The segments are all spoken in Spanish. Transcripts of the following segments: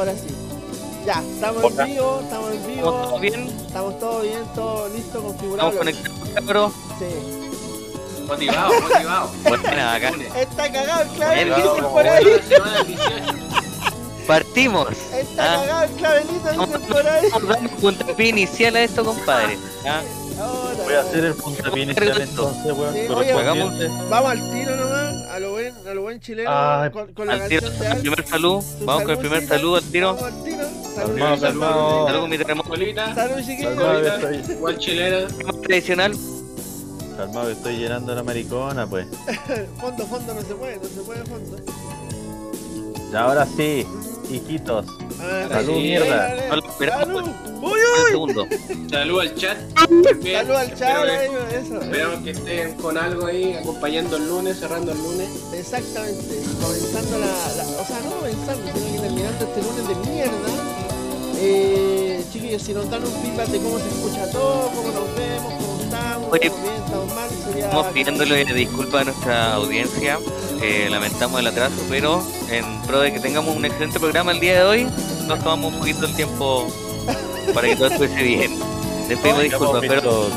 Ahora sí. Ya, estamos Hola. en vivo, estamos en vivo. ¿Estamos todos bien? Estamos todo bien, todo listo, configurado. ¿Estamos conectados, cabrón? Sí. Motivado, motivado. Buena, acá. Está cagado el clavelito dicen por bueno ahí. la semana 18. Partimos. Está Ah. cagado el clavelito dicen por ahí. Vamos a dar un puntapié inicial a esto, compadre. ¿ah? Voy a hacer el puntapié inicial entonces, weón. Sí. Vamos al lo chileno, Ay, con, con la Al tiro, canción de el Alf. primer salud. Su Vamos con el primer saludo al tiro. Al tiro. Salud, salud. Salud mi terremoto. Salud, igual chilena. Tradicional. calmado que estoy llenando la maricona, pues. Fondo, fondo, no se puede, no se puede fondo. Y ahora sí, hijitos. Salud, sí, mierda. dale, dale. No lo esperamos. Salud. Uy, Un segundo. Salud al chat. Bien, salud al chat. Esperamos que estén con algo ahí, acompañando el lunes, cerrando el lunes. Exactamente, comenzando la, la- O sea, no comenzando, sino que terminando este lunes de mierda. Eh, chiquillos, si nos dan un feedback de cómo se escucha todo, cómo nos vemos, cómo estamos, pidiéndole disculpas a nuestra audiencia. eh, lamentamos el atraso, pero en pro de que tengamos un excelente programa el día de hoy, nos tomamos un poquito el tiempo para que todo estuviese bien. Les pido disculpas, pero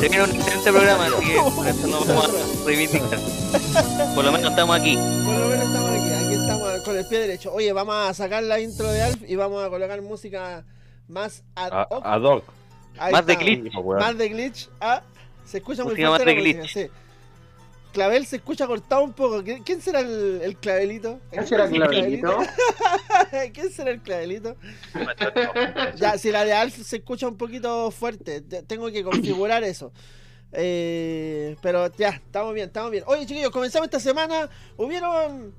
se viene un excelente programa, así que por eso no vamos a reivindicar. Por lo menos estamos aquí. Por lo menos estamos aquí, aquí estamos con el pie derecho. Oye, vamos a sacar la intro de Alf y vamos a colocar música más ad A- hoc. Ad hoc. Ahí más de glitch. Más de glitch. Ah, se escucha muy fuerte la música, sí. Clavel se escucha cortado un poco. ¿Qui- ¿Quién será el, el clavelito? ¿Quién será el clavelito? ¿Quién será el clavelito? Ya, si la de Alf se escucha un poquito fuerte, te- tengo que configurar eso. Eh, pero ya, estamos bien, estamos bien. Oye, chiquillos, comenzamos esta semana. Hubieron.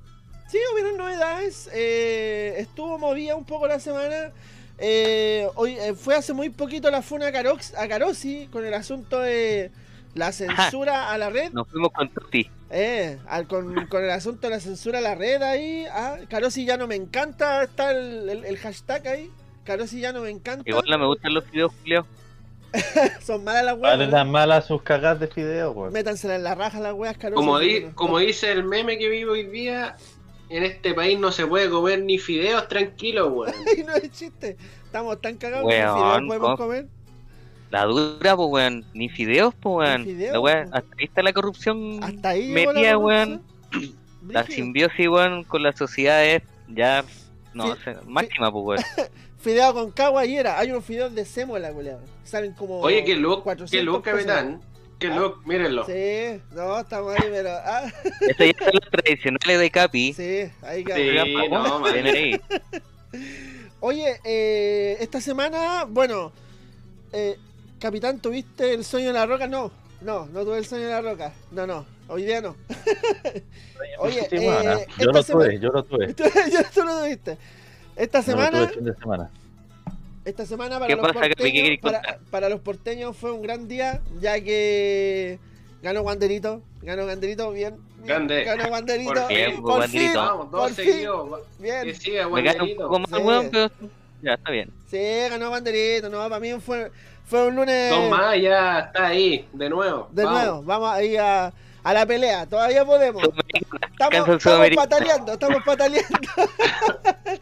Sí, hubieron novedades. eh, estuvo movida un poco la semana. Eh, hoy eh, fue hace muy poquito la funa a, Carox, a Carosi con el asunto de la censura a la red. Nos fuimos con Tuti. Eh, al- con, con el asunto de la censura a la red ahí. Ah, Carosi ya no me encanta. Está el, el- el hashtag ahí. Carosi ya no me encanta. Igual no me gustan los videos, Julio. Son malas las Vale weas. las malas sus cagas de fideo, weón. Métansela en la raja las weas, Carosi. Como, di- como dice el meme que vivo hoy día, en este país no se puede comer ni fideos tranquilo, weón. Ay, no es chiste. Estamos tan cagados que ni Weón, fideos podemos ¿cómo? comer. La dura, pues, weón. Ni fideos, pues, weón. Fideos, hasta ahí está la corrupción. Hasta ahí metida, la weón. corrupción. La simbiosis, weón, con la sociedad es ya. No Sí, sé, máxima, pues, weón. Fideo con cagua y era. Hay unos fideos de sémola, culiao. Salen como. Oye, qué 400 look, pesos. capitán. Qué Ah. look, mírenlo. Sí, no, estamos ahí, pero. Ah, Estos ya son los tradicionales de Capi. sí, ahí Sí, quedamos. no, ahí. Oye, eh, esta semana, bueno, eh, Capitán, ¿tuviste el sueño de la roca? No, no, no tuve el sueño de la roca. No, no, hoy día no. Oye, Sí, eh, yo lo semana- tuve, yo lo tuve. Tú, yo- tú lo tuviste. Esta Yo lo tuve semana, el fin de semana. Esta semana para ¿Qué los, porteños, para, para los porteños fue un gran día, ya que ganó Wanderito, ganó Wanderito, bien. bien, Grande. Ganó Wanderito, Por fin, por fin, Wanderito. Vamos, por dos fin, seguidos. bien. Que siga, Me gana un Wanderito. poco más, Sí. weón, pero. Ya, está bien. Sí, ganó Banderito, no, para mí fue, fue un lunes... Dos más, ya está ahí, de nuevo. De Vamos. nuevo, vamos ahí a, a la pelea. Todavía podemos. Estamos, estamos pataleando, estamos pataleando.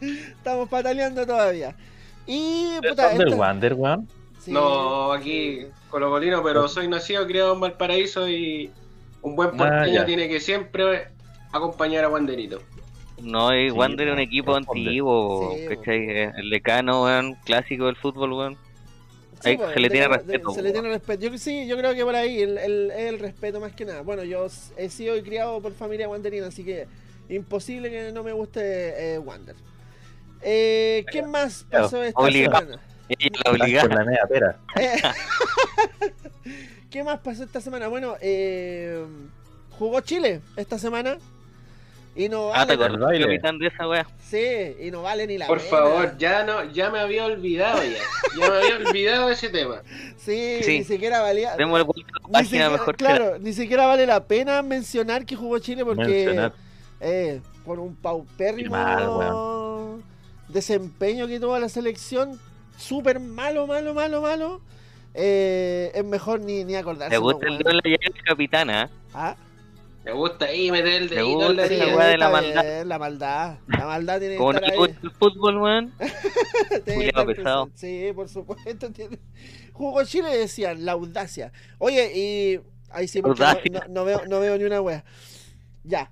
estamos pataleando todavía. Y puta, ¿Dónde el esta- Wander, weón? sí, No, aquí colocolino, pero soy nacido, criado en Valparaíso y un buen Ah, porteño ya. tiene que siempre acompañar a Wanderito. No, y Sí, Wander es un po, equipo responde. antiguo, Sí, ¿cachai? El decano, weón, clásico del fútbol, weón. sí, ahí pues, se le tiene de- respeto, Se le tiene respeto. Yo, sí, yo creo que por ahí el, el, el respeto más que nada. Bueno, yo he sido y criado por familia wanderina, así que imposible que no me guste eh, Wander. Eh, ¿Qué más pasó esta obligado. semana? La con obligada. la media pera. Eh, ¿Qué más pasó esta semana? Bueno, eh, jugó Chile esta semana. Y no Ah, ¿te vale. acuerdas? acordás, baile. capitán, de esa weá? sí, y no vale ni la Por pena. favor, ya no, ya me había olvidado ya. Ya me había olvidado ese tema. Sí, Sí. ni siquiera valía. Demos el la Ni página siquiera- mejor que claro, ni siquiera vale la pena mencionar que jugó Chile porque Mencionar. eh, por un paupérrimo mal, desempeño que tuvo la selección, súper malo, malo, malo, malo. eh, es mejor ni, ni acordarse. ¿Te gusta no, el dedo en la llaga del capitán, ah? Ah, Me gusta ahí meter el dedito en gusta la de la maldad. bien, La maldad. La maldad tiene que Como no estar te ahí. el fútbol, weón. Pesado. Sí, por supuesto. Tiene... Jugó Chile decían, la audacia. Oye, y. Ahí sí, porque Audacia. no, no- no veo, no veo ni una wea. Ya.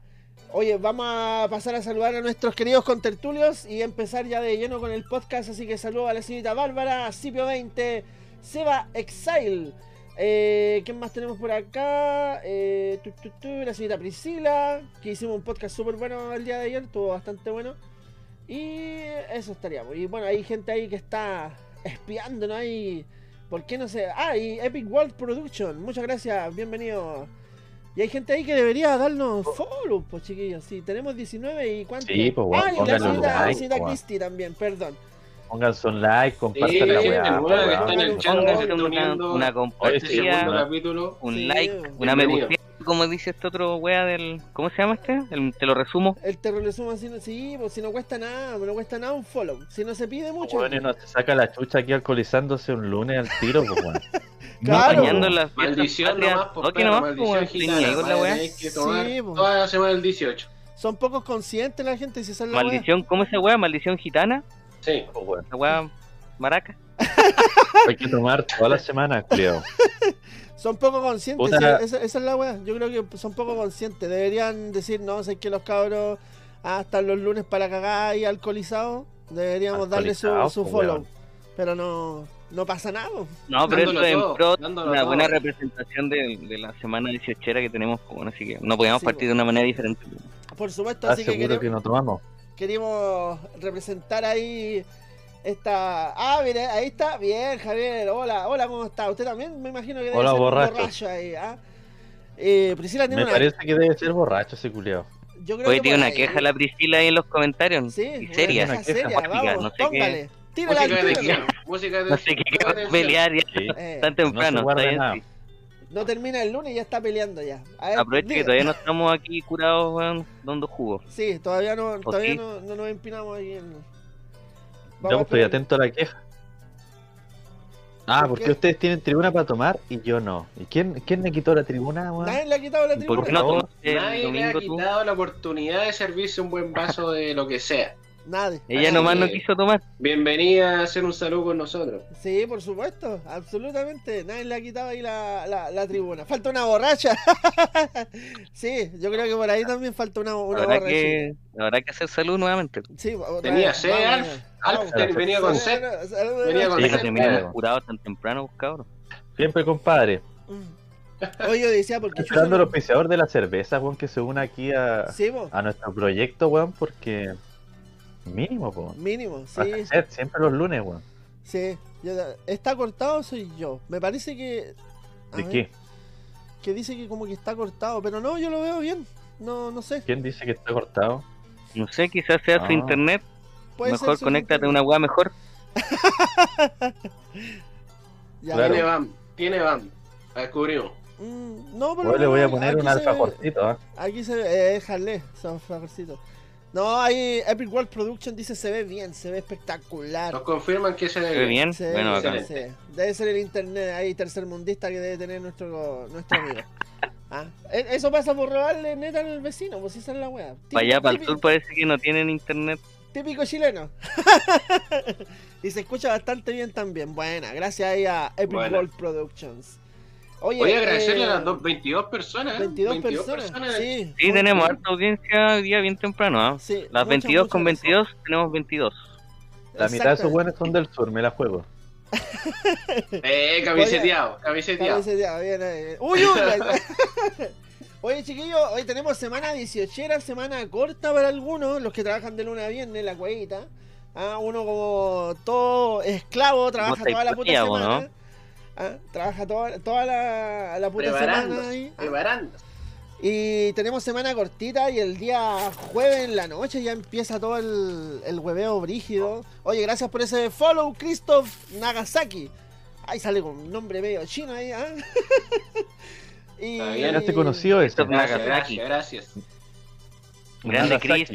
Oye, vamos a pasar a saludar a nuestros queridos contertulios y empezar ya de lleno con el podcast. Así que saludo a la señorita Bárbara, Cipio20, Seba Exile. Eh, ¿Quién más tenemos por acá? Eh, la señorita Priscila, que hicimos un podcast súper bueno el día de ayer, estuvo bastante bueno. Y eso estaríamos. Y bueno, hay gente ahí que está espiando, ¿no? Y, ¿Por qué no sé? Ah, y Epic World Production, muchas gracias, bienvenido. Y hay gente ahí que debería darnos follow, pues chiquillos. Sí, tenemos 19 y cuánto. Sí, pues, bueno, Ah, y la pónganle un señorita, like, pues. También, perdón. Pónganse un like, Sí, compartan la hay weá. una, una este compartida, capítulo. un Sí, like, una me gusta, como dice este otro wea del. ¿Cómo se llama este? El- te lo resumo. El terror le suma así, no- sí, pues si no cuesta nada, no cuesta nada un follow. Si no se pide mucho. Bueno, y no se saca la chucha aquí alcoholizándose un lunes al tiro, pues weón. Claro. Bañando en las Maldición patrias. nomás, por maldición pues, la wea. tenéis que tomar Sí, toda la semana del 18. Son pocos conscientes la gente si esa es la wea. Maldición, ¿cómo es esa wea? Maldición gitana. Sí. Pues, weón. Esa wea maraca. Hay que tomar toda la semana, creo. Son poco conscientes, Puta. esa, esa es la wea. Yo creo que son poco conscientes. Deberían decir, no, sé que los cabros ah, están los lunes para cagar y alcoholizados. Deberíamos darle su, su follow. weón. Pero no, no pasa nada. No, pero Dándolo esto es en pro una todo. buena representación de, de la semana 18 que tenemos, bueno, así que no podíamos Sí, partir de una manera diferente. Por supuesto, ¿Estás así que Ah, queremos, que no tomamos? queríamos representar ahí esta. Ah, mire, ahí está. Bien, Javier. Hola, hola, ¿cómo está? Usted también me imagino que debe Hola, ser un borracho. ahí, ¿ah? Eh, Priscila tiene Me una. parece que debe ser borracho ese culiao. Yo creo Hoy que tiene una ahí. queja la Priscila ahí en los comentarios. Sí, y una seria. Una queja seria, vamos, no sé qué. póngale. Tírala al Música de tensión. Música de No sé qué va a pelear ya Sí. Eh, tan temprano. no está bien, no termina el lunes y ya está peleando ya. Aprovecha que todavía no estamos aquí curados, weón, dando jugo. Sí, todavía no, todavía sí? no, no nos empinamos ahí en. Vamos a estoy atento a la queja. Ah, ¿Por porque qué? ustedes tienen tribuna para tomar y yo no. ¿Y quién, quién me quitó la tribuna, weón? Nadie le ha quitado la ¿Y tribuna. por qué no Nadie le ha tú? quitado la oportunidad de servirse un buen vaso de lo que sea. Nadie. Ella Así nomás no quiso tomar. Bienvenida a hacer un saludo con nosotros. Sí, por supuesto, absolutamente. Nadie le ha quitado ahí la, la, la tribuna. Falta una borracha. sí, yo creo que por ahí también falta una, una Habrá borracha. que, habrá que hacer salud nuevamente. Sí, Tenía sed, Alf. Alf venía con sed. Venía con sed. curados tan temprano, pues, cabrón. Siempre, compadre. Mm. Oye, yo decía, porque chucha el auspiciador de la cerveza, weón, que se una aquí a, a nuestro proyecto, weón, porque mínimo, po. mínimo, sí. Set, siempre los lunes, weón. Sí, yo- está cortado soy yo. Me parece que. a ¿De ver, qué? Que dice que como que está cortado, pero no, yo lo veo bien. No, no sé. ¿Quién dice que está cortado? No sé, quizás sea su Ah. internet. Puede Mejor ser su conéctate a internet. una weá mejor. Ya, Claro. Tiene BAM, tiene BAM. La descubrimos. Mm, no, pero Hoy le voy a poner un alfajorcito, ¿ah? Aquí se ve, eh, déjale, son favorcitos. No, ahí Epic World Production dice se ve bien, se ve espectacular. Nos confirman que se Se ve bien. Se ve Bueno, bien, acá. Debe ser el internet ahí tercermundista que debe tener nuestro, nuestro amigo. Ah, e- Eso pasa por robarle neta al vecino, pues esa es la wea. Para allá, para el sur, parece que no tienen internet. Típico chileno. y se escucha bastante bien también. Buena, gracias ahí a Epic. World Productions. Oye, Voy a agradecerle eh, a las dos- 22 personas. ¿eh? 22, personas. personas. Sí, Sí, tenemos bien. harta audiencia hoy día bien temprano. ¿ah? Sí, Las muchas, 22 con muchas 22 tenemos 22. La mitad de esos buenos son del sur, me la juego. Eh, camiseteado, camiseteado. Camiseteado, bien, eh. Uy, uy. Oye, chiquillos, hoy tenemos semana 18, semana corta para algunos, los que trabajan de lunes a viernes, la cuevita. Ah, uno como todo esclavo, trabaja toda la puta semana. no? Ah, trabaja toda, toda la, la puta semana Preparándose, ahí. Ah, preparándose. Y tenemos semana cortita y el día jueves en la noche ya empieza todo el, el hueveo brígido. Oye, gracias por ese follow, Christoph Nagasaki. Ahí sale con un nombre medio chino ahí, ¿ah? y... ¿Ya te conoció? Esto Gracias, Nagasaki. gracias, gracias. Grande. Chris.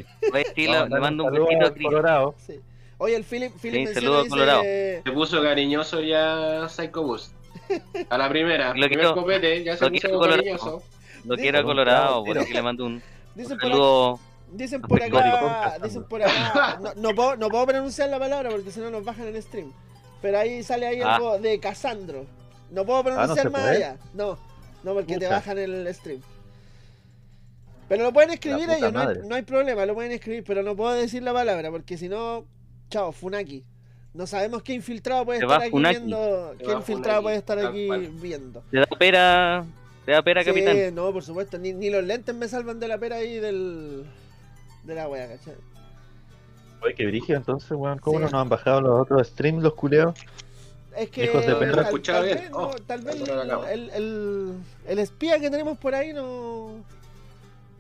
Le mando un besito a al Chris. Colorado. Sí. Oye, el Philip, Philip Sí, saludo, dice, Colorado. Se puso cariñoso ya Psycho Boost. A la primera, Lo primer copete, ya se puso cariñoso. Lo quiero a Colorado, por Pero- aquí le mando un Dicen por, acá, saludo. dicen por acá, dicen por acá, no, no puedo, no puedo pronunciar la palabra porque si no nos bajan el stream. Pero ahí sale ahí Ah. algo de Casandro. No puedo pronunciar se más puede. allá. No, no porque te bajan el stream. Pero lo pueden escribir ellos, no hay, no hay problema, lo pueden escribir, pero no puedo decir la palabra porque si no, chao, Funaki. No sabemos qué infiltrado puede Se estar aquí Funaki. viendo. Se ¿Qué infiltrado Funaki, puede estar aquí viendo? Te da pera, te da pera, Sí, capitán. no, por supuesto, ni, ni los lentes me salvan de la pera ahí del. de la wea, ¿cachai? Oye, qué brígido entonces, weón. ¿Cómo Sí. no nos han bajado los otros streams, los culeos? Es que Hijos de perra. tal, Escuchaba tal bien. vez, no, Oh, tal vez el, el- el espía que tenemos por ahí no.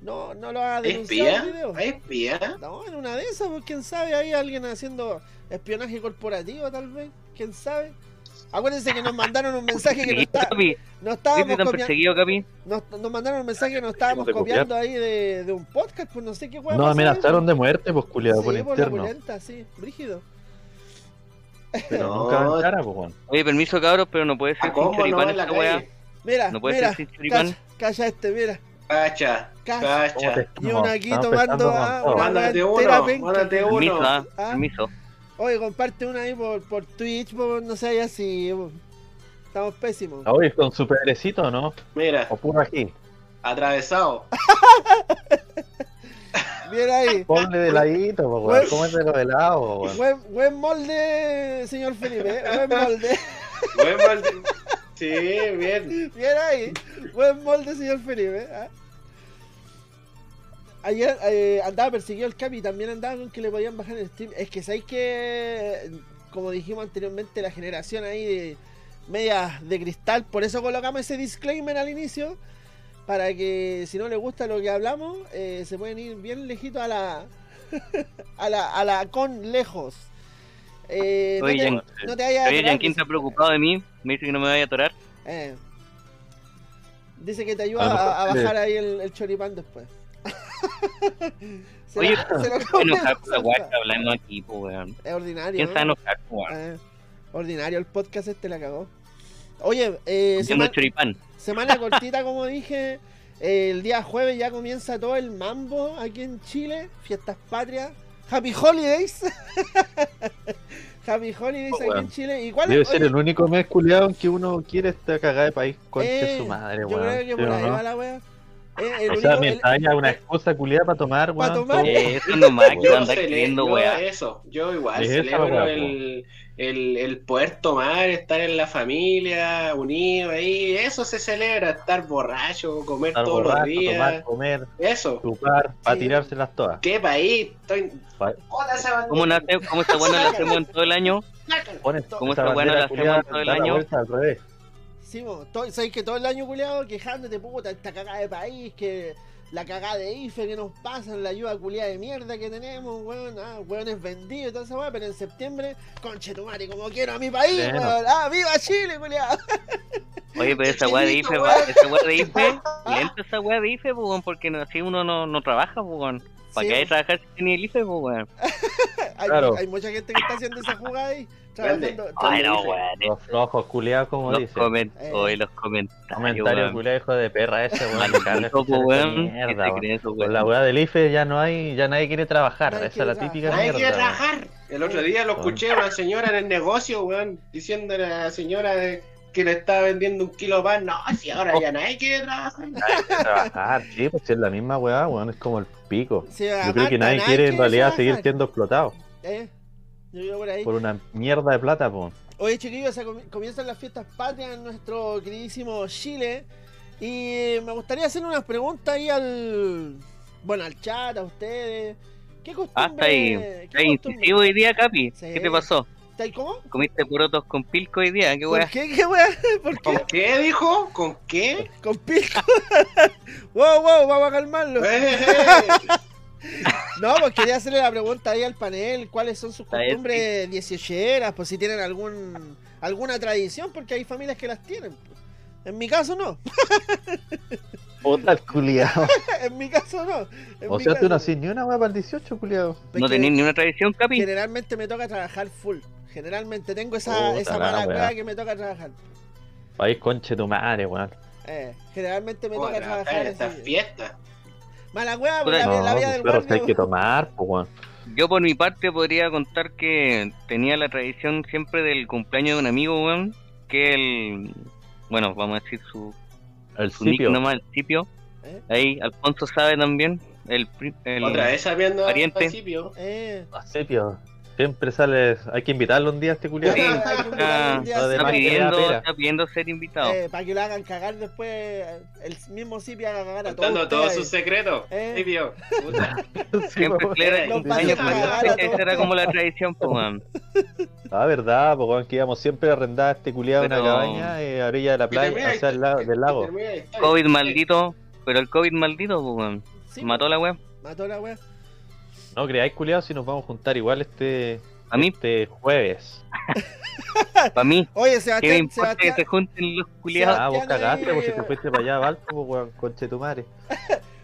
No, no lo ha denunciado el ¿Espía? video. ¿Hay espía? No, en una de esas, pues quién sabe, hay alguien haciendo espionaje corporativo tal vez, quién sabe. Acuérdense que nos mandaron un mensaje que no, está, no. Nos, nos mandaron un mensaje que nos estábamos copiando ahí de, de un podcast, pues no sé qué hueá Nos amenazaron pues. de muerte, pues, culiado, por Sí, por la interno. pulenta, sí, brígido. Pero No. nunca cara, pues, weón. Oye, permiso, cabros, pero no puede ser ¿A sin no choripán en la esta weá. Mira, No puede mira, ser sin choripán. cacha este, mira. Cacha, Cacha. ¿Cómo te cacha. Y uno aquí estamos tomando ah, una Mándate uno, penca. mándate uno. Permiso, ah, Ah. permiso. Oye, comparte una ahí por, por Twitch, por, no sé, así. po. Estamos pésimos. Oye, con su pedrecito, ¿no? Mira, O puro aquí. atravesado. Bien ahí. Ponle de ladito, pues, Weón. weón. Cómete los helados, weón. Buen, buen molde, señor Felipe. ¿eh? Buen molde. Buen mal- Sí, bien. Bien ahí. Buen molde, señor Felipe. ¿ah? Ayer eh, andaba perseguido el Capi, también andaba con que le podían bajar el stream. Es que sabéis que, como dijimos anteriormente, la generación ahí de medias de cristal, por eso colocamos ese disclaimer al inicio, para que si no les gusta lo que hablamos, eh, se pueden ir bien lejitos a la, a la, a la con lejos. Eh, no, Oye, te, Yan- no te vayas a Oye, Yankin está preocupado de mí. Me dice que no me vaya a atorar. Eh. Dice que te ayuda A lo a, bajar ahí el, el choripán después. se Oye, lo, se lo enojar con la salsa. que hablamos aquí, pues, weón. Es ordinario. ¿Quién ¿no? enojar, weón? Eh, ordinario el podcast este la cagó. Oye, eh, Haciendo sema- choripán. semana cortita como dije. eh, el día jueves ya comienza todo el mambo aquí en Chile. Fiestas patrias. Happy Holidays. Happy Holidays Oh, aquí en. Chile. ¿Y cuál Debe oye, ser el único mes culiado en que uno quiere esta cagada de país. Concha eh, su madre, Yo weón. creo que ¿sí por ahí va la wea. Eh, el O único- sea, el- mientras haya una excusa culiada para tomar, weón. tomar. todo- Eh, Eso nomás que escribiendo, yo weá. eso, yo igual Es esa celebro weá, el, el, el poder tomar, estar en la familia, unido ahí, eso se celebra, estar borracho, comer estar todos borracho, los días, tomar, comer, eso. chupar, para Sí. tirárselas todas. ¿Qué país? Estoy... Pa- Hola, esa ¿Cómo, nace, ¿Cómo esta weá no la hacemos en todo el año? ¿Cómo esa esta weá no bandera la hacemos culiada, todo el año? Sí, to- sabéis que todo el año culiado quejándote, puta, esta cagada de país, que la cagada de IFE que nos pasan, la ayuda culiada de mierda que tenemos, weón, ah, weones vendidos y toda esa weá, pero en septiembre, conche tu madre, como quiero a mi país, weón, ah, viva Chile, culiado. Oye, pero esa weá de IFE, weón. esa weá de IFE, lenta esa weá de IFE, pues, weón, porque así uno no, no trabaja, pues, weón. ¿Para Sí, qué hay que trabajar si tiene el IFE, pues, weón? hay, Claro. hay mucha gente que está haciendo esa jugada ahí, trabajando. Ay, no, IFE. weón. Los flojos culiados, como Los, dice. comen- Eh. oye, los comentarios, Comentario weón. culiado, hijo de perra ese, weón. Maldito, Carles, pues, esa weón. ¿Qué mierda, Con la weá del IFE ya no hay, ya nadie quiere trabajar. Nadie Esa es la típica. Nadie mierda. quiere trabajar. El otro día lo escuché a una señora en el negocio, weón, diciéndole a la señora de- que le estaba vendiendo un kilo de pan. No, si ahora ya nadie quiere trabajar. Nadie quiere trabajar, sí, pues si es la misma weá, weón, es como el pico. Sí, Yo Marta, creo que nadie quiere en realidad seguir siendo explotado Eh, yo digo por ahí. por una mierda de plata, pues. Oye, chiquillos, comienzan las fiestas patrias en nuestro queridísimo Chile. Y me gustaría hacer unas preguntas ahí al. Bueno, al chat, a ustedes. ¿Qué costumbre? Ah, está ahí. qué incisivo hoy día, Capi. Sí. ¿Qué te pasó? ¿Está ahí cómo? ¿Comiste porotos con pilco hoy día? ¿Qué ¿Por weá? qué? ¿Qué weá? ¿Por ¿Con qué? dijo? ¿Con qué? Con pico. wow, wow, vamos a calmarlo. Eh, No, pues quería hacerle la pregunta ahí al panel. ¿Cuáles son sus costumbres dieciocheras? Pues si tienen algún alguna tradición, porque hay familias que las tienen. pues. En mi caso no. Puta culiado. en mi caso no. En O mi sea, tú caso no haces ni una weá para el 18, culiado. ¿No tenés ni una tradición, Capi? Generalmente me toca trabajar full. Generalmente tengo esa, Puta esa la mala wea. weá que me toca trabajar. País conche tu madre, weón. Eh, generalmente me Oh, toca trabajar trabajar en estas fiestas. Mala la, No, la vida del perro, guardia. hay que tomar, pues, weón. Yo por mi parte podría contar que tenía la tradición siempre del cumpleaños de un amigo, weón, que el, bueno, vamos a decir su, El su nick sitio. nomás, el sitio. ¿Eh? Ahí Alfonso sabe también, el, el Otra vez sabiendo al pariente. principio. Eh, Sitio. Siempre sales. Hay que invitarlo un día a este culiado. Sí. Ah, está pidiendo, está pidiendo ser invitado. eh, para que lo hagan cagar después. El mismo Zipi haga cagar a todos. Contando todos sus secretos. Eh. Silvio. Puta. Siempre pues, celebra el Los cumpleaños, pasos pues, a esa todos. esa era como la tradición, pues, weón. Ah, verdad, pues, weón, que íbamos siempre a arrendar a este culiado en una cabaña eh, a orilla de la playa, sea, al lado, del lago. COVID maldito, pero el COVID maldito, pues. Sí, Mató la weón. Mató la wea. No creáis, culiado, si nos vamos a juntar igual este, A mí, este jueves. para mí, Oye, ¿qué me Sebastián, importa que Sebastián. se junten los culiados? Ah, vos Sebastián cagaste, ahí, pues si te fuiste para allá a Valpo, pues, weón, conche tu madre.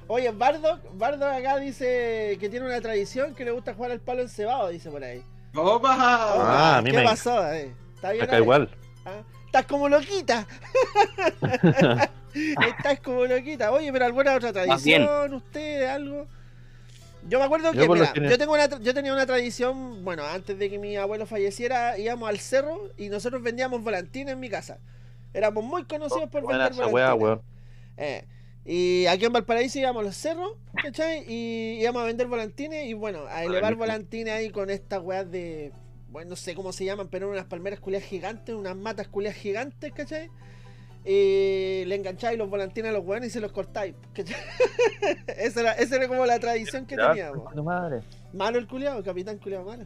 Oye, Bardo, Bardo acá dice que tiene una tradición que le gusta jugar al palo encebado, dice por ahí. Opa. Ah, a mí ¿Qué me- pasó? eh? ¿Está bien? Acá ahí? igual. Ah, Estás como loquita. Estás como loquita. Oye, pero alguna otra tradición, usted, algo. Yo me acuerdo Yo que, por lo mira, yo, tengo una, yo tenía una tradición, bueno, antes de que mi abuelo falleciera, íbamos al cerro y nosotros vendíamos volantines en mi casa. Éramos muy conocidos por Buena vender volantines. weón. Eh, y aquí en Valparaíso íbamos a los cerros, ¿cachai? Y íbamos a vender volantines y bueno, a elevar volantines ahí con estas weas de. Bueno, no sé cómo se llaman, pero unas palmeras culias gigantes, unas matas culias gigantes, ¿cachai? Y le engancháis los volantines a los weones y se los cortáis, esa, era, esa era como la tradición que Ya, teníamos. madre. Malo el culiado, capitán culiado malo.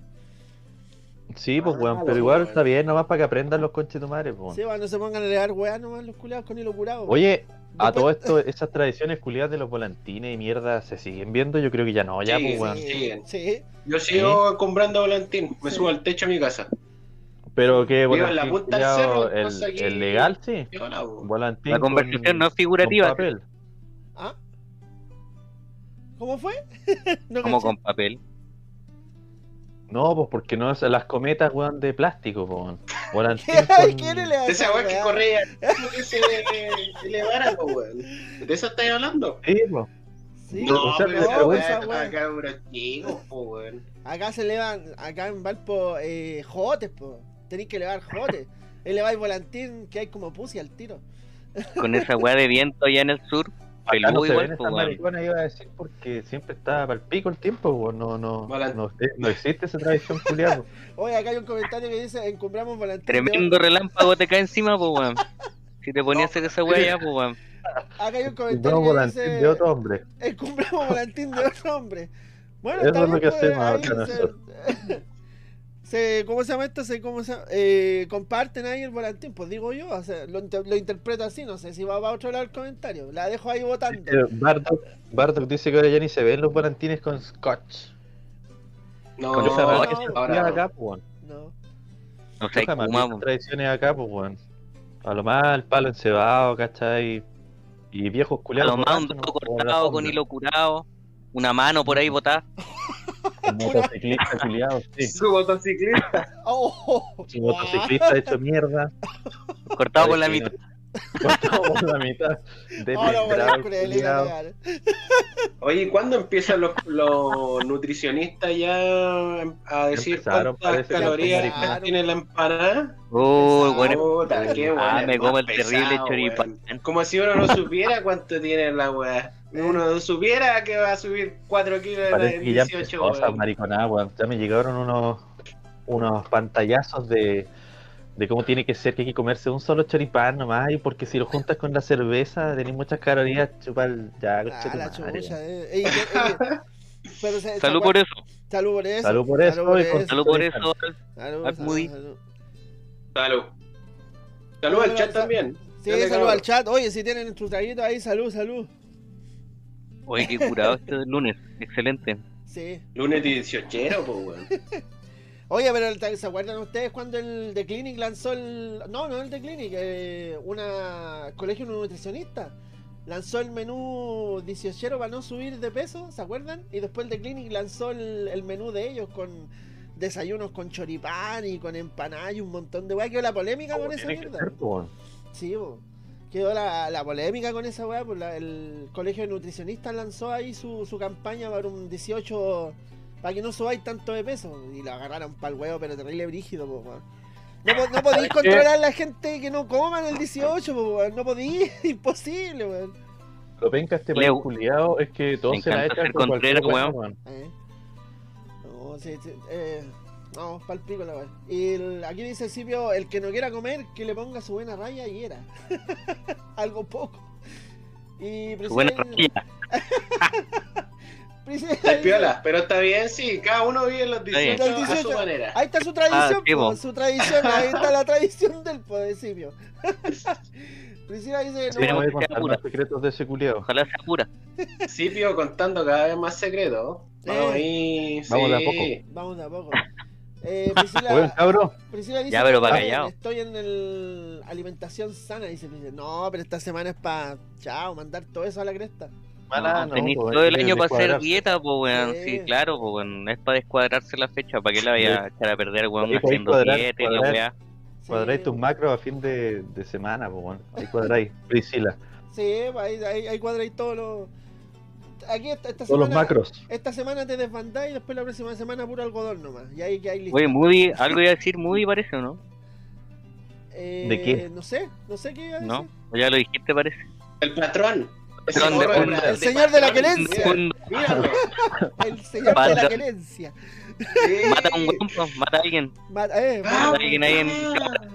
Sí, pues, weón, Ah, pero bueno, igual bueno. está bien, nomás para que aprendan los conches tu madre, pues. Sí, bueno, no se pongan a elevar weas nomás los culiados con hilo curado. Oye, a Después- todo esto, esas tradiciones culiadas de los volantines y mierda, ¿se siguen viendo? Yo creo que ya no, ya, Sí, pues, weón. Sí, sí. Yo sigo comprando volantín. Me subo al techo de mi casa. Pero que en la punta del cerro, el, aquí- el legal, sí. Volantín La conversación con- no es con figurativa, papel. ¿Ah? ¿Cómo fue? no como caché. con papel. No, pues porque no es las cometas, weón, de plástico, weón. Volantín Ay, con- ¿quién le De esa weá que corría. que se elevara, weón. ¿De eso estáis hablando? Sí, pues. Sí, No, o sea, pero esa esa weá. acá, bro, chicos, po, weón. Acá se elevan, acá en Valpo, eh, jotes, po. Tenéis que elevar jotes. Eleváis volantín que hay como pussy al tiro. Con esa weá de viento allá en el sur, Acá no igual, pues, weón. mariconas, iba a decir, porque siempre está para el pico el tiempo, weón. No, no, Volant- no, no existe esa tradición culiada. Oye, acá hay un comentario que dice, encumbramos volantín. de Tremendo relámpago te cae encima, pues, weón. Si te ponías a hacer esa weá ya, pues, weón. Acá hay un comentario que volantín dice, de otro hombre. encumbramos volantín de otro hombre. Bueno, Eso es lo que hacemos acá se, se- ¿Cómo se llama esto? Se, ¿cómo se llama? Eh, comparten ahí el volantín, pues digo yo, o sea, lo, lo interpreto así, no sé si va para otro lado el comentario. La dejo ahí votando. Bardock, Bardock dice que ahora ya ni se ven los volantines con scotch. No, Con esa no, no, que se ahora hacía no. acá, pues. No. No sé, po. tradiciones acá, pues, weón. A lo más el palo encebado, ¿cachai? Y viejos A culiados. lo más un dedo ¿no? Cortado con hilo curado, una mano por ahí botada. Como motociclista culiado, sí. Su motociclista. Oh, Su motociclista hecho mierda. Cortado por la mitad. Cortado por la mitad. Legal. Oye, ¿y ¿cuándo empiezan los, los nutricionistas ya a decir empezaron, cuántas calorías empezaron. tiene la empanada? Uy, bueno. Puta, qué Ah, bueno. me como el pesado, terrible choripán. Como si uno no supiera cuánto tiene la weá. Uno no supiera que va a subir 4 kilos Parece en que ya 18, empezó esa weón. mariconada, weón. Ya me llegaron unos, unos pantallazos de, de cómo tiene que ser que hay que comerse un solo choripán nomás. Y porque si lo juntas con la cerveza, tenés muchas calorías, chupar ya, Ah, la eh. Ey, ey, pero se- Salud por eso. Salud por eso. Salud por eso, Salud por eso. Salud por eso. Salud, Al salud, Moody. salud. Salud. Salud al chat también. Sí, salud al chat. Oye, si tienen sus traguitos ahí, salud, salud. Oye, qué curado este del lunes. Excelente. Sí. Lunes 18, pues, weón. Oye, pero ¿se acuerdan ustedes cuando el The Clinic lanzó el. No, no el The Clinic, eh, una colegio nutricionista. Lanzó el menú 18 para no subir de peso, ¿se acuerdan? Y después el The Clinic lanzó el, el menú de ellos con desayunos con choripán y con empanada y un montón de weá. Quedó la polémica con esa mierda. ser. Sí, bo. Quedó la, la polémica con esa weá, pues la- el colegio de nutricionistas lanzó ahí su, su campaña para un 18, para que no subáis tanto de peso, y lo agarraron para el huevo, pero terrible brígido, pues weón. No, no podéis controlar a la gente que no coman el 18, pues no podéis, imposible, weón. Lo penca este culiado es que todos Me se la ser con cualquier weá, weón. weón. Eh. No, sí, sí, eh, no, pa'l pico la weá. Y el- aquí dice Silvio, el que no quiera comer, que le ponga su buena raya y era. Algo poco. Y Su buena Priscila- raya. Piola, pero está bien, sí, cada uno vive los Está bien. 18 Los a su 18. manera. Ahí está su tradición, Ah, po, su tradición, ahí está la tradición del po, de Silvio. Priscila dice, Sí, no, los secretos de ese culiado. Ojalá sea pura. Sipio contando cada vez más secretos. Vamos Eh. ahí, Vamos de a poco. vamos de a poco. Eh, Priscila, cabrón, Priscila dice Ya, pero que pa' estoy- callado. Estoy en el alimentación sana, dice Priscila. No, pero esta semana es para, chao, mandar todo eso a la cresta. mala, No, no, tenéis pues, todo el que año para hacer dieta, pues weón. Sí. Sí, claro, pues weón. Es para descuadrarse la fecha. ¿Para qué la vaya a echar a perder, weón, Sí, haciendo cuadrar, dieta y la cuadrar. weá? Sí, Cuadráis tus macros a fin de, de semana, pues, bueno. Ahí cuadráis. Priscila, Sí, pues, ahí, ahí, ahí cuadráis todos los... Aquí esta, esta todos los semana... macros. Esta semana te desbandáis y después la próxima semana puro algodón nomás. Y ahí que hay listo. Oye, Moody, algo iba a decir Moody parece, ¿o no? Eh, ¿de qué? No sé, no sé qué iba a decir. ¿No? Ya lo dijiste, parece. El patrón. Patrón de El señor de la querencia. El señor de la querencia. Sí. Mata a un weón, pues, mata a alguien. Mata, eh, Ah, mata- alguien ahí en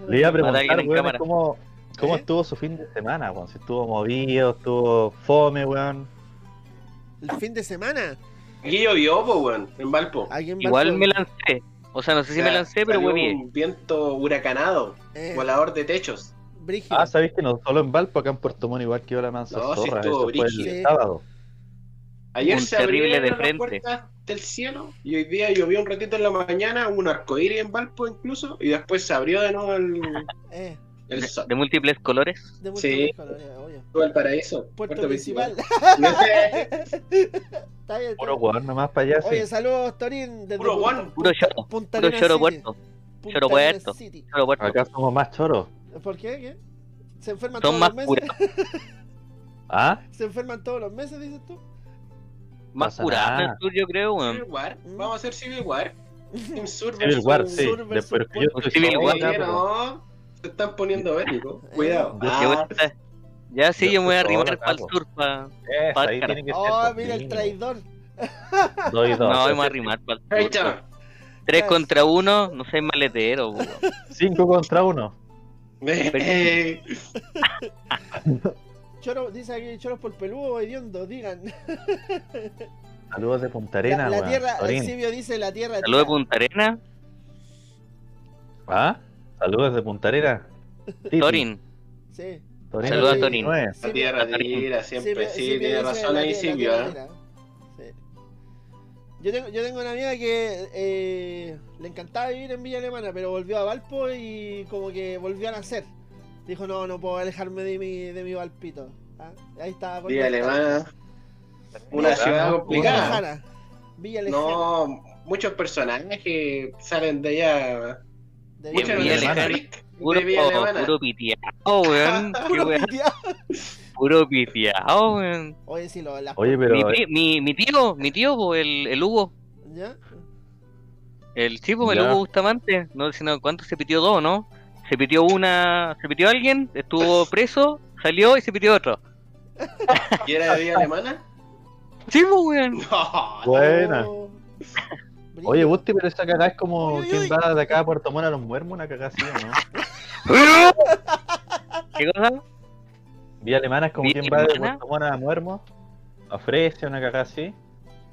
Le iba a a preguntar, cámara. cómo, cómo ¿Eh? estuvo su fin de semana, weón. Si estuvo movido, estuvo fome, weón. El fin de semana. Aquí llovió, po, weón, en Valpo. Igual me lancé. O sea, no sé si me lancé, pero fue bien. un viento huracanado, eh, volador de techos. brígido. Ah, sabéis que no solo en Valpo, acá en Puerto Montt igual quedó la mansa No, sí estuvo Eso fue brígido. el Sí. sábado. Ayer Un se terrible abrieron de las frente. puertas del cielo y hoy día llovió un ratito en la mañana, hubo un arcoíris en Valpo incluso, y después se abrió de nuevo el, Eh, el sol. de múltiples colores. de Sí. múltiples colores, obvio. Todo el paraíso. Puerto principal. No sé, Está bien, está Puro weón nomás para allá. Oye, saludos, Torín. Desde Puro guan. Puro choro. Punta Puro choro puerto. Choro puerto. Choro puerto. Acá somos más choros. ¿Por qué? ¿Qué? ¿Se enferman Son todos más los meses? curados. ¿Ah? ¿Se enferman todos los meses, dices tú? Más el sur, yo creo, Civil weón. War. Vamos a hacer Civil War. Team Sur Civil War, sí. Que yo Puerto. Civil War. no, se están poniendo bélicos. Eh. Cuidado. Ah. Ya sí, Yo yo me voy a arrimar para el sur, pa... Eso, ahí Pácara. tiene que ser. Oh, mira el traidor. Dos y dos. No, voy a arrimar para el sur. Tres contra uno, no soy maletero, weón. Cinco contra uno. Eh, Choro, dice aquí choros por peludo hediondo, digan. Saludos de Punta La, Arenas, la weón. tierra. Silvio dice la tierra. Saludos de. Punta Arena, ¿Ah? Saludos de Punta Arenas. Titi. Torin. Sí. Torín Saludos a 89. Torín. La tierra tira, siempre sí, tiene razón ahí Silvio. ¿eh? Yo tengo, yo tengo una amiga que eh, le encantaba vivir en Villa Alemana, pero volvió a Valpo y como que volvió a nacer. Dijo, no, no puedo alejarme de mi, de mi Valpito. Ah, Ahí está. Villa Alemana, una Villa ciudad Alemana. Villa complicada. Lejana. Villa Lejana. No, muchos personajes que salen de allá. De Villa de Alemana. Puro, puro piteado, weón. Puro piteado. Puro piteado, weón. Oye, sí, lo, la Oye, pero. Mi, mi, mi tío, mi tío, el, el Hugo. ¿Ya? El chico, el. Hugo Bustamante. No sé no, cuánto se pitió dos, ¿no? Se pitió una. Se pitió alguien, estuvo preso, salió y se pitió otro. ¿Y era de Villa Alemana? Sí, weón. No, Buena. Oye. Busti, pero esa cagada es como. Uy, uy, ¿Quién uy. va de acá a Puerto Montt a los muermos? Una cagada así, ¿o no? ¿Qué cosa? Vía Alemana es como ¿Villa quien va de? Puerto Montt a Muermos. Ofrece una cagada así.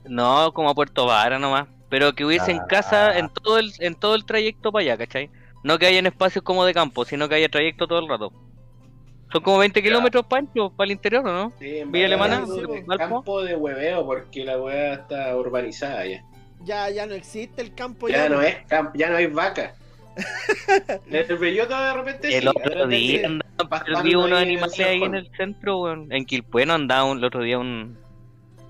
No, como a Puerto Vara nomás. Pero que hubiese en Ah. casa en todo el en todo el trayecto para allá, ¿cachai? No que haya en espacios como de campo, sino que haya trayecto todo el rato. Son como 20 kilómetros, Pancho, para el interior, ¿o no? Sí, en Villa Alemana, es un Valpo. campo de hueveo porque la hueá está urbanizada ya. Ya, ya no existe el campo. Ya no es campo, ya no hay vaca. El belloto de repente El sí, otro día perdidos unos en animales ahí en el centro, weón. En Quilpueno andaba un- el otro día un,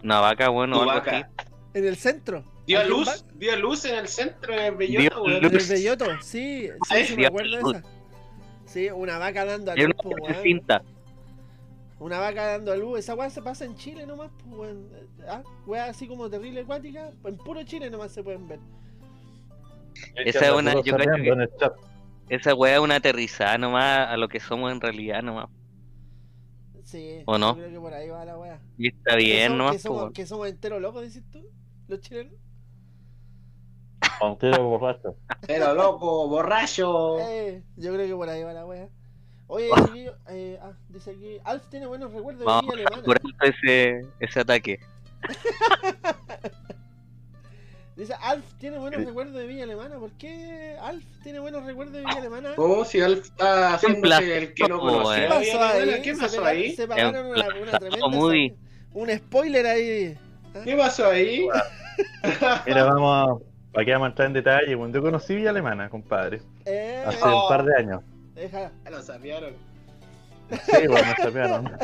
una vaca, bueno, Tu algo vaca. así. En el centro. Dio a ¿Aquí en luz, dio luz en el centro en el belloto, weón. En el. Belloto, sí, sí, sí me acuerdo de esa. Sí, una vaca dando a Era luz, una po, muerte weón. cinta. Una vaca dando a luz, esa weá se pasa en Chile nomás, pues weón. Ah, weá así como terrible acuática, en puro Chile nomás se pueden ver. Esa es una- yo creo que-. Esa weá es una aterrizada nomás a lo que somos en realidad nomás. Sí, ¿O no? yo creo que por ahí va la weá. Y está Que bien somos- nomás, que somos, weón. que somos enteros locos, dices tú, los chilenos. Montero borracho. Pero loco, borracho. Eh, yo creo que por ahí va la wea. Oye, eh, ah, dice aquí, Alf tiene buenos recuerdos de Vamos Villa Alemana. ese, ese ataque. Dice, Alf tiene buenos recuerdos de Villa Alemana. ¿Por qué Alf tiene buenos recuerdos de Villa Alemana? ¿Cómo si Alf está haciéndose el que no weón. conocía? ¿Qué pasó ahí? ¿Qué Se pasó ahí? Se pagaron una, tremenda... Moody. Un spoiler ahí. ¿Qué pasó ahí? Mira, vamos a, para que vamos a entrar en detalle. Bueno, yo conocí Villa Alemana, compadre, Eh, hace Oh. un par de años. Deja- Lo sapearon. Sí, bueno, me sapearon.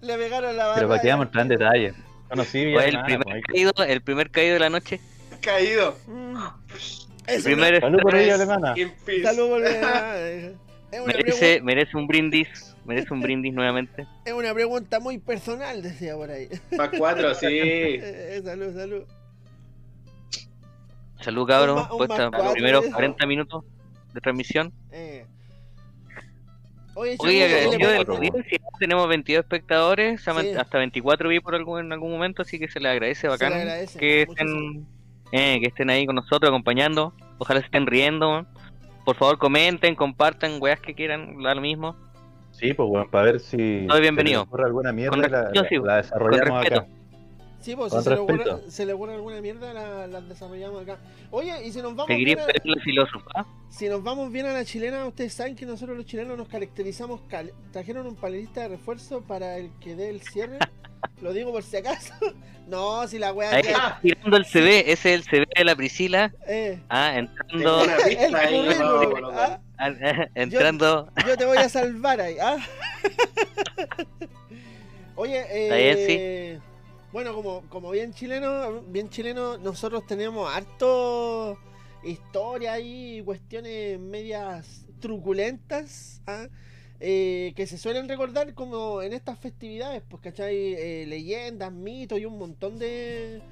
le pegaron la Pero para que vamos a en detalle. Conocí Villa Fue el primer pues, caído, el primer caído de la noche. Caído. Mm. El Es primer Salud por Rest Alemana. Salud por una, merece, merece un brindis, merece un brindis nuevamente. es una pregunta muy personal, decía por ahí. Más cuatro, sí. Eh, salud, salud. Salud un puesta los primeros eh. 40 minutos de transmisión. Eh. Oye, Oye, agradecido de la audiencia, tenemos 22 espectadores, Sí. hasta 24 vi por algún, en algún momento, así que se les agradece bacán le agradece, que estén, eh, que estén ahí con nosotros acompañando. Ojalá se estén riendo. Por favor, comenten, compartan, weas que quieran, da lo mismo. Sí, pues bueno, para ver si Todo bienvenido. alguna mierda Con la, respeto, la- la desarrollamos acá. Sí, pues Con si se le, ocurre, respeto. se le ocurre alguna mierda, la, la desarrollamos acá. Oye, y si nos vamos bien a, la filósofa. si nos vamos bien a la chilena, ustedes saben que nosotros los chilenos nos caracterizamos. cal- trajeron un panelista de refuerzo para el que dé el cierre. Lo digo por si acaso. No, si la weá Ahí está tirando el CV, ese es el CV de la Priscila. eh, Ah, entrando, el ahí. currículum, no, ah, ah, entrando. yo te voy a salvar ahí. ¿ah? Oye, eh, bien, bueno, como, como bien chileno, bien chileno, nosotros tenemos harto historia ahí, cuestiones medias truculentas, ¿ah? Eh, que se suelen recordar como en estas festividades, pues, ¿cachai? Eh, leyendas, mitos y un montón de,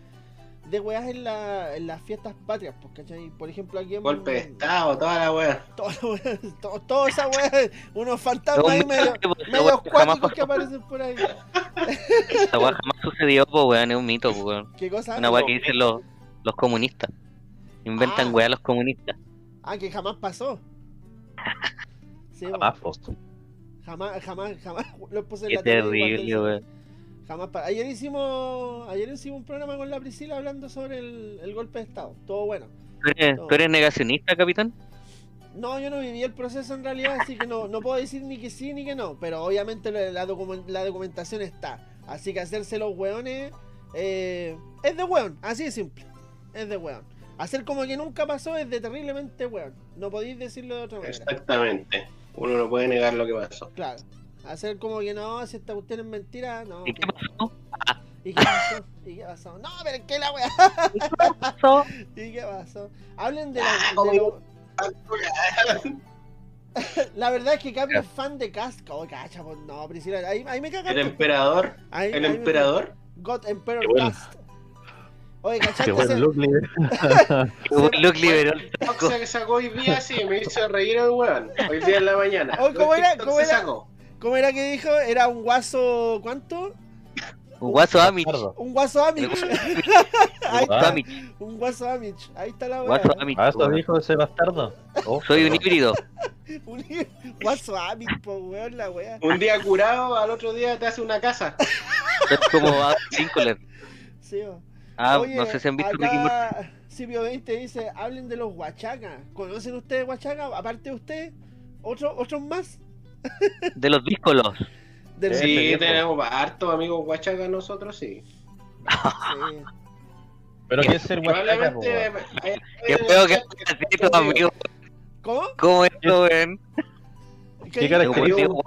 de weas en, la, en las fiestas patrias, pues, ¿cachai? Por ejemplo, aquí en... Golpe de estado, toda la wea. Toda la wea- to- toda esa wea, unos fantasmas ahí medio, medio wea jamás acuáticos que aparecen por ahí. Esa wea jamás sucedió, pues weón, es un mito, pues weón. ¿Qué cosa? Una weá que dicen los, los comunistas. Inventan Ah. weá los comunistas. Ah, que jamás pasó. Sí, Jamás, pues. jamás, jamás, jamás lo puse en Qué la terrible, weón. Jamás pa- Ayer hicimos, ayer hicimos un programa con la Priscila hablando sobre el, el golpe de estado. Todo bueno. ¿Tú eres, tú eres negacionista, capitán? No, yo no viví el proceso en realidad, así que no, no puedo decir ni que sí ni que no. Pero obviamente la, la documen- la documentación está. Así que hacerse los weones eh, es de weón, así de simple. Es de weón. Hacer como que nunca pasó es de terriblemente weón. No podéis decirlo de otra manera. Exactamente. Uno no puede negar lo que pasó. Claro. Hacer como que no, si esta cuestión es mentira, no. ¿Y qué pasó? ¿Y qué pasó? ¿Y qué pasó? No, pero es que la weá. pasó? ¿Y qué pasó? Hablen de la. Ah, de lo- La verdad es que Capi es fan de Casca. Oh, cacha, pues no, Priscila. Ahí, ahí me cagan. El emperador. Ahí- El ahí me- emperador. God Emperor Qué bueno. Cast. Oye, Qué ¿cachaste? bueno ese- look, líder. Qué buen look liberal. Boxa que sacó hoy día, sí, me hizo reír el weón. Hoy día en la mañana. Oh, ¿cómo era? ¿Cómo se era? sacó. ¿Cómo era que dijo? Era un guaso. ¿Cuánto? Un guaso Amish. Un guaso Amish. Ahí está, Amish. un guaso Amish. Ahí está la weá. Ah, eso dijo ese bastardo. Oh, Soy un híbrido. Un guaso Amish, po weón, la weá. Un día curado, al otro día te hace una casa. Es como Adam Lincoln. Sí, po. Ah, Oye, no sé si han visto acá Silvio 20 dice, hablen de los huachacas. ¿Conocen ustedes huachacas? Aparte de usted, ¿otro, ¿otros más? De los díscolos. De los- Sí, tenemos hartos amigos guachacas nosotros, sí. sí. Pero ¿qué es ser hay- Qué feo que así tus amigos. ¿Cómo? ¿Cómo esto, weón? ¿Qué característica po?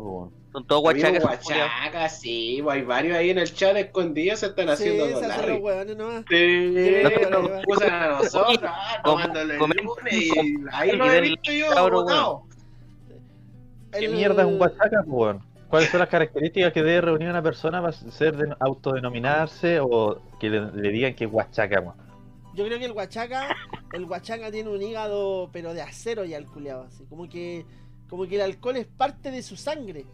weón? Son todos guachacas. guachacas, sí, hay varios ahí en el chat escondidos se están Sí, haciendo se con hacen los Larry. hueones nomás. Sí, Sí, nos usan a nosotros, ah, tomándole el lunes, y com- ahí lo he visto yo. ¿Qué el- mierda es un huachaca, pues, weón? ¿Cuáles son las características que debe reunir una persona para ser de autodenominarse o que le, le digan que es huachaca, weón? Yo creo que el Huachaca, el Huachaca tiene un hígado, pero de acero ya el culeado, así. Como que, como que el alcohol es parte de su sangre.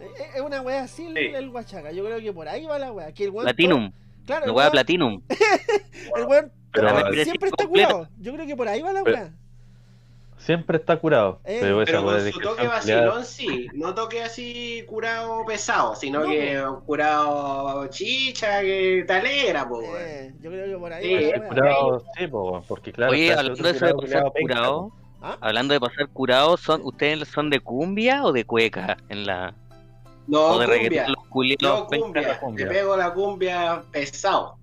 Eh, eh, Es una weá así el, Sí. el Huachaca. Yo creo que por ahí va la weá. Que el weón Platinum. Claro, La el weá Platinum. el weón Pero- siempre está curado. Yo creo que por ahí va la Pero- weá. Siempre está curado. Eh, pero Pero su que toque vacilón, sí. No toque así curado pesado, sino No, que curado chicha, que te alegra, po. Eh, yo creo que por ahí Sí. Curado, sí, po, porque claro. Oye, hablando de eso de curado, pasar curado, po. ¿Ah? hablando de pasar curado, son, ¿ustedes son de cumbia o de cueca? En la, No, o de cumbia. reggaetón, los cumbia. la cumbia. Te pego la cumbia pesado.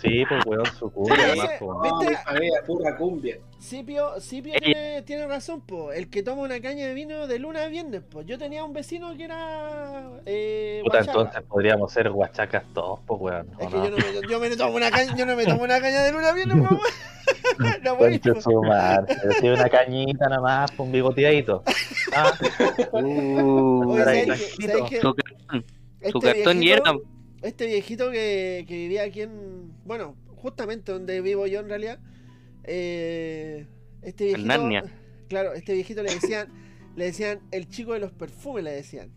Sí, pues weón, su cumbia, Sí. No, ¿Viste? mi familia, pura cumbia. Cipio, Cipio Ella- tiene, tiene razón, po. El que toma una caña de vino de luna a viernes, po. Yo tenía un vecino que era. Eh, Puta, entonces podríamos ser huachacas todos, pues weón. ¿o Es que no? yo no me, yo me tomo una caña, yo no me tomo una caña de luna a viernes, po. No, voy, Conche su madre, pero sí, una cañita nada más, un bigoteadito. Ah, Uh, Oye, ¿sabes cartón, Este su cartón viejito- llena. Este viejito que, que vivía aquí en. Bueno, justamente donde vivo yo en realidad. eh, este viejito. Narnia. Claro, este viejito le decían. le decían el chico de los perfumes, le decían.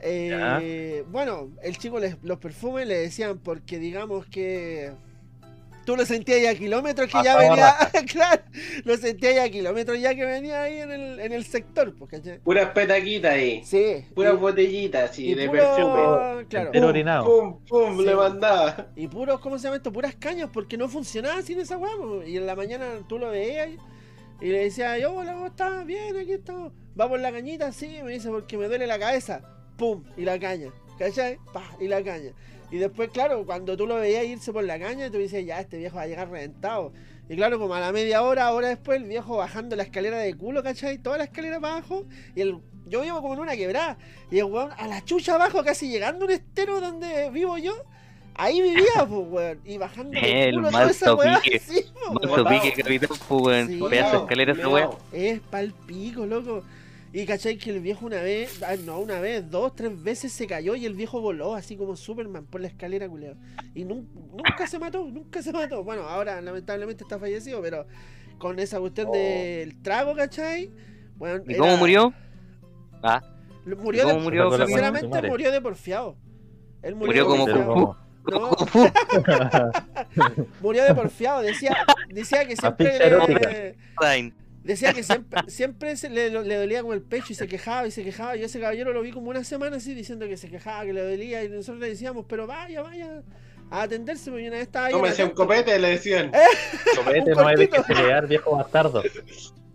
Eh, bueno, el chico de los perfumes le decían porque digamos que. Tú lo sentías ya a kilómetros que ya venía. claro, lo sentías ya a kilómetros ya que venía ahí en el, en el sector, pues. Puras petaquitas ahí. Sí. Puras y- botellitas así y de puro- perfume. Claro. entero orinado. Pum, pum, Sí. le mandaba. Y puros, ¿cómo se llama esto? Puras cañas, porque no funcionaba sin esa weá. po. Y en la mañana tú lo veías y, y le decías, yo, hola, ¿cómo estás? Bien, aquí estamos. Vamos la cañita, sí, me dice, porque me duele la cabeza. Pum, y la caña. ¿Cachai? Pa, y la caña. Y después, claro, cuando tú lo veías irse por la caña, tú dices, ya, este viejo va a llegar reventado. Y claro, como a la media hora, hora después, el viejo bajando la escalera de culo, ¿cachai? Toda la escalera para abajo. Y el, yo vivo como en una quebrada. Y el weón a la chucha abajo, casi llegando a un estero donde vivo yo. Ahí vivía, pues, weón. Y bajando de El culo toda esa weá. Sí, Manso weón. botado. pique, capitán, pues, weón. Sí. Pedazo de escalera esa weá. Es loco. Y cachai que el viejo una vez, ah, no, una vez, dos, tres veces se cayó y el viejo voló así como Superman por la escalera, culiao. Y nun- nunca se mató, nunca se mató. Bueno, ahora lamentablemente está fallecido, pero con esa cuestión Oh. del trago, cachai. Bueno, ¿Y era- cómo murió? Ah, Murió ¿Cómo de, murió, Con la sinceramente murió de porfiado. Él Murió de como porfiado. No, murió de porfiado. Decía, decía que siempre Decía que siempre, siempre se le, le dolía como el pecho y se quejaba y se quejaba. Yo ese caballero lo vi como una semana así diciendo que se quejaba, que le dolía y nosotros le decíamos, pero vaya, vaya a atenderse. Porque una vez estaba ahí Tómese un atento. copete, le decían. Copete, no hay de que pelear, viejo bastardo.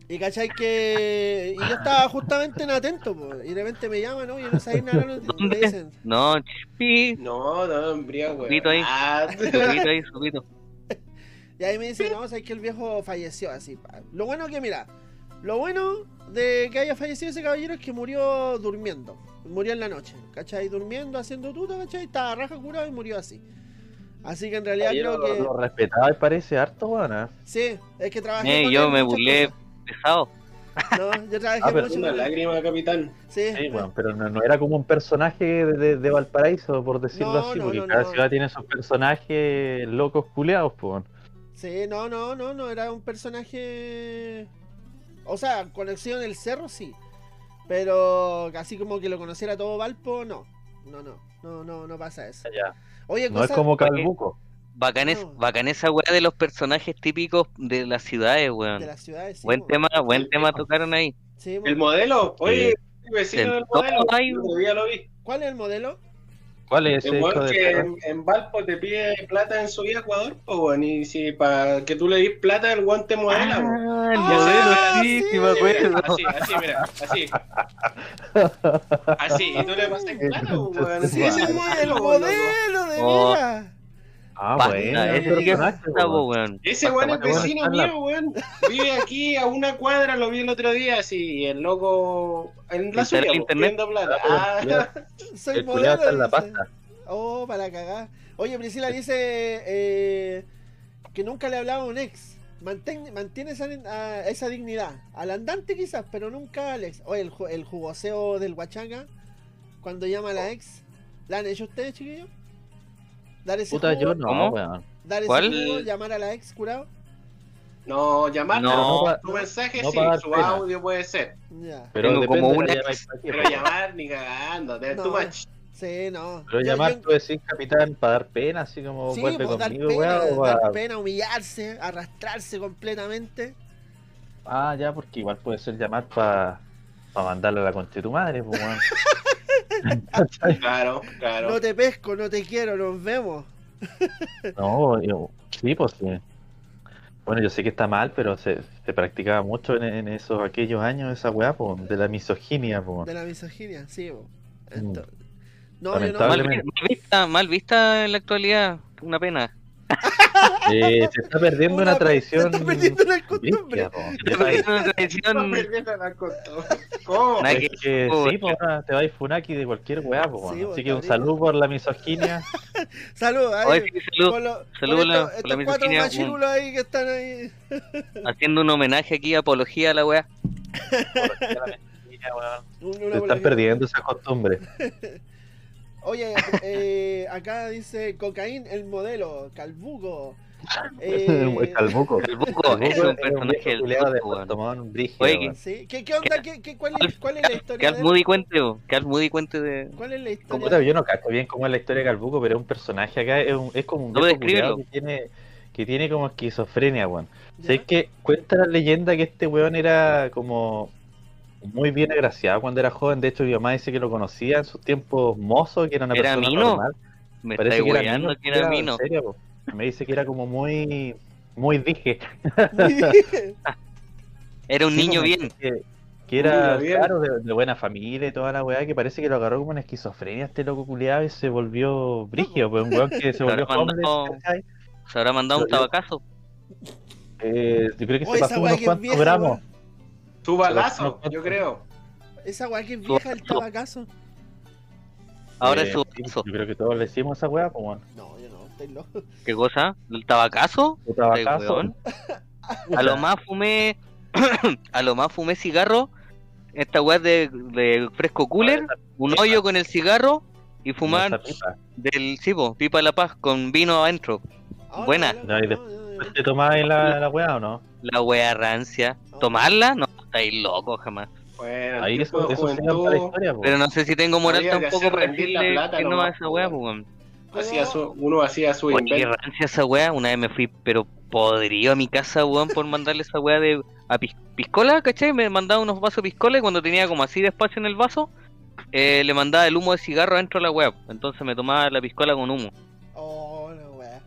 Y cachai que. Y yo estaba justamente en atento, po, y de repente me llaman, ¿no? Y no sabía nada, no- me dicen. No, chipi. No, no, embriago, Supito ahí. Ah, Supito ahí, supito. Y ahí me dicen, no, sabes que el viejo falleció así. pa. Lo bueno que, mira, lo bueno de que haya fallecido ese caballero es que murió durmiendo. Murió en la noche, ¿cachai? Durmiendo, haciendo tuto, ¿cachai? Estaba raja curado y murió así. Así que en realidad Caballero, creo que. Lo respetaba y parece harto, weón. ¿eh? Sí, es que trabajé. Eh, con yo él me burlé. cosas. Pesado. No, yo trabajé Ah, pero mucho Una con él. lágrima, capitán. Sí, Sí, weón, pero no, no era como un personaje de, de- de Valparaíso, por decirlo No, así, no, porque no, cada no. ciudad tiene sus personajes locos culeados, pues. Sí, no, no, no, no, era un personaje. O sea, conexión en el cerro, sí. Pero así como que lo conociera todo Valpo, no. No, no, no, no, no pasa eso. Ya. Oye, No es como Calbuco. Bacán, es, No. bacán esa weá de los personajes típicos de las ciudades, de weón. las ciudades. sí, Buen tema, buen tema tocaron ahí. Sí. El modelo, oye, vecino del modelo. hay- lo vi. ¿Cuál es el modelo? ¿Cuál es ese El hijo de que en, en Valpo te pide plata en su vida a Ecuador, pues, weón. Y si para que tú le des plata, el guante modela. Ah, el Ah, modelo, sí, sí. sí me acuerdo. Así, así, mira, así. Así, y tú le pasas plata, weón. Sí, ese es el modelo, modelo de Oh. Ah, bueno, ese sí que weón. Ese weón es vecino mío, weón. Vive aquí a una cuadra, lo vi el otro día, así, y el loco en la ¿Está en suya, internet? pidiendo plata. Ah, Ah, Soy El está en la pasta. Oh, para cagar. Oye, Priscila dice eh, que nunca le hablaba a un ex. Mantén- mantiene esa, a- esa dignidad. Al andante quizás, pero nunca al ex. Oye, el, el jugoseo del Huachanga, cuando llama a la ex. ¿La han hecho ustedes, chiquillos? Dar ese Puta, jugo, yo no, ¿Cómo? weón. dar ese ¿Cuál? jugo, llamar a la ex curado. No, llamar, No. pero No pa- tu mensaje no sí, pa' dar su pena. audio puede ser. Ya. Pero Tengo como de un la ex, llamáis pa' qué, Pero llamar ni cagando, de No. too much. Sí, no. Pero Yo- llamar, yo- tú decís, capitán, para dar pena, así como Sí, vuelve pues, dar conmigo, pena, weón, dar pena, humillarse, arrastrarse completamente. Ah, ya, porque igual puede ser llamar para mandarle a la concha de tu madre, pues, weón. Claro, claro. No te pesco, no te quiero, nos vemos. No, yo- sí, pues sí. Bueno, yo sé que está mal, pero se, se practicaba mucho en, en esos aquellos años esa weá, pues, de la misoginia, pues. De la misoginia, sí. po. Mm. No, yo no. Mal vista, mal vista en la actualidad. Una pena. Eh, se está perdiendo una, Una- tradición. Se está perdiendo la costumbre. po. Se perdió una Estamos tradición. perdiendo la costumbre. ¿Cómo? Es que sí, pues ahora te vais funaki de cualquier weá, pues. Sí, Así que un saludo por la misoginia. Salud, ahí. Oye, sí, salud. Lo- salud por la- estos, por la misoginia, machirulos ahí que están ahí. Haciendo un homenaje aquí, apología a la weá. Un- una Se están apología. perdiendo esa costumbre. Oye, eh, acá dice cocaín, el modelo, calbuco. Eh, calbuco. Calbuco, es un personaje del de. ¿sí? ¿Qué, qué onda? ¿Qué, qué, cuál, es, ¿Cuál es la historia? él? Moody cuente, al Moody cuente de. ¿Cuál es la historia? Yo no cacho bien cómo es la historia de Calbuco, pero es un personaje acá, es, un- es como un No, viejo que tiene, que tiene como esquizofrenia, weón. ¿Ya? Sé que cuenta la leyenda que este weón era como muy bien agraciado cuando era joven, de hecho mi mamá dice que lo conocía en sus tiempos mozos, que era una ¿Era persona Mino? normal. Me Parece estáis que era Mino, que era Mino. en serio. Me dice que era como muy, muy dije. Era un Sí, niño bien. Que, que era, claro, de, de buena familia y toda la weá, que parece que lo agarró como una esquizofrenia este loco culiado y se volvió brígido, pues un weón que se volvió. Se habrá mandado un tabacazo. Eh, yo creo que Oye, se pasó unos cuantos vieja, gramos. Su balazo, yo creo. Esa weá que es vieja, el tabacazo. Ahora Eh, es su vaso. Yo creo que todos le hicimos esa weá, pues bueno. No, yo no, estoy loco. ¿Qué cosa? ¿El tabacazo? Tu Ay, tabacazo. weón. A lo más fumé. a lo más fumé cigarro. Esta weá de, de fresco cooler. Un hoyo con el cigarro. Y fumar pipa. del cibo, pipa de la paz, con vino adentro. Ahora, Buena. loco, No, y no, no, no. ¿Te tomabas la, la weá o no? La weá rancia. ¿Tomarla? No, estáis loco jamás. Bueno, Ahí eso, eso juventud para la historia. Pero no sé si tengo moral tampoco para rendir la decirle plata que no a esa weá, weón. weón. hacía su, uno hacía su Oye, qué rancia esa weá. Una vez me fui, pero podrido a mi casa, weón, por mandarle esa weá de a pis- piscola, ¿cachai? Me mandaba unos vasos de piscola y cuando tenía como así de espacio en el vaso, eh, le mandaba el humo de cigarro dentro de la weá. Entonces me tomaba la piscola con humo. Oh, la weá.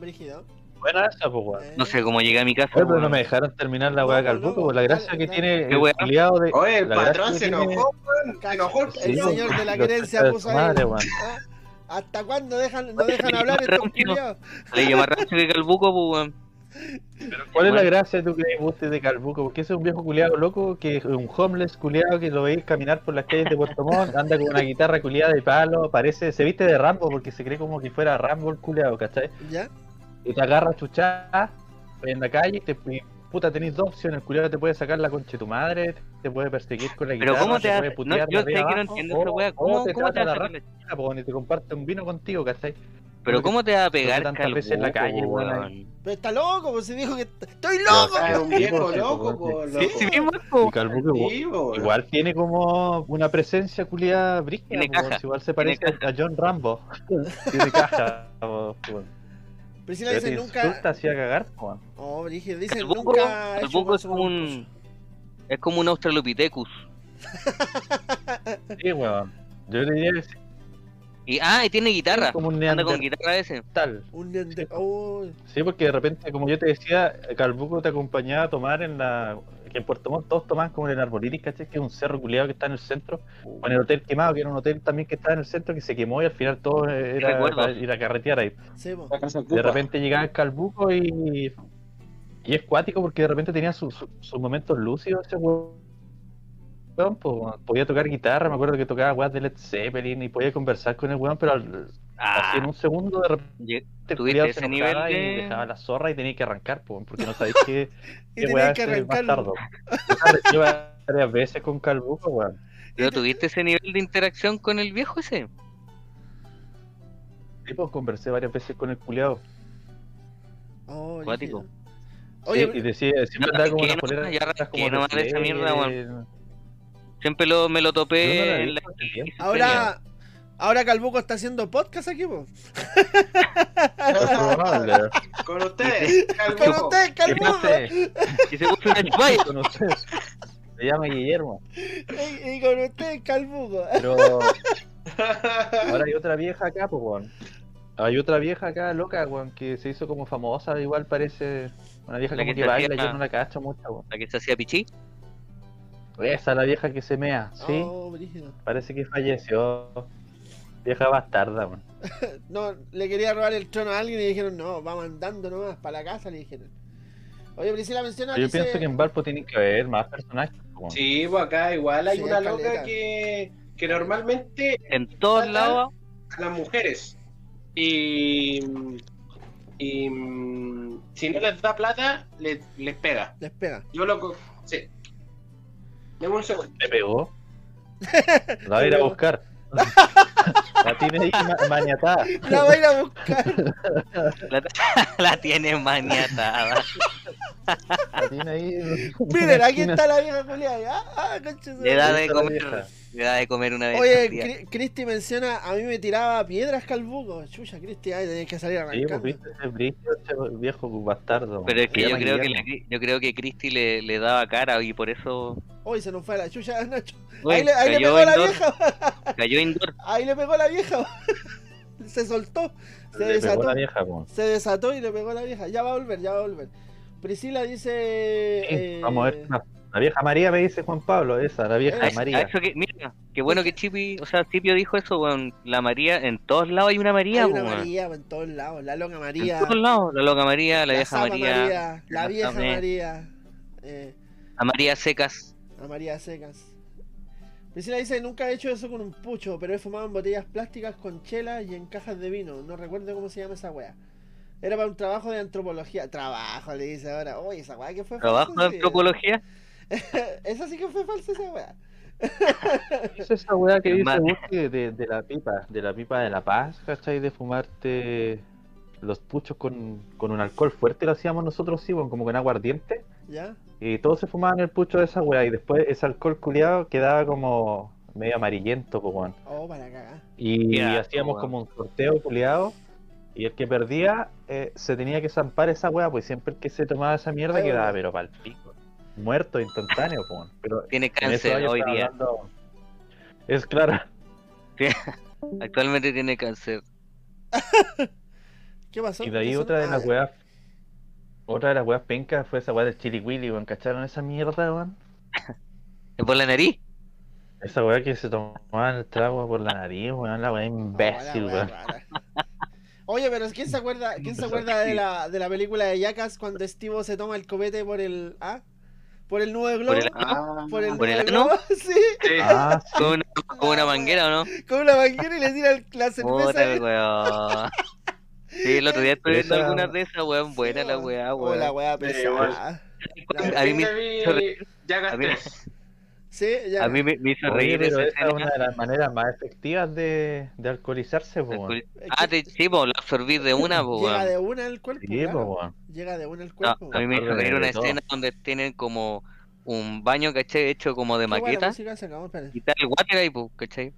Brígido. Buena esa, pues weón. Eh. No sé cómo llegué a mi casa. Oye, pero no me dejaron terminar la weá de Calbuco, por la gracia que tiene ¿Qué el culiado de. Oye, el patrón que se enojó, weón. Se enojó el señor de la querencia puso ahí. weón. ¿Ah? ¿Hasta cuándo dejan, no dejan hablar estos culiados? Le llama rancio que calbuco, pues weón. ¿Cuál es la gracia tú crees usted de Calbuco? Porque ese es un viejo culiado loco, que es un homeless culiado que lo veis caminar por las calles de Puerto Montt, anda con una guitarra culiada de palo, parece, se viste de Rambo porque se cree como que fuera Rambo el culiado, ¿cachai? ¿Ya? Y te agarra chuchada en la calle y te y, puta tenés dos opciones, el culiado te puede sacar la concha de tu madre, te puede perseguir con la Pero guitarra, ¿cómo te puede hace? No, putear yo sé que arriba no abajo, entiendo o- esa weá. ¿Cómo, te cómo te de hace agarrar la po, y te comparte un vino contigo, ¿cachai? Pero ¿cómo te va a pegar tantas veces en la calle, weón? Pero está loco, pues se dijo que. ¡Estoy loco! Es un viejo loco, sí, po, sí. loco. Sí, sí mismo, igual- Sí, tiene como una presencia culiada brígida, igual se parece a John Rambo. tiene caja, po, Pero te dice insulta nunca. así a cagar, po. Oh, Brígido, dice Calbuco, nunca. hecho calbuco es como un. Es como un Australopithecus. Sí, weón. Yo diría que sí, Y, ah, y tiene guitarra. es como un Anda con guitarra ese. neandertal. Un neande- oh, Sí, porque de repente, como yo te decía, Calbuco te acompañaba a tomar en la. Que en Puerto Montt todos tomaban como en el Arbolitis, ¿cachai? Que es un cerro culiado que está en el centro. O en el Hotel Quemado, que era un hotel también que estaba en el centro, que se quemó y al final todo era ir a carretear ahí. sí, De repente llegaba el Calbuco y. Y es cuático porque de repente tenía sus sus- sus momentos lúcidos ese weón. po, Podía tocar guitarra, me acuerdo que tocaba weas de Led Zeppelin y podía conversar con el weón, pero al- Ah, Así en un segundo de repente ¿Tuviste ese se nivel enojaba y de- dejaba la zorra y tenía que arrancar, po, porque no sabéis qué, qué tenía weá que el arrancarlo. bastardo. Yo varias veces con Calbuco, weón. ¿Pero tuviste ese nivel de interacción con el viejo ese? Sí, pues, conversé varias veces con el culiao. Oh, Cuático. Oye, Sí, y decía, siempre andaba como una polera. ya arranqué como nomás de esa mierda, weón. Siempre lo, me lo no topé vi en la ahora, ahora Calbuco está haciendo podcast aquí, po. Es probable. Con ustedes, Con Calbuco. usted, ¿Qué Calbuco. Y se puso una chupalla. Con usted. Se llama Guillermo. Y, y con usted, Calbuco. Pero ahora hay otra vieja acá, pues, weón. Hay otra vieja acá, loca, weón, que se hizo como famosa, igual parece una vieja La como que que, baila, hacía- yo no la cacho mucho, weón. La que se hacía pichí. Esa la vieja que se mea, sí, Oh, parece que falleció. Vieja bastarda, weón. No, le quería robar el trono a alguien y dijeron, no, vamos andando nomás para la casa, le dijeron. Oye, Priscila menciona, Yo dice... pienso que en Valpo tienen que haber más personajes. Sí, pues acá igual hay Sí, una loca caleta. que, que normalmente En todos lados. a las mujeres y, y si no les da plata, les, les pega. Les pega. Yo lo... co- Sí. Deme un segundo. ¿Te pegó? La voy a ir a buscar. La tiene ahí ma- maniatada. La voy a ir a buscar. La, la tiene maniatada. La tiene ahí. Miren, aquí está la vieja Julia. Ah, ah, Le da de comer. Le da de comer una vez. Oye, Cristi menciona, a mí me tiraba piedras Calbuco. Chucha, Cristi, ay, tenías que salir Sí, pues arrancando. viste ese viejo bastardo. Pero es que yo creo que, la- yo creo que Cristi le, le daba cara y por eso Hoy se nos fue a la chucha, Nacho. Uy, ahí le, ahí le pegó la indoor, vieja. cayó indoor. Ahí le pegó la vieja. se soltó. Se Le pegó desató. la vieja. Se desató y le pegó la vieja. Ya va a volver, ya va a volver. Priscila dice. Sí, eh, Vamos a ver. La, la vieja María me dice Juan Pablo, esa, la vieja Eh, A María. eso que, mira, qué bueno que Chipi, o sea, Cipio dijo eso, weón. La María, en todos lados hay una María, Hay una weón. María en todos lados. La loca En María. todos lados, la loca María, la, vieja Zapa María, La la vieja. María. Eh, la María Secas. a María Secas. Priscila dice, nunca he hecho eso con un pucho, pero he fumado en botellas plásticas con chela y en cajas de vino. No recuerdo cómo se llama esa wea. Era para un trabajo de antropología. Trabajo, le dice ahora. Uy, esa wea que fue Trabajo de antropología. esa sí que fue falsa esa wea. Es esa weá que dice de, de la pipa, de la pipa de la paz, ¿cachai? De fumarte los puchos con, con un alcohol fuerte, lo hacíamos nosotros, sí, bueno, como con aguardiente. ¿Ya? Y todos se fumaban el pucho de esa weá, y después ese alcohol culiado quedaba como medio amarillento, pues, weón. Oh, para cagar. Y hacíamos como un sorteo culiado. Y el que perdía eh, se tenía que zampar esa weá, pues siempre el que se tomaba esa mierda Ay, quedaba, weón. pero pa'l pico. Muerto instantáneo, weón. Pero Tiene cáncer hoy día. hablando- Es claro. Actualmente tiene cáncer. ¿Qué pasó? Y de ahí ¿Qué otra de las Ah, weas. Otra de las weas pencas fue esa wea del Chili Willy, weón. ¿Cacharon esa mierda, weón? ¿Es por la nariz? Esa wea que se tomaban el trago por la nariz, weón. La wea imbécil, Oh, la wea weón. Oye, pero ¿quién se acuerda, quién se acuerda de la, de la película de Jackass cuando Steve se toma el copete por el. ¿Ah? ¿Por el nudo de globo? ¿Por el Ah, ¿Por el ¿Por el globo? Sí, sí. Ah, sí. ¿Con una, con una manguera o no? con una manguera y le tira el- la cerveza. Weón. Sí, el otro día estuve viendo algunas de esas, weón. Buena la weá, Oh, la weón. weá Sí, pesada. A mí me hizo vi Sí, ya. A mí me, me hizo Oye, reír pero esa esa es una de las maneras más efectivas de, de alcoholizarse, po. Ah, te, sí, pues, lo absorbí de una, pues, Llega de una al cuerpo. Sí, claro. po, weón. Llega de una al No, cuerpo. a mí me hizo reír una todo. escena donde tienen como un baño, ¿cachai? Hecho como de maqueta. espérate. Y el water ahí, pues, ¿cachai?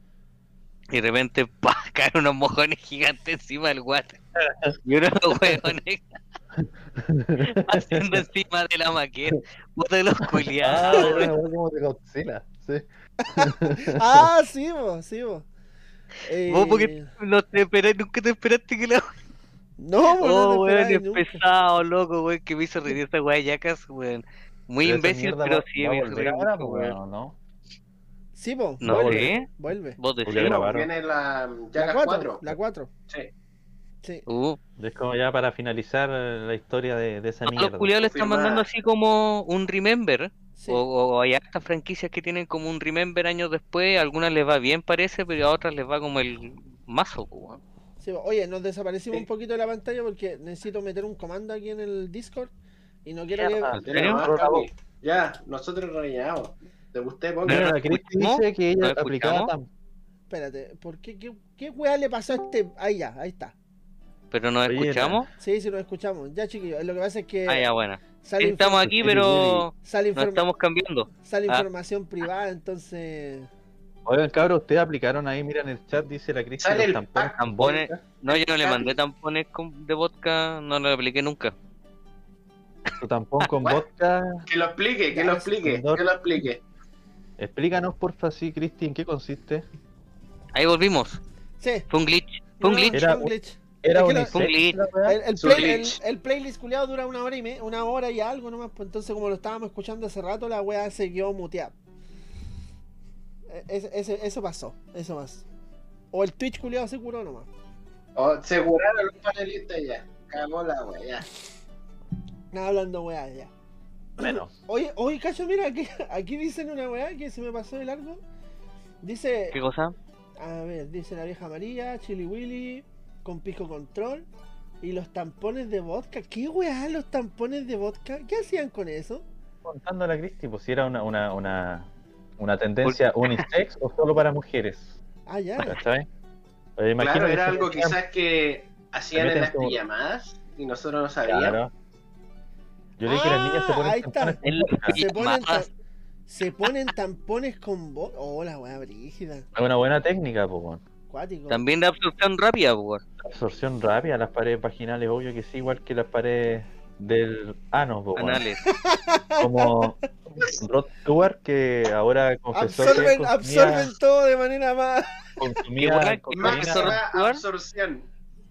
Y de repente, pa, caen unos mojones gigantes encima del water. Y unos hueones haciendo encima de la maqueta. Puta los Ah, culiados, era weón. una wea como de Godzilla, sí. Ah, sí, vos, sí, vos. Eh, Vos porque no te esperaste, nunca te esperaste que la No, no Oh, te weón, esperabas es nunca. pesado, loco, weón, que me hizo reír esta weá de Yacas, weón. Muy Pero imbécil, pero va- sí me hizo reír ahora, weón. weón, ¿no? Sí, vos. No vuelve, sé. Vuelve. Vos decís. Viene la 4. 4. La 4. Sí. Sí. Uh, Es como ya para finalizar la historia de, de esa mierda. los culiados le están mandando así como un remember. Sí. O, o hay hartas franquicias que tienen como un remember años después. A algunas les va bien, parece, pero a otras les va como el mazo, po, weón. Sí, oye, nos desaparecimos Sí. un poquito de la pantalla porque necesito meter un comando aquí en el Discord y no quiero que... Mierda. ¿En Tiene serio? más, Cami. Ya, nosotros rellenamos. ¿No Cristi escuchamos? dice que ¿No ella aplicaba. Espérate, ¿por qué? ¿Qué, qué weá le pasó a este...? Ahí ya, ahí está. Pero nos Oye, escuchamos. Sí, sí, nos escuchamos. Ya, chiquillos, lo que pasa es que Ah, ya, bueno. estamos aquí, pero sale, nos estamos cambiando. sale Ah. información privada, entonces... Oigan, cabros, ustedes aplicaron ahí, mira en el chat, dice la los el tampones. No, yo no le mandé tampones con- de vodka, no lo apliqué nunca. Tu tampón con vodka. Que lo explique, que lo explique, que lo explique. Explícanos, porfa, sí, Cristi, ¿en qué consiste? Ahí volvimos. Sí. Fue un glitch. Fue un glitch. Era- fue un glitch. ¿Era un weá? El, el Su play- el- glitch. el playlist culiado dura una hora y me, una hora y algo nomás, pues entonces como lo estábamos escuchando hace rato, la weá se quedó muteada. E- eso pasó, eso pasó. O el Twitch culiado se curó nomás. O aseguraron los panelistas ya. Cagó la wea, ya. Nada hablando weá ya. Menos. Oye, oye, cacho, mira, aquí, aquí dicen una weá que se me pasó de largo. Dice, ¿Qué cosa? a ver, dice la vieja María, Chili Willy, con pisco control. Y los tampones de vodka. ¿Qué weá los tampones de vodka? ¿Qué hacían con eso? Contando a la Cristi, pues si era una, una, una, una tendencia unisex o solo para mujeres. Ah, ya. Claro, era algo quizás que hacían en las como- pijamadas y nosotros no sabíamos. Claro. Yo leí que las niñas se Ah, ponen ahí está. tampones vodka. Se ponen, Más. ta- se ponen tampones con voz. Oh, la weá brígida. Es una buena técnica, pues. Cuático. También de absorción rápida. Absorción rápida, las paredes vaginales, obvio que sí, igual que las paredes del ano. Anales. Como Rod Stewart, que ahora confesó Absorben, que consumía, absorben todo de manera más. consumía absorción.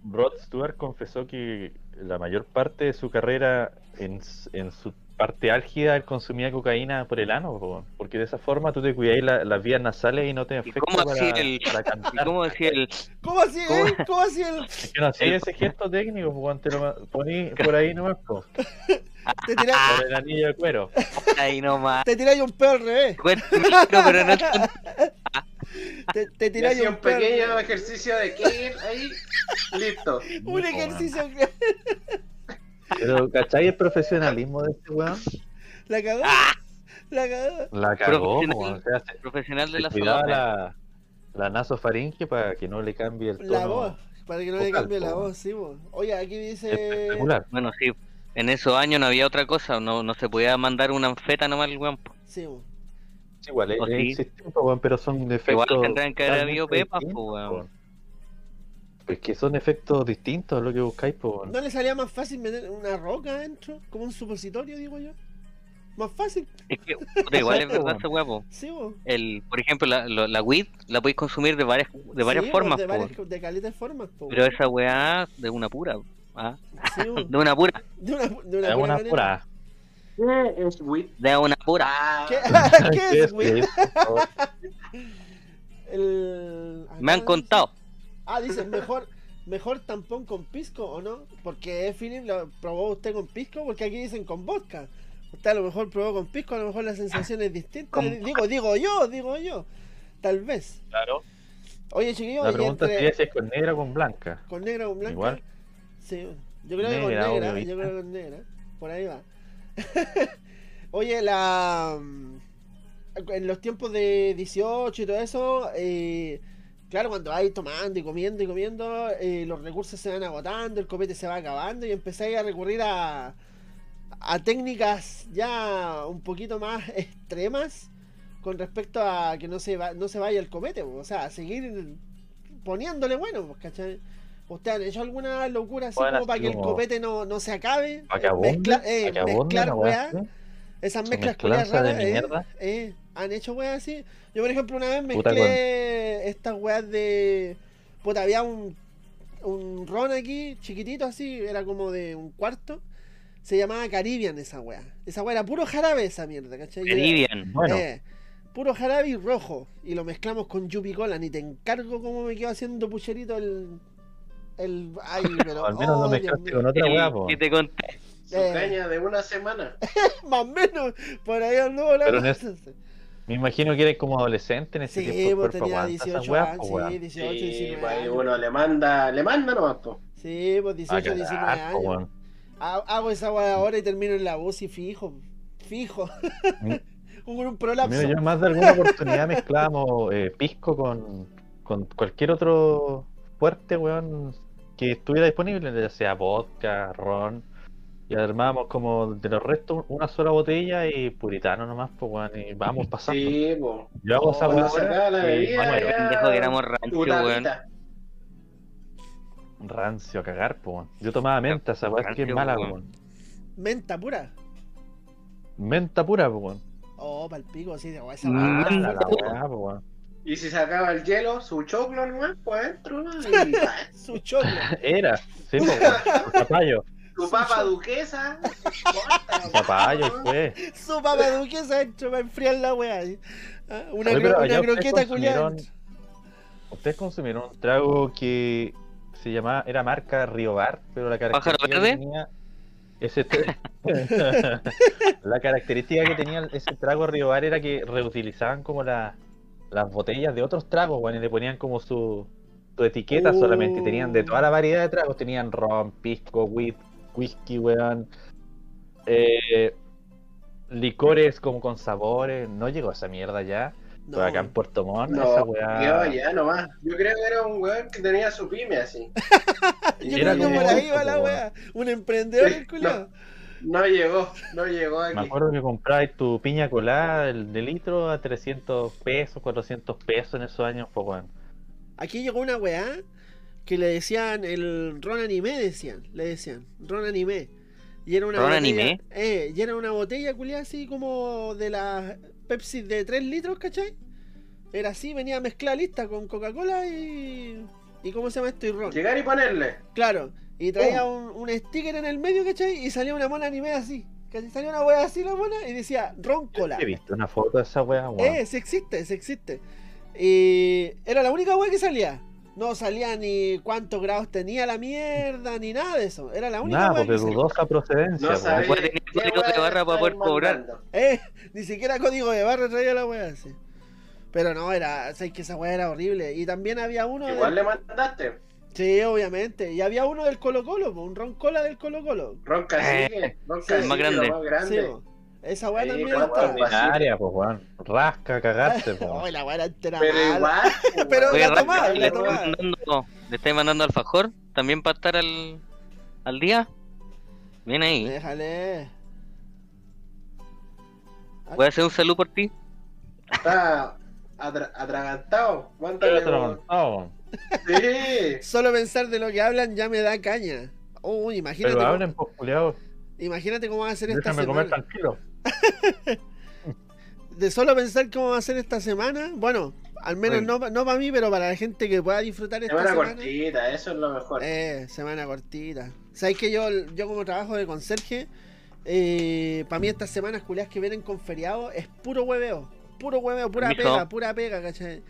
Rod Stewart confesó que la mayor parte de su carrera, en su parte álgida, él consumía cocaína por el ano, po, porque de esa forma tú te cuidáis la- las vías nasales y no te ¿Y afecta cómo para, hacía el- para ¿Y cantar. cómo decía el.? ¿Cómo así, ¿Cómo? eh? ¿Cómo así el.? Es que no hacía ese gesto técnico, pues, te lo poní por ahí nomás, po, Te tiráis por el anillo de cuero. Ahí nomás. te tiráis un pedo al revés. Micro, pero no Te, te tiráis un un pequeño ejercicio de Kegel ahí. Listo. Un ejercicio que Pero, ¿cachai el profesionalismo de este weón? la cagó. La cagó. La cagó, Profesional. o sea, se, Profesional de se la cuidaba salud. la, la nasofaringe para que no le cambie el tono. La voz. Para que no le cambie la voz, sí, po. Oye, aquí dice. Espectacular. Bueno, sí. En esos años no había otra cosa. No, no se podía mandar una anfeta nomás el weón. po. Sí, po. Sí, igual, es, ¿O es sí? existente, weón, pero son efectos. Igual tendrán que haber habido pepas, weón. Pues que son efectos distintos a lo que buscáis, po, weón. ¿No le salía más fácil meter una roca adentro? Como un supositorio, digo yo. Más fácil. Es que, igual es verdad ese huevo. Sí, po. El, por ejemplo, la, lo- la weed la podéis consumir de varias, de varias Sí, po, formas, De, varias, de formas, po. pero esa weá de una pura. ¿ah? Sí. De una pura. De una, de una Es pura una pura. ¿Qué es weed? De una pura. Ah, ¿Qué, ¿Qué es, por favor? El... Me han contado. Ah, dice, mejor, mejor tampón con pisco o no. Porque Philip lo probó usted con pisco, porque aquí dicen con vodka. Usted a lo mejor probó con pisco, a lo mejor la sensación es distinta. Con- Digo, digo yo, digo yo. Tal vez. Claro. Oye, chiquillos, La pregunta entre- sería si es con negra o con blanca. con negra o con blanca. Igual. Sí, yo creo que con negra, yo creo que con negra. Por ahí va. Oye, la mm, en los tiempos de 18 y todo eso, eh, claro, cuando vais tomando y comiendo y comiendo, eh, los recursos se van agotando, el copete se va acabando y empezáis a recurrir a, a técnicas ya un poquito más extremas con respecto a que no se va, no se vaya el copete, o sea, a seguir poniéndole bueno, pues, ¿cachai? ¿Ustedes han hecho alguna locura así Bueno, como para que el copete no, no se acabe? Abunde, Mezcla- eh, mezclar weá. esas mezclas culiadas raras, eh, eh, han hecho weas así. Yo, por ejemplo, una vez Puta, mezclé estas weas de. Puta, había un, un ron aquí, chiquitito así, era como de un cuarto. Se llamaba Caribbean esa wea. Esa wea era puro jarabe esa mierda, ¿cachai? Era- Caribbean. Bueno, eh, puro jarabe y rojo. Y lo mezclamos con Yupi Cola. Ni te encargo cómo me quedo haciendo pucherito el. el ay, pero. al menos oh, Dios mezclaste con otra weá, po. que te conté. Su Eh. caña de una semana. Más o menos. Por ahí anduvo la Pero en. Me imagino que eres como adolescente en ese Sí, tiempo. pues cuerpo tenía aguanta esas 18 weas, años, po, weón. sí, 18, Sí, 19 pues ahí años. uno le manda, le manda nomás, po. Sí, pues A 18, 19 cagar, po, años. weón. Ha- Hago esa weá ahora y termino en la UCI fijo. Fijo. Mm. Con un prolapso. Mira, yo más de alguna oportunidad mezclábamos eh, pisco con, con cualquier otro fuerte, weón, que estuviera disponible, ya sea vodka, ron, y armábamos como de los restos una sola botella y puritano nomás, pues, weón, y vamos pasando. Sí, po. Yo hago esa ya- Pendejo que éramos rancio, Tu weón. rancio a cagar, pues, weón. Yo tomaba menta, esa weá es que es mala, weón. weón. Menta pura. Menta pura, pues, weón. Oh, palpico, así de esa Mm. weá. Mala la weá, pues, weón. Y si se acaba el hielo, su choclo nomás, pues adentro, ¿no? Y Su choclo. Era, sí, pues, weón. Su zapallo, tu papa duquesa. su zapallo, pues. Su papa duquesa dentro para enfriar la weá. Una, Oye, una croqueta culiada. consumieron- Ustedes consumieron un trago que se llamaba, era marca Río Bar, pero la ¿Pájaro característica que tenía ese la característica que tenía ese trago Río Bar era que reutilizaban como la- las botellas de otros tragos, bueno, y le ponían como su, su etiqueta solamente. Tenían de toda la variedad de tragos, tenían ron, pisco, whi- whisky, weón. eh, licores como con sabores. No llegó esa mierda ya. No. Pero acá en Puerto Montt, esa No, weá. yo ya nomás. Yo creo que era un weón que tenía su pyme así. Yo Era creo que por ahí va la weá. Un emprendedor, Sí, el culiao. No llegó, no llegó Me aquí. acuerdo que comprabas tu piña colada el de litro a 300 pesos, 400 pesos en esos años, pues weón. Aquí llegó una weá que le decían el ron anime, decían. Le decían, ron anime. Y era una ¿Ron botella, anime? Eh, y era una botella culiada así como de las Pepsi de 3 litros, ¿cachai? Era así, venía mezclada lista con Coca-Cola y. ¿Y cómo se llama esto? Y ron. Llegar y ponerle. Claro. Y traía un, un sticker en el medio, ¿cachai? Y salía una mona anime así. ¿cachai? Salía una weá así la mona y decía ron cola. He visto una foto de esa weá, weón. Eh, sí existe, sí existe. Y era la única weá que salía. No salía ni cuántos grados tenía la mierda, ni nada de eso. Era la única Nada, porque dudosa procedencia, No weón. sabía. Puede tener qué código de barra para poder cobrar. Eh, ni siquiera código de barra traía la weá así. Pero no, era, sabes que esa weá era horrible. Y también había uno. Igual del- le mandaste. Sí, obviamente. Y había uno del Colo Colo, un ron cola del Colo Colo. Ron cacique. Ron Sí. cacique, Más grande. más Sí, grande. po. Esa weá también agua. Ordinaria, pues weón. Rasca, cagarte, pues. La weá era entera Pero mala. igual. pues, Pero Oye, la ¿le la mandando, ¿le estáis mandando alfajor? ¿También para estar al, al día? Bien ahí. Déjale. Voy a hacer un saludo por ti. Está atra- atragantado. Contaba, Sí. Solo pensar de lo que hablan ya me da caña. Uy, imagínate. Pero cómo- hablen, pues. Imagínate cómo va a ser esta Déjame comer semana. tranquilo. De solo pensar cómo va a ser esta semana. Bueno, al menos Bueno. no, no para mí, pero para la gente que pueda disfrutar esta Semana semana. cortita, eso es lo mejor. Eh, semana cortita. ¿Sabes que yo, yo como trabajo de conserje, eh, para mí estas semanas culiadas que vienen con feriado es puro hueveo. Puro hueveo, pura pega, pura pega, ¿cachai?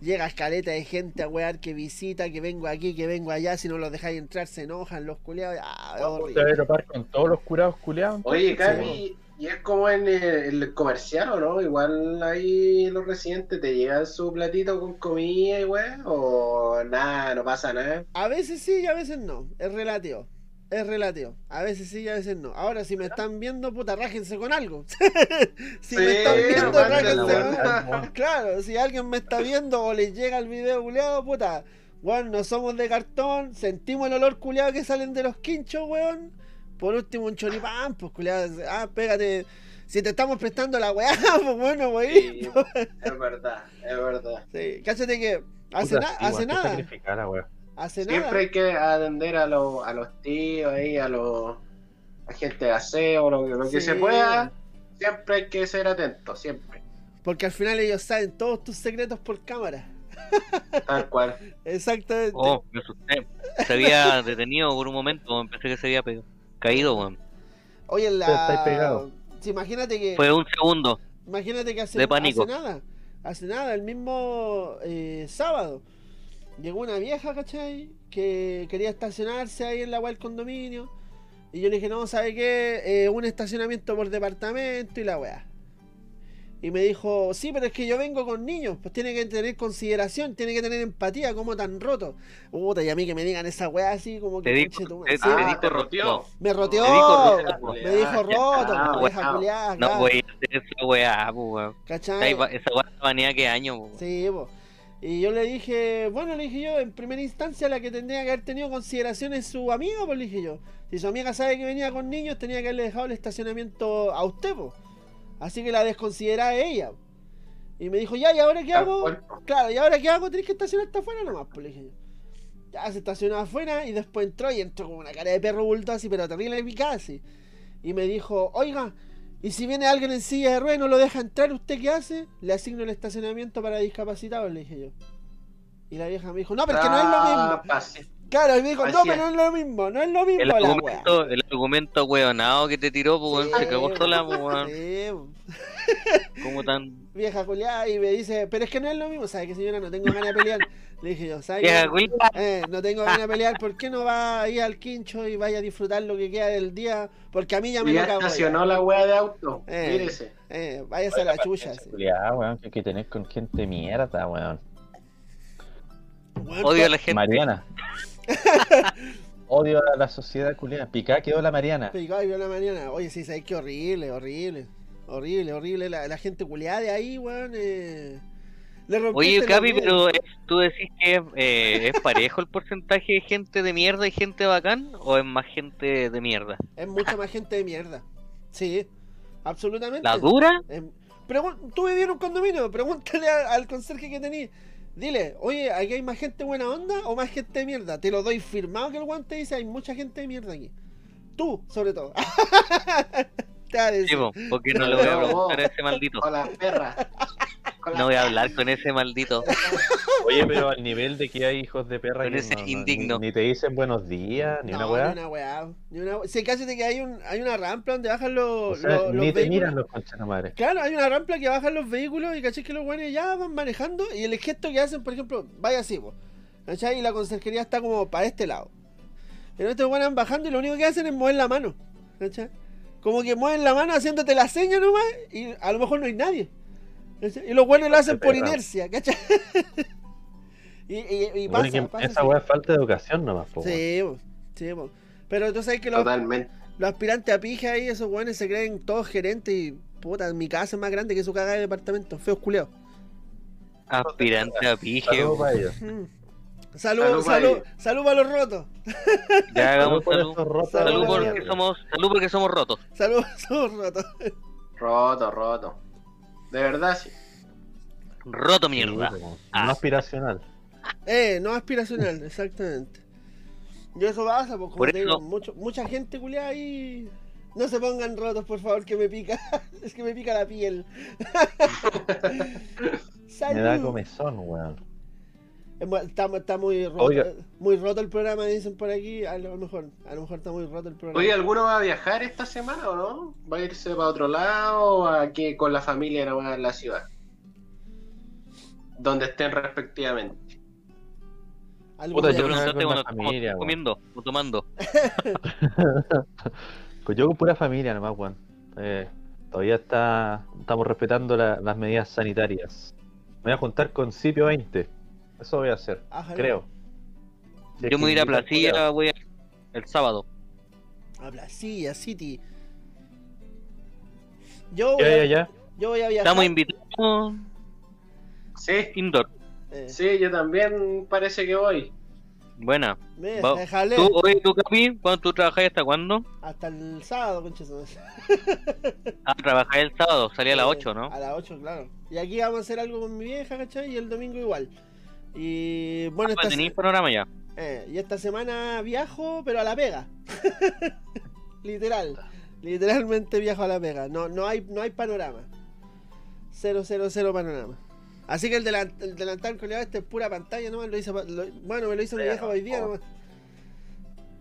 Llega escaleta de gente a wear que visita, que vengo aquí, que vengo allá, si no los dejáis entrar se enojan los culiados. Ah, voy a topar con todos los curados culiados. Oye, Cami, ¿y es como en el, el comercial o no? Igual ahí los residentes te llegan su platito con comida y weón, o nada, no pasa nada. A veces sí y a veces no. Es relativo. Es relativo. A veces sí y a veces no. Ahora, si me están viendo, puta, rájense con algo. si me están viendo, rájense con algo. Claro, si alguien me está viendo o les llega el video culeado, puta. Weón, no somos de cartón, sentimos el olor culeado que salen de los quinchos, weón. Por último, un choripán, pues culeado. Ah, pégate. Si te estamos prestando la weá, pues bueno, wey. Sí, es verdad, es verdad. Sí, cállate que hace, puta, na- sí, hace nada. sacrificar la weá. Hace Siempre nada. hay que atender a, los a los tíos ahí, a los a gente de aseo, lo, que- lo se pueda. Siempre hay que ser atento, siempre. Porque al final ellos saben todos tus secretos por cámara. Tal cual. Exactamente. Oh, me asusté. Se había detenido por un momento, pensé que se había pegado. Caído, weón. Oye, en Ustedes estáis la. pegados. Sí, imagínate que. Fue un segundo. Imagínate que hace, de pánico. hace nada. Hace nada, el mismo eh, sábado. Llegó una vieja, ¿cachai? Que quería estacionarse ahí en la web del condominio. Y yo le dije, no, ¿sabe qué? Eh, un estacionamiento por departamento y la weá. Y me dijo, sí, pero es que yo vengo con niños, pues tiene que tener consideración, tiene que tener empatía, como tan roto. Puta, y a mí que me digan esa weá así, como que Te dijo- conche tu te- madre. te dijo Ah, te roteó. me roteó, te dijo roto, me dijo roto, Ah, weá. No voy a hacer esa weá, pues weón. ¿cachai? Esa weá está baneada que año, pues. Sí, po. Y yo le dije, bueno, le dije yo, en primera instancia la que tendría que haber tenido consideración es su amigo, pues le dije yo. Si su amiga sabe que venía con niños, tenía que haberle dejado el estacionamiento a usted, pues. Así que la desconsideraba ella. Y me dijo, ya, ¿y ahora qué hago? Claro, ¿y ahora qué hago? Tenés que estacionarte afuera nomás, pues le dije yo. Ya se estacionó afuera y después entró y entró con una cara de perro bulto así, pero terrible picada así. Y me dijo, oiga, ¿y si viene alguien en silla de ruedas y no lo deja entrar, usted qué hace? Le asigno el estacionamiento para discapacitados, le dije yo. Y la vieja me dijo, no, pero es que no es lo mismo. Claro, y me dijo, no, así pero no es lo mismo, no es lo mismo El la wea. argumento, el argumento weonado que te tiró, pues weón, Sí, se cagó sola, pues weón. Sí, Como tan. vieja culiada y me dice, pero es que no es lo mismo, ¿sabe que señora? No tengo ganas de pelear. Le dije yo, ¿sabe Vieja qué? Eh, no tengo ganas de pelear, ¿por qué no va ahí al quincho y vaya a disfrutar lo que queda del día? Porque a mí ya me lo cago. estacionó la wea de auto. Eh. Mírese. Eh, váyase a la chucha. Culiá, weón, que hay que tener con gente mierda, weón. Weón, Odio a la gente. Mariana. Odio a la sociedad culiada. Picá quedó la Mariana. Y vio la mañana. Oye, sí, sabes que horrible, horrible. Horrible, horrible. La, la gente culiada de ahí, weón. Eh, Oye, la Capi, pero eh, tú decís que eh, es parejo el porcentaje de gente de mierda y gente bacán, o es más gente de mierda? Es mucha más gente de mierda. Sí, absolutamente. ¿La dura? Pregun- tú vivías en un condominio, pregúntale a- al conserje que tenías. Dile, oye, ¿aquí hay más gente buena onda o más gente de mierda? Te lo doy firmado que el guante dice, hay mucha gente de mierda aquí. Tú, sobre todo. Te. Sí, po, porque no le voy a preguntar a ese maldito. Con las perras. Con las No voy a hablar con ese maldito. Oye, pero al nivel de que hay hijos de perra Con que ese no- no- indigno. Ni, ni te dicen buenos días, ni no, una weá. Ni una weá. Ni una Si cállate que hay, un, hay una rampa donde bajan los, O sea, los, los ni te vehículos. miran los conchas madre. Claro, hay una rampa que bajan los vehículos y caché que los buenos ya van manejando y el gesto que hacen, por ejemplo, vaya así, po, ¿cachai? Y la conserjería está como para este lado. Pero estos buenos van bajando y lo único que hacen es mover la mano, ¿cachai? Como que mueven la mano haciéndote la seña nomás y a lo mejor no hay nadie. Y los buenos lo hacen por perra. inercia, ¿cachai? y, y, y Bueno, pasa, que pasa esa weá es falta de educación nomás, po. Sí, po, sí, po. Pero tú sabes que los, Totalmente. los aspirantes a pija ahí, esos buenos se creen todos gerentes y puta, mi casa es más grande que su cagada de departamento, feos culeados. Aspirante a pije. Salud, Salud, salud, salud para los rotos. Ya hagamos salud. esos rotos Salud Salud porque mierda. somos, salud porque somos rotos. Salud, somos rotos. Roto, roto. De verdad, sí. Roto Sí, mierda. Ah. No aspiracional. Eh, no aspiracional, exactamente. Y eso pasa, pues como te digo, mucho, mucha gente culiada ahí. No se pongan rotos, por favor, que me pica. es que me pica la piel. Me da Salud. comezón, weón. Está, está muy roto, Oiga. muy roto el programa, dicen por aquí. A lo mejor, a lo mejor está muy roto el programa. Oye, ¿alguno va a viajar esta semana o no? ¿Va a irse para otro lado o aquí con la familia nomás en la ciudad? Donde estén respectivamente. ¿Algún Puta, yo preguntaste con cuando estamos familia, comiendo o tomando. Pues yo con pura familia nomás, weón. Eh, todavía está, estamos respetando la- las medidas sanitarias. Me voy a juntar con Cipio 20. Eso voy a hacer, Ájale. creo. Yo me voy a ir a Placilla, voy a- el sábado. A Placilla City. Yo voy, Ya, a, ya, ya. yo voy a viajar. Estamos invitados Sí, indoor. eh, sí, yo también parece que voy. Buena. déjale ¿Tú, oye, tú, Capi, ¿cuándo tú trabajas hasta cuándo? hasta el sábado, madre. Ah, trabajáis el sábado, salí a las Eh, 8, ¿no? A las 8, claro. Y aquí vamos a hacer algo con mi vieja, ¿cachai? Y el domingo igual. Y bueno, Pues esta, tenéis se- panorama ya. eh, y esta semana viajo, pero a la pega. Literal. Literalmente viajo a la pega. No, no, hay, no hay panorama. Cero, cero, cero panorama. Así que el, delan- el delantal coleado este es pura pantalla nomás. Lo lo- bueno, me lo hizo mi vieja hoy día no. nomás.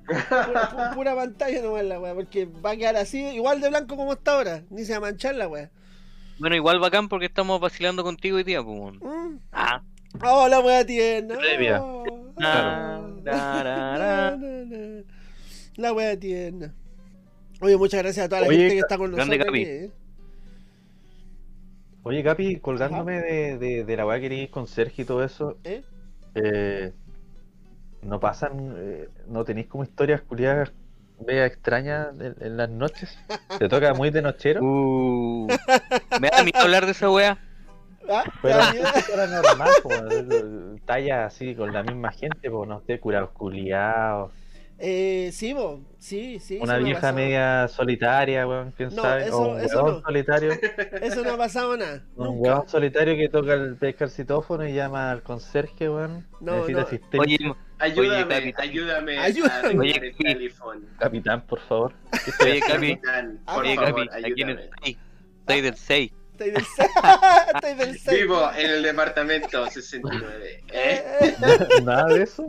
Pura, pu- pura pantalla nomás la weá. Porque va a quedar así, igual de blanco como está ahora. Ni se va a manchar la weá. Bueno, igual bacán porque estamos vacilando contigo hoy día, pues. Mm. Ah, Oh, la wea tierna. Previa. Oh. Na, na. La wea tierna. Oye, muchas gracias a toda la Oye, gente que está con nosotros. Capi. ¿eh? Oye, Capi, colgándome de, de, de la weá que eres conserje y todo eso, ¿Eh? eh, ¿no pasan, eh, no tenéis como historias culiadas vea extrañas en, en las noches? ¿Te toca muy de nochero? Uh, me da miedo hablar de esa wea. ¿Ah? Pero era normal, como talla así con la misma gente, pues no sé, curados culiados. Eh, sí, bo, sí, sí. Una vieja pasado. media solitaria, weón, quién No, sabe. eso- o un eso weón no. solitario. Eso no ha pasado nada. Un Nunca. weón solitario que toca el, pesca el citófono y llama al conserje, weón. No, Necesita no. asistencia. Oye, Ayúdame, capitán. ayúdame, Ayúdame. Oye, el teléfono. Capitán, por favor. oye, Capi. Capitán, Ah, por Oye, favor, Capi, aquí en el ayúdame. 6. Estoy del 6. Estoy del 6. Estoy del 6. Vivo en el departamento 69. ¿eh? Nada de eso.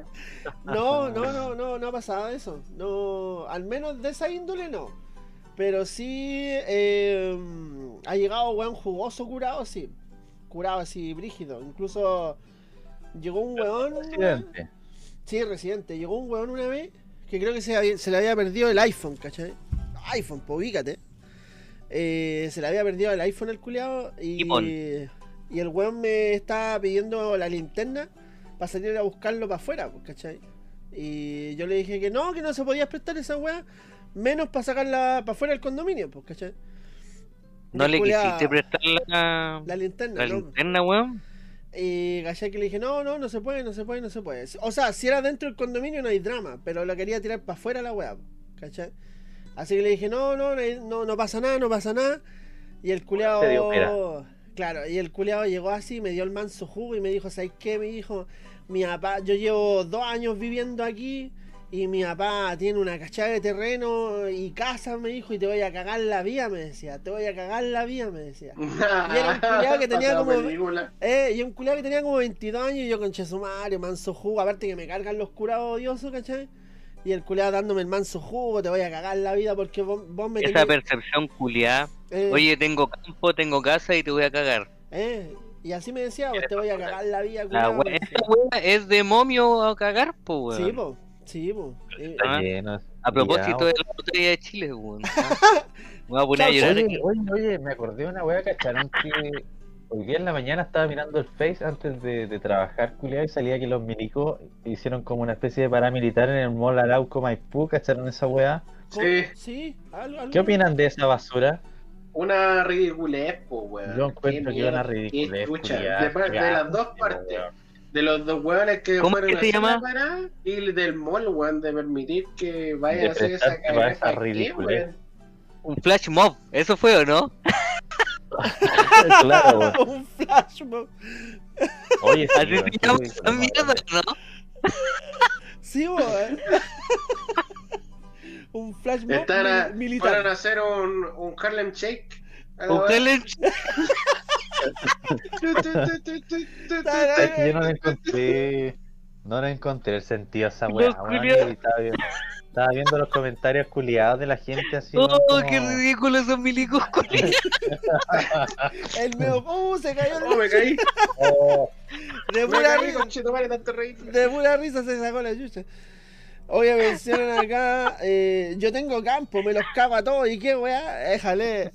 No, no, no, no, no ha pasado eso. No, al menos de esa índole no. Pero sí eh, ha llegado weón jugoso curado, sí. Curado así, brígido. Incluso llegó un weón. Presidente. Sí, residente. Llegó un weón una vez que creo que se, había- se le había perdido el iPhone, ¿cachai? iPhone, pues ubícate. Eh, se le había perdido el iPhone al culiado y, el weón me estaba pidiendo la linterna para salir a buscarlo para afuera, pues, ¿cachai? Y yo le dije que no, que no se podía prestar esa weá, menos para sacarla para afuera del condominio, pues, ¿cachai? ¿No le quisiste prestar la, la linterna, la no. linterna, weón? Y ¿cachai? que le dije, no, no, no se puede, no se puede, no se puede. O sea, si era dentro del condominio no hay drama, pero lo quería tirar para afuera la weá, ¿cachai? Así que le dije, no, no, no, no pasa nada, no pasa nada. Y el culeado. Claro, y el culeado llegó así, me dio el manso jugo y me dijo, ¿sabes qué? Me dijo, mi papá, yo llevo dos años viviendo aquí y mi papá tiene una cachada de terreno y casa, me dijo, y te voy a cagar la vida, me decía, te voy a cagar la vida, me decía. Y era un culiao que tenía como-. Eh, y un culiado que tenía como 22 años y yo con Chesumario, manso jugo, aparte que me cargan los curados odiosos, ¿cachai? Y el culiado dándome el manso jugo, te voy a cagar la vida porque vos, vos me Esa tenés- percepción culiada. eh, Oye, tengo campo, tengo casa y te voy a cagar. eh, y así me decía, pues te voy a cagar la vida, La culiao, me wea, esta wea es de momio a cagar, po, weón. Sí, po, sí, po. Eh, Ah, lleno. A propósito de la botella de Chile, weón. Me voy a poner a llorar oye, oye, me acordé de una weá, ¿cacharon? Que hoy día en la mañana estaba mirando el Face antes de, de trabajar, culiado, y salía que los milicos hicieron como una especie de paramilitar en el mall Arauco Maipú, ¿cacharon esa weá? Sí. Sí, algo, algo. ¿Qué opinan de esa basura? Una ridiculez, po, weón. Yo encuentro que una ridiculez, De, de las dos partes. weón. De los dos weones que ¿Cómo fueron que a se llama? y del mall, weón, de permitir que vayan De a hacer esa esa cagada. ¿Qué, ridiculez. weón? Un flash mob, ¿eso fue o no? claro, weón. un flash mob. Oye, sí, Así weón, se llama esa mierda, weón. ¿no? Sí, eh. un flash mob Están a militar. hacer un, un Harlem Shake. Un Es que yo no le encontré. No le encontré el sentido a esa weá, Estaba viendo, estaba viendo los comentarios culiados de la gente así. Oh, como- qué ridículo esos milicos culiados. El medio, uh, se cayó Oh, me caí. Oh, de Me pura caí, risa. conchetumare, tanto reír. De pura risa se sacó la chucha. Oye, mencionan acá, eh, yo tengo campo, me los cago a todos y qué weá, déjale.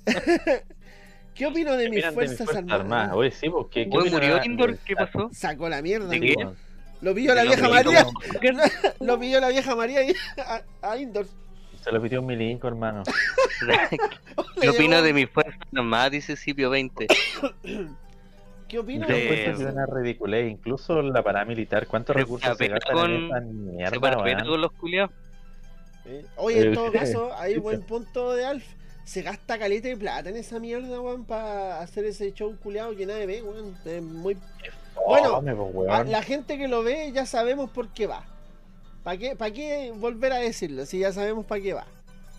¿Qué opino de mis miran de mis fuerzas armadas? Oye, sí, porque. Weón, murió Indoor, ¿qué pasó? Sacó la mierda. ¿De weón. qué? Lo pilló la vieja María. Lo pilló la vieja María a, a Indoor. Se lo pidió un milinco, hermano. ¿Qué opino de mis fuerzas armadas? Dice Cipio 20. ¿Qué opino? Yo De- encuentro que es una ridiculez, incluso la paramilitar, ¿cuántos Se recursos se gastan con- en Se mierda, parapeta weón? con los culiados. Eh, Oye, en Eh, todo caso, hay buen punto de Alf. Se gasta caleta de plata en esa mierda, weón, para hacer ese show culeado que nadie ve, weón. Es muy Bueno, Fome, pues, weón. La gente que lo ve ya sabemos por qué va. ¿Para qué, ¿Para qué volver a decirlo? Si ya sabemos para qué va.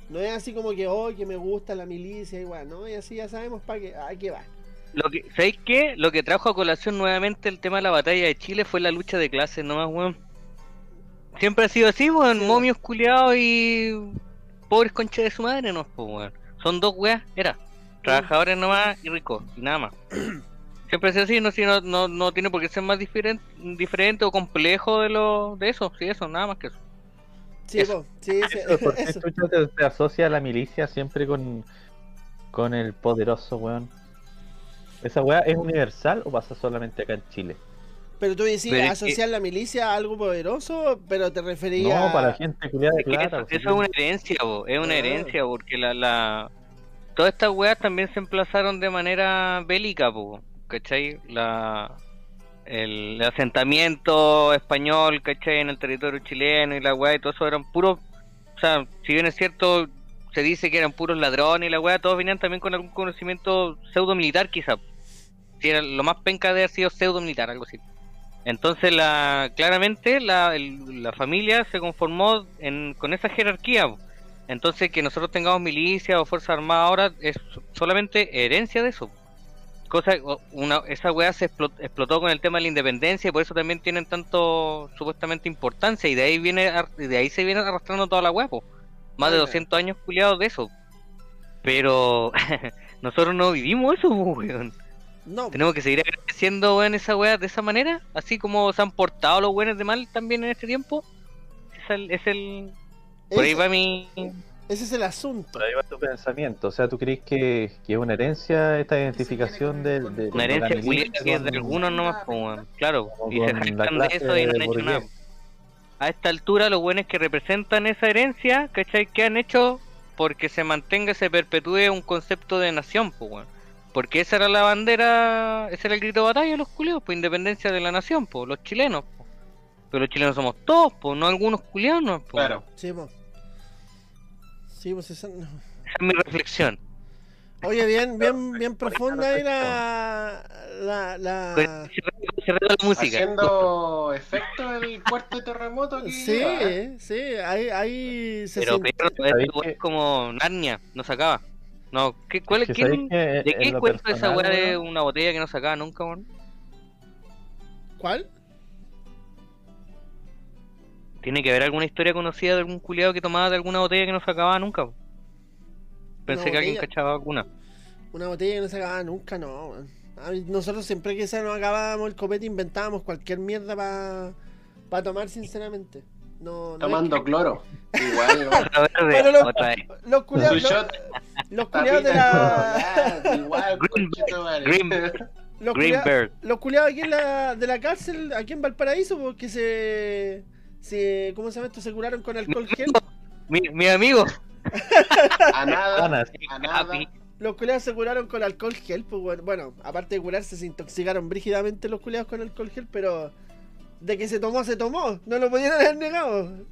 No es así como que, oh, que me gusta la milicia y bueno, ¿no? Y así ya sabemos para qué, a qué va. Lo que, ¿Sabéis qué? Lo que trajo a colación nuevamente el tema de la batalla de Chile fue la lucha de clases nomás, weón. Siempre ha sido así, weón. Sí. Momios culiados y pobres conchas de su madre, no, pues, weón. Son dos weas, era. Trabajadores nomás y ricos, y nada más. Siempre es así, no, si no, no, no tiene por qué ser más diferente, diferente o complejo de lo de eso, sí, eso, nada más que eso. Sí, Eso. po, sí, sí, Eso, ¿Por qué eso. chucha te, te asocia a la milicia siempre con, con el poderoso, weón? ¿Esa weá es universal o pasa solamente acá en Chile? Pero tú decís Pero es que- asociar la milicia a algo poderoso, pero te refería No, para gente culiada de plata. eso, pues, eso es una herencia, po, es una Ah. herencia, porque la, la... todas estas weas también se emplazaron de manera bélica, po, ¿cachai? La... El asentamiento español, ¿cachai? En el territorio chileno y la wea y todo eso eran puros, o sea, si bien es cierto, se dice que eran puros ladrones y la wea, todos venían también con algún conocimiento pseudo militar quizá. Si era lo más penca de haber sido pseudo militar, algo así. Entonces, la, claramente la, la familia se conformó en, con esa jerarquía. Entonces, que nosotros tengamos milicia o fuerza armada ahora es solamente herencia de eso. Cosa, o- una, esa weá se explot- explotó con el tema de la independencia y por eso también tienen tanto supuestamente importancia y de ahí viene y de ahí se viene arrastrando toda la weá. po. Más de Oiga. 200 años culiados de eso. Pero nosotros no vivimos eso, weón. No, Tenemos que seguir agradeciendo, weón, esa weá de esa manera, así como se han portado los buenos de mal también en este tiempo. Es el, es el por ahí va mi ese es el asunto. Ahí va tu pensamiento. O sea, ¿tú crees que, que es una herencia esta identificación de, de- una herencia que es de algunos nomás, pues, weón. claro, y se jactan de eso y no han hecho nada. A esta altura, los buenos que representan esa herencia, ¿cachai? ¿Qué han hecho? Porque se mantenga, se perpetúe un concepto de nación, pues, weón. Porque esa era la bandera, ese era el grito de batalla de los culiados, pues independencia de la nación, pues, los chilenos, pues. Pero los chilenos somos todos, pues, no algunos culiados, no, pues. Claro. Sí, po. Sí, pues esa- no. Esa es mi reflexión. Oye, bien, bien, bien profunda ahí la, la, la... Cerrando la música. Haciendo efecto el fuerte terremoto que Sí, iba, sí, ahí, ahí se Pero, siente- pero ¿Sabéis esto que- es como Narnia, no se acaba. No, ¿qué, cuál, Es que quién- ¿De qué cuento esa weá de una botella que no se acaba nunca, weón? ¿Cuál? Tiene que haber alguna historia conocida de algún culiado que tomaba de alguna botella que no se acababa nunca. Pensé Una que alguien cachaba alguna. Una botella que no se acababa nunca, no. mí- Nosotros siempre que se nos acabábamos el copete inventábamos cualquier mierda para tomar, sinceramente. No, no es Tomando cloro. Igual, ¿no? Que- los Su culiados, los, los culiados de la... Igual, Los los culiados aquí en la, de la cárcel, aquí en Valparaíso, porque se, se... ¿Cómo se llama esto? Se curaron con alcohol gel. Mi, mi amigo. A nada, a nada. Los culiados se curaron con alcohol gel, pues bueno, bueno, aparte de curarse, se intoxicaron brígidamente los culiados con alcohol gel, pero de que se tomó, se tomó, no lo pudieron haber negado.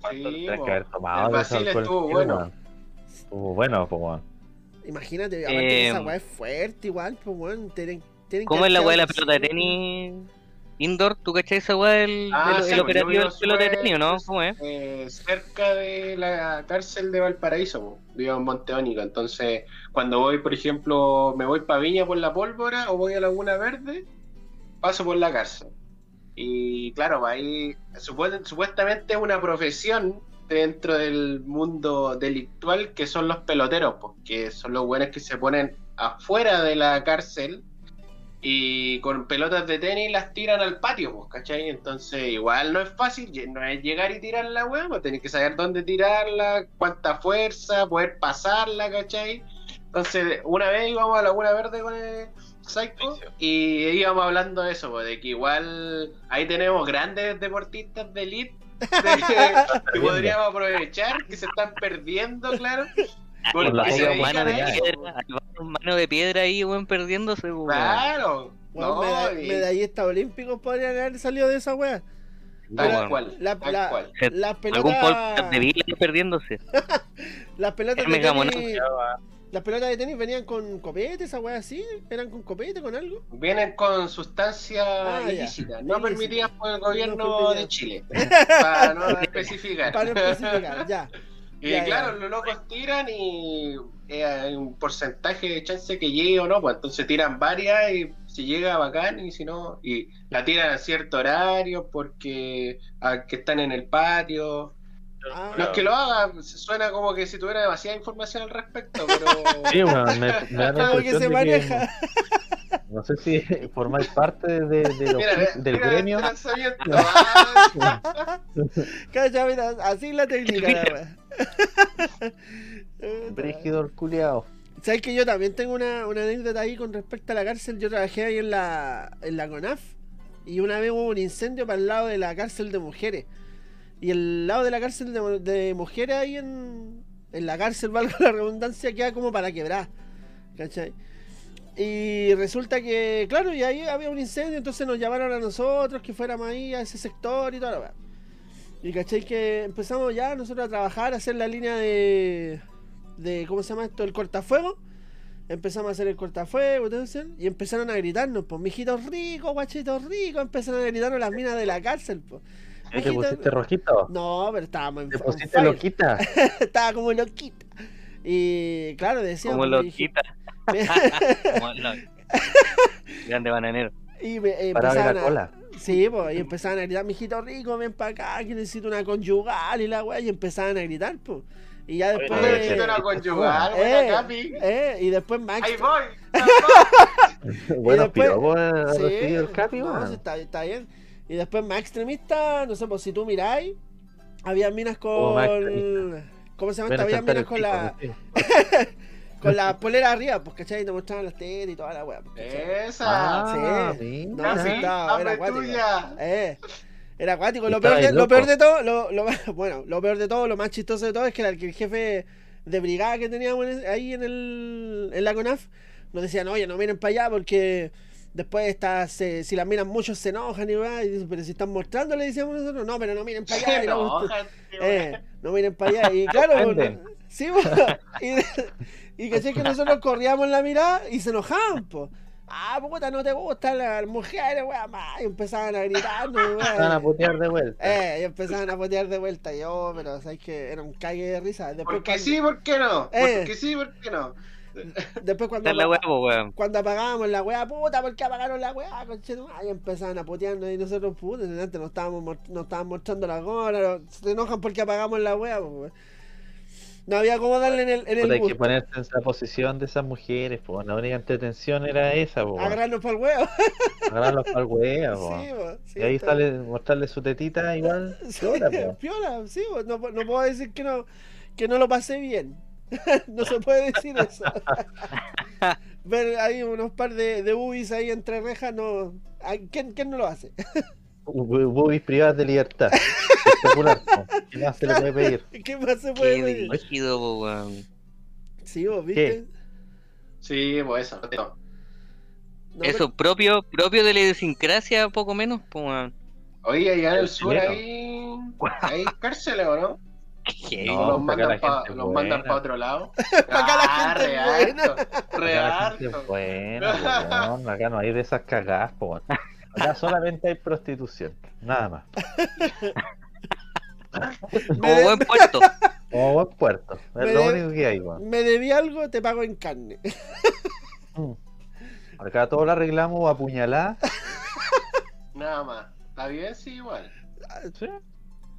¿Cuánto Sí, que haber tomado El estuvo gel, bueno. Estuvo bueno, pues. Imagínate, aparte esa Eh, weá es fuerte igual, pues bueno, tienen, tienen ¿Cómo es la weá de la pelota de tenis indoor? ¿Tú cachai esa weá del, Ah, sí, el operativo del pelota de súper- tenis, o no? ¿Cómo es? eh, cerca de la cárcel de Valparaíso, po. vivo en Monteónico, entonces cuando voy, por ejemplo, me voy para Viña por la pólvora o voy a Laguna Verde, paso por la cárcel. Y claro, ahí supu- supuestamente es una profesión dentro del mundo delictual que son los peloteros, porque son los buenos que se ponen afuera de la cárcel y con pelotas de tenis las tiran al patio, pues, ¿cachai? Entonces, igual no es fácil, no es llegar y tirar la weá, pues tenés que saber dónde tirarla, cuánta fuerza, poder pasarla, ¿cachai? Entonces, una vez íbamos a Laguna Verde con el Psycho y íbamos hablando de eso, pues, de que igual ahí tenemos grandes deportistas de elite de que podríamos aprovechar, que se están perdiendo, claro. La mano de piedra, hay varios manos de piedra ahí, weón, perdiéndose, weón. Claro. Weón, No, meda- y- medallistas olímpicos podrían haber salido de esa weá. Tal cual, La- tal la- cual. Las Algún podcast pelotas, de Vila perdiéndose. las pelotas de tenis, las pelotas de tenis venían con copete, esa weá así, eran con copete, con algo. Vienen con sustancias Ah, ilícitas, no permitidas por el gobierno No de Chile, para no especificar. Para no especificar, ya. Y Ya, claro, ya. los locos tiran y eh, hay un porcentaje de chance que llegue o no, pues entonces tiran varias y si llega bacán y si no, y la tiran a cierto horario porque a que están en el patio. Ah, No es que lo haga, suena como que si tuviera demasiada información al respecto, pero... Sí, weón, me, me da la que se de maneja. No sé si formáis parte de, de los- Mira, del mira gremio. Cacha, mira, así la técnica, la weá. Brígido el culiao. ¿Sabes que yo también tengo una, una anécdota ahí con respecto a la cárcel? Yo trabajé ahí en la, en la CONAF y una vez hubo un incendio para el lado de la cárcel de mujeres. Y el lado de la cárcel de, de mujeres ahí en, en la cárcel, valga la redundancia, queda como para quebrar. ¿Cachai? Y resulta que, claro, y ahí había un incendio, entonces nos llamaron a nosotros que fuéramos ahí a ese sector y toda la weá. Y cachai que empezamos ya nosotros a trabajar, a hacer la línea de, de ¿cómo se llama esto? El cortafuego. Empezamos a hacer el cortafuego entonces, y empezaron a gritarnos, pues, mijitos ricos, guachitos ricos, empezaron a gritarnos las minas de la cárcel, pues. ¿Eh, ¿Te pusiste rojito? No, pero estábamos en ¿Te pusiste loquita? Estaba como loquita. Y claro, decíamos. Como lo dije- quita. Como lo- Grande bananero. y me, eh, Para ver empezaban la a, cola. Sí, pues, y empezaban a gritar, mijito rico, ven para acá, que necesito una conyugal y la weá, y empezaban a gritar, pues. Y ya después. Oye, necesito una conyugal, Eh, Capi. eh, y después Max. Ahí voy. ahí voy. Bueno, después- piropo ha Sí, recibido el capi, no, está, está bien. Y después más extremista, no sé, pues si tú miráis, había minas más con. ¿Cómo se llama? Había minas con pico, la, ¿no? Con la polera arriba, pues, ¿cachai? Y te mostraban las tetas y toda la weá. pues. Esa. Ah, Sí. No, estaba- era acuático. Eh, era acuático. Lo peor, de, lo peor de todo, lo, lo bueno, lo peor de todo, lo más chistoso de todo es que el, el jefe de brigada que teníamos en- ahí en, el, en la CONAF nos decían, oye, no miren para allá porque después está, se- si las miran muchos se enojan y va, y dice, pero si están mostrando, le decíamos nosotros, no, pero no miren para allá. No, eh, no miren para allá. Y claro, sí, bueno, y, y caché que nosotros corríamos la mirada y se enojaban, pues. Ah, puta, no te gustan las mujeres, weá. Y empezaban a gritarnos, weá. Van a putear de vuelta. Eh, y empezaban a potear de vuelta. Y yo, pero sabes que era un cague de risa. Después, Porque cuando, sí, ¿por qué no? Eh. Porque sí, ¿por qué no? después cuando, Dar la apa- huevo, weón. cuando apagábamos la weá, puta, ¿por qué apagaron la weá? Y empezaban a potearnos y nosotros, puta, antes nos estábamos, nos estaban mostrando la gora, se enojan porque apagamos la weá, weón. No había cómo darle en el, en el hay que gusto. ponerse en esa posición de esas mujeres, pues. La única entretención era esa, pues. Agarrarnos para el huevo. Agarrarlos para el huevo, Sí, po, sí, Y ahí está- sale mostrarle su tetita igual. Sí, piola, po. piola, sí, po, no, no puedo decir que no, que no lo pasé bien. no se puede decir eso. Ver ahí unos par de, de boobies ahí entre rejas, no. ¿a ¿Quién, quién no lo hace? Boobies privadas de libertad. Espectacular. po. ¿Qué más se le puede pedir? ¿Qué más se puede Qué pedir? rígido, weón. Sí, vos, ¿viste? Sí, pues eso. eso. No, Eso propio, propio de la idiosincrasia, poco menos, po, weón. Oye, allá en el sur hay, hay cárceles, ¿o no? Qué No, los para mandan para pa otro lado. Pa' acá la Ah, gente buena. la gente es buena, po, weón. Acá no hay de esas cagadas, po. Acá solamente hay prostitución. Nada más. Como buen puerto. Como buen puerto. Me Es lo de- único que hay, weón. Me debí algo, te pago en carne. Mm. Acá todo lo arreglamos a puñalada. Nada más. ¿Está bien? Sí, igual. Sí.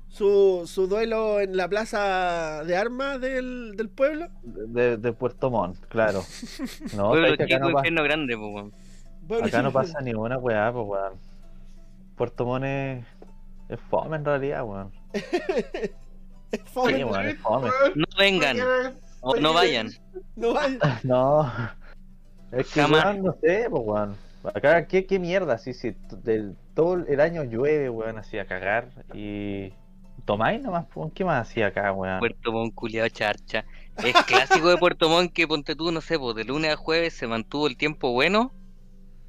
Su, su duelo en la plaza de armas del, del pueblo. De, de Puerto Montt, claro. No, Pueblo chico, no, pasa, grande, po, acá no pasa ni una weá, pues weón. Puerto Montt es, es fome en realidad, weón. Es fome, Sí, weón, es fome. No vengan, o no vayan. no vaya. No. Es que, Jamás. weón, no sé, pues, weón. Acá, ¿qué, qué mierda? Sí, sí, del, todo el año llueve, weón, así a cagar. Y. ¿Tomáis nomás? pues, ¿Qué más hacía acá, weón? Puerto Montt, culiado charcha. Es clásico de Puerto Montt que ponte tú, no sé, pues de lunes a jueves se mantuvo el tiempo bueno.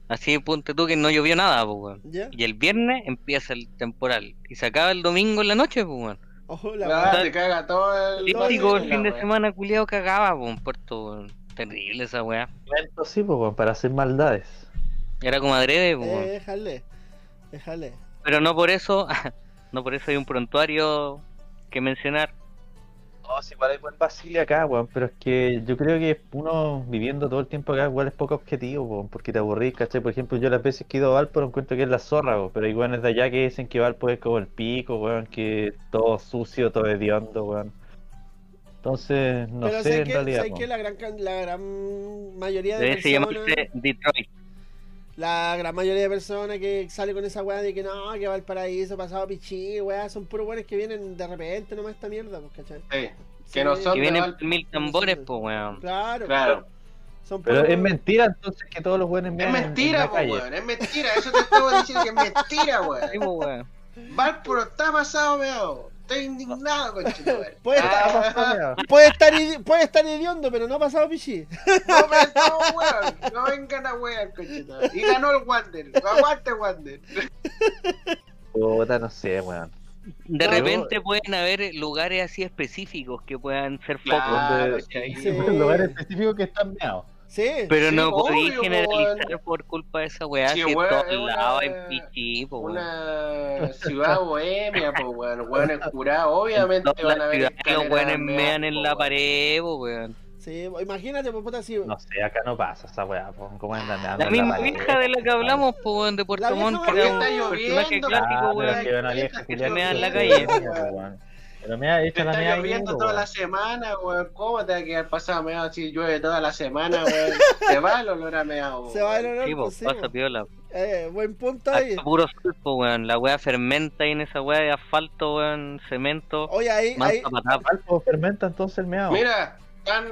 Así ponte tú que no llovió nada, pues. Y el viernes empieza el temporal. Y se acaba el domingo en la noche, pues, weón. Ojo, la Ah, weá. te caga todo el. Típico el fin de semana, culiado, cagaba, pues, en Puerto, weón. Terrible esa weá. Esto sí, pues, weón, para hacer maldades. Era como adrede, pues, Eh, déjale. Déjale. Pero no por eso, no por eso hay un prontuario que mencionar. No, sí, igual hay buen Basile acá, weón, pero es que yo creo que uno viviendo todo el tiempo acá igual es poco objetivo, weón, porque te aburrís, ¿cachai? Por ejemplo, yo las veces que he ido a Valpo encuentro que es la zorra, weón, pero hay weones de allá que dicen que Valpo es como el pico, weón, que todo sucio, todo hediondo, weón. Entonces, no Pero sé sé en que, realidad, sé weón. que la gran, can- la gran mayoría de Debe se llamarse Detroit. La gran mayoría de personas que sale con esa weá de que no, que va al paraíso, pasado pichí, weá, son puros buenos que vienen de repente nomás esta mierda, pues, ¿cachai? Sí, Sí, que no son Que vienen Val- mil tambores, pues, weón. Claro. Claro. Son Pero puros- es mentira entonces que todos los buenos Es mean en- en mentira, la po, calle. weón. Es mentira. Eso te estaba diciendo que es mentira, Sí, weón. po, weón. Valpuro está pasado, meado. Estoy indignado. Puede Ah, Puede estar, idi- puede estar hediondo, pero no ha pasado pichi. No, pero no, weón. No vengan a weón, conchetumare. Y ganó el Wander. Aguante, Wander. Puta, no sé, weón. De repente pueden haber lugares así específicos que puedan ser focos. Claro, donde- sí. Sí. En lugares específicos que están meados. Sí. Pero Sí, no obvio, podéis po, generalizar weón. por culpa de esa weá Sí, en weón, todos es una- lados hay pichi, po, weón. Una ciudad bohemia, pues, weón. Weón es curado. En Obviamente van a ciudades los weones mean en po, la pared, po, weón. Sí, imagínate, pues puta, si. No sé, acá no pasa esa weá, po. ¿cómo andan La en misma vieja de la que hablamos, po, weón, de Puerto Montt, que era está un personaje lloviendo, clásico, Ah, weón. pero que una vieja Que mea en la que- calle. Pero me ha Te la está mea ahí, lloviendo toda la semana, weón. ¿Cómo te va a quedar pasado meado si llueve toda la semana, weón? Se va el olor a meado, Se va el olor, Sí, pues, sí, pasa piola. Eh, buen punto ahí. Hasta puro sulfo, weón. La weá fermenta ahí en esa weá de asfalto, weón, cemento. Oye, ahí, Más ahí. Algo fermenta entonces el meado. Mira, están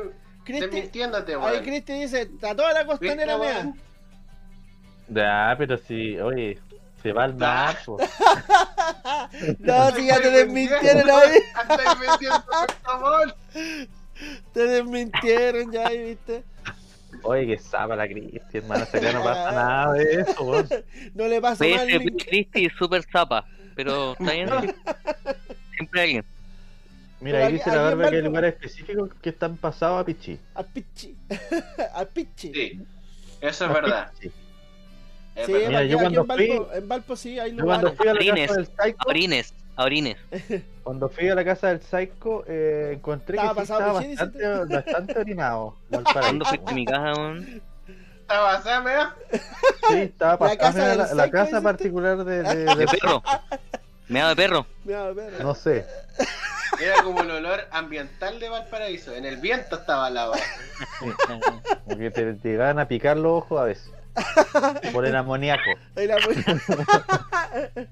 Cristi, desmintiéndote, ahí weón. Cristi dice, está toda la ¿Viste, costanera mea. Ya, pero si, oye, se va al mar, po. No, si ya te desmintieron ahí. Te desmintieron ya ahí, viste. Oye, que zapa la Cristi, hermano. Acá no pasa nada de eso, weón. No le pasa ni- Christie es súper zapa, pero está bien. Siempre hay alguien. Mira, ahí dice la barba que hay lugares específicos que están pasados a pichi. Al pichi. Al pichi. Sí, eso es verdad. Pichi. Es Sí. Mira, aquí, yo cuando en, Valpo, en Valpo sí hay Yo cuando lugares. fui a la Orines. casa del Psycho, Aurines, Aurines. cuando fui a la casa del Psycho, eh, encontré Estaba que sí pasado estaba bastante, bastante orinado. Valparaíso. ¿Cuándo fuiste a mi casa, weón? ¿Está basada, meado? Sí, estaba La pasando casa la, del la Psycho, casa particular de, de, De de- perro. Meado de perro. Mira, mira. no sé. Era como el olor ambiental de Valparaíso. En el viento estaba la weá. Como que te, te llegaban a picar los ojos a veces. Por el amoníaco. La voy-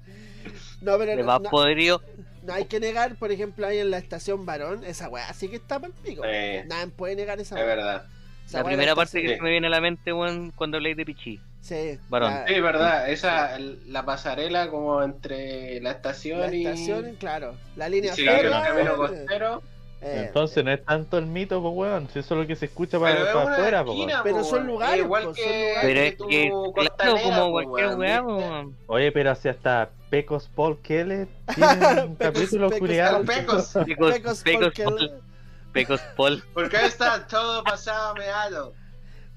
No, pero no, más no- podrido. no hay que negar, por ejemplo, ahí en la estación Varón, esa weá sí que está para el pico. Sí. Nadie puede negar esa Es weá. verdad. Esa La primera parte estación- que se me viene a la mente, weón, cuando habláis de Pichi. Sí, Varón. la- Sí, es verdad. Esa, la pasarela como entre la La estación y... estación, claro. La línea siguiendo el camino eh, costero. Eh, Entonces no es tanto el mito, pues weón. Si eso es lo que se escucha Pero para, es una afuera, pues esquina, weón. Pero son lugares, Es Igual po, son que, lugares. Pero es que, claro, costanera, como po, cualquier weón. Oye, pero si hasta Pecos Paul Kelly tiene un capítulo. Paul. Pecos. Pecos, Pecos Paul. Pecos Paul. Porque ahí está todo pasado meado.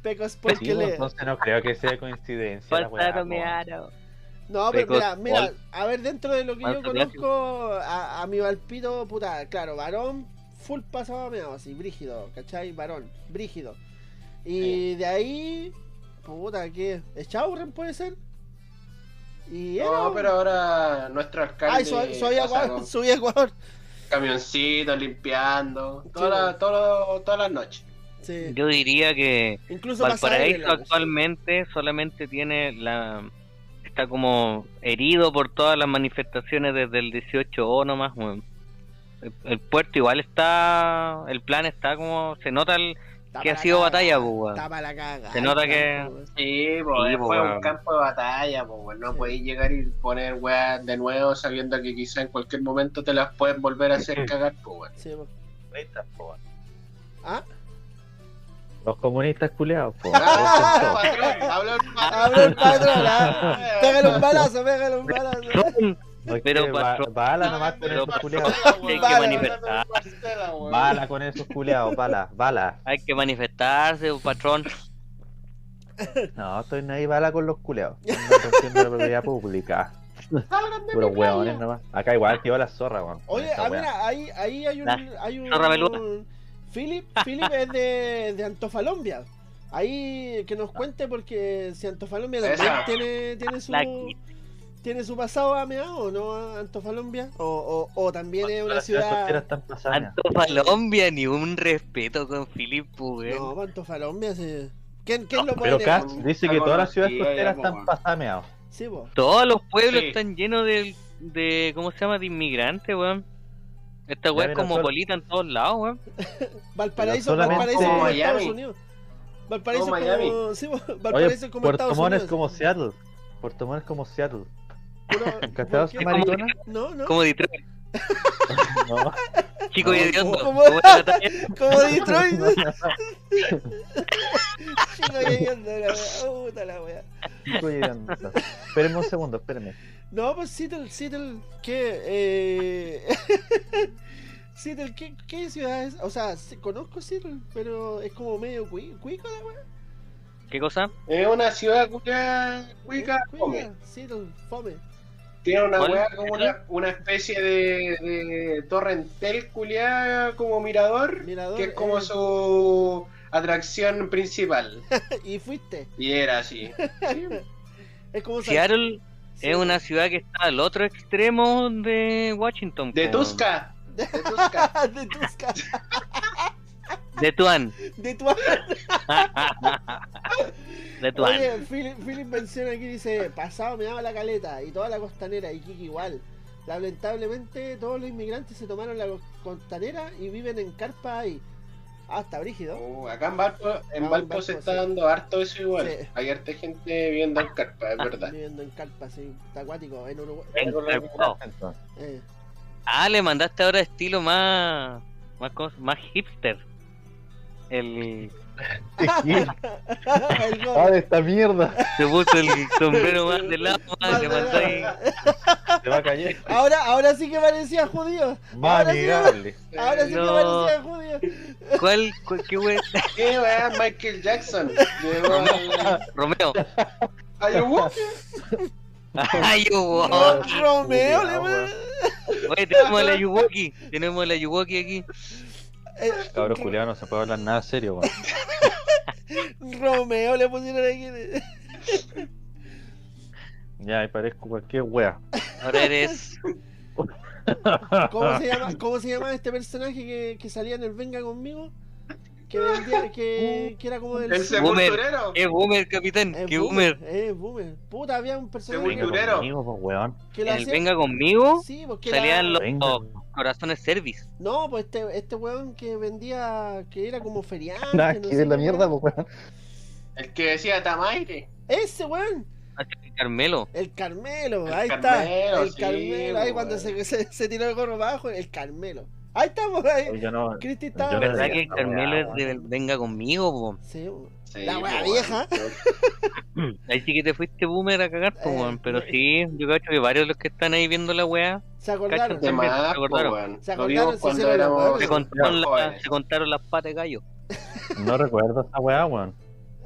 Pecos Sí, pues, le. entonces no creo que sea coincidencia. pues. meado. No, pero mira, mira, Paul. a ver, dentro de lo que yo conozco, a, a mi Valpito, puta, claro, varón, full pasado meado, así, brígido, ¿cachai? Varón, brígido. Y de ahí, puta, ¿qué? ¿Echaurren puede ser? Y era, No, pero ahora nuestro alcalde Ay, soy, soy Ecuador, con soy Ecuador. camioncitos limpiando, Sí, toda la- todo- todas las noches. Sí. Yo diría que Incluso Valparaíso actualmente solamente tiene la. Está como herido por todas las manifestaciones desde el 18O nomás, weón. El, el puerto igual está. El plan está como. Se nota el. Está que ha sido caga, batalla, pues, weón. Está para la caga. Se nota que-. Sí, pues Sí, fue un campo de batalla, pues no Sí. podéis llegar y poner weas de nuevo sabiendo que quizá en cualquier momento te las pueden volver a hacer cagar, pues weón. Sí, pues. Po. Ah, Los comunistas culeados, po. Ah, patrón, habló el patrón. habló el patrón, ah. Pégale un balazo, pégale un balazo. Pero, bala nomás con Pero, esos culeados. Hay que manifestar. Bala con esos culeados, bala, bala. Hay que manifestarse, patrón. No, estoy nadie bala con los culeados. No la propiedad pública. Salgan de mi hueones nomás. Acá igual tío la zorra, weón. Oye, ah, mira, ahí, ahí hay un. Hay un. Philip, Philip es de, de Antofalombia. Ahí que nos cuente porque si Antofalombia también tiene, tiene su La tiene su pasado ameado, ¿no? Antofalombia. O, o, o también es una ciudad. Antofalombia, ni un respeto con Philip, weón. No, Antofalombia sí. ¿Quién, quién lo puede Pero? Cass dice que todas las ciudades costeras están pasameados. Sí, po. Todos los pueblos Sí. están llenos de, de. ¿Cómo se llama? De inmigrantes, weón. Esta weá es cosmopolita en todos lados, weón. Valparaíso, solamente- Valparaíso como Estados Miami. Unidos. Valparaíso Como es Miami. como. Sí, Oye, Valparaíso es como Puerto Estados Montt es Unidos. como Seattle. Puerto Montt es como Seattle. ¿Cachados maricona? No, no. Como Detroit, No. chico y No, hediondo. como- ¿Cómo era la talla? Como Detroit. Chico, ya viendo la wea. Puta la wea. Chico y anda. Espérenme un segundo, espérenme. No, pues Seattle, Seattle, ¿qué? Eh... Seattle, ¿qué, ¿qué ciudad es? O sea, conozco Seattle, pero es como medio cui- cuico la wea. ¿Qué cosa? Es una ciudad cuica, fome. cuica, Seattle, fome. Tiene una ¿Cuál? weá como una, una especie de, de torrentel culiada como mirador, Mirador, que es como eh. su atracción principal. y fuiste. Y era así. Sí. Es como Seattle Sí. es una ciudad que está al otro extremo de Washington. De. Tusca. De Tusca. de Tusca, De Tuan. de tu De Tuan. Oye, Philip, Philip menciona aquí, dice, pasado me daba la caleta y toda la costanera, y Kiki igual. Lamentablemente todos los inmigrantes se tomaron la co- costanera y viven en carpa ahí. Ah, está brígido. Oh, acá en Valpo, en Ah, en Valpo Valpo, se sí. está dando harto eso igual. Sí. Hay harta gente viviendo en carpa, es verdad. Viviendo en carpa, sí. Está acuático, en Uruguay. Entonces, Eh. Ah, le mandaste ahora estilo más. Más, más hipster. El. ¡Ah, de esta mierda! Se puso el sombrero más de lado, Más le de mandáis. lado. Se va a caer. Ahora, ahora sí que parecía judío. Más Ahora sí, ahora sí que No. parecía judío. ¿Cuál? cuál qué wey? ¿Qué weá? Michael Jackson. Romeo. Ay, Ro- wow. Romeo le weón. Oye, tenemos la Yuwoki. Tenemos la Yuwoki aquí. Cabros culiados, no se puede hablar nada serio, weón. Romeo le pusieron aquí. Ya, ahí parezco cualquier wea. Ahora eres. ¿Cómo se llama, cómo se llama este personaje que, que salía en el Venga conmigo? Que vendía, que, que era como del. El Boomer. sepulturero. ¡Qué boomer, capitán! Eh, ¡Qué boomer! Eh, boomer. Puta, había un personaje Según que, Venga Sepulturero. conmigo, pues, weón. que el hacía. Venga conmigo Sí, porque salían era... los Venga. Corazones service. No, pues este, este weón que vendía, que era como feriante. Nada, no que sé de la mierda, weón. pues, weón. El que decía Tamaire. Ese weón, Así que Carmelo. el Carmelo, ahí Carmelo, está. El sí, Carmelo, ahí weón. cuando se, se, se tiró el gorro abajo, el Carmelo. Ahí estamos, ahí. Yo no. Cristi ¿Verdad que esa Carmelo es de Venga conmigo, po? Sí, weón. Sí, La wea pues, vieja. Ahí sí que te fuiste boomer a cagar, po, Eh, weón. Pero sí, yo cacho que varios de los que están ahí viendo la weá se acordaron. Más, Se acordaron. weón. Se acordaron, éramos contaron, la- jóvenes. se contaron las patas de gallo. No recuerdo esa weá, weón.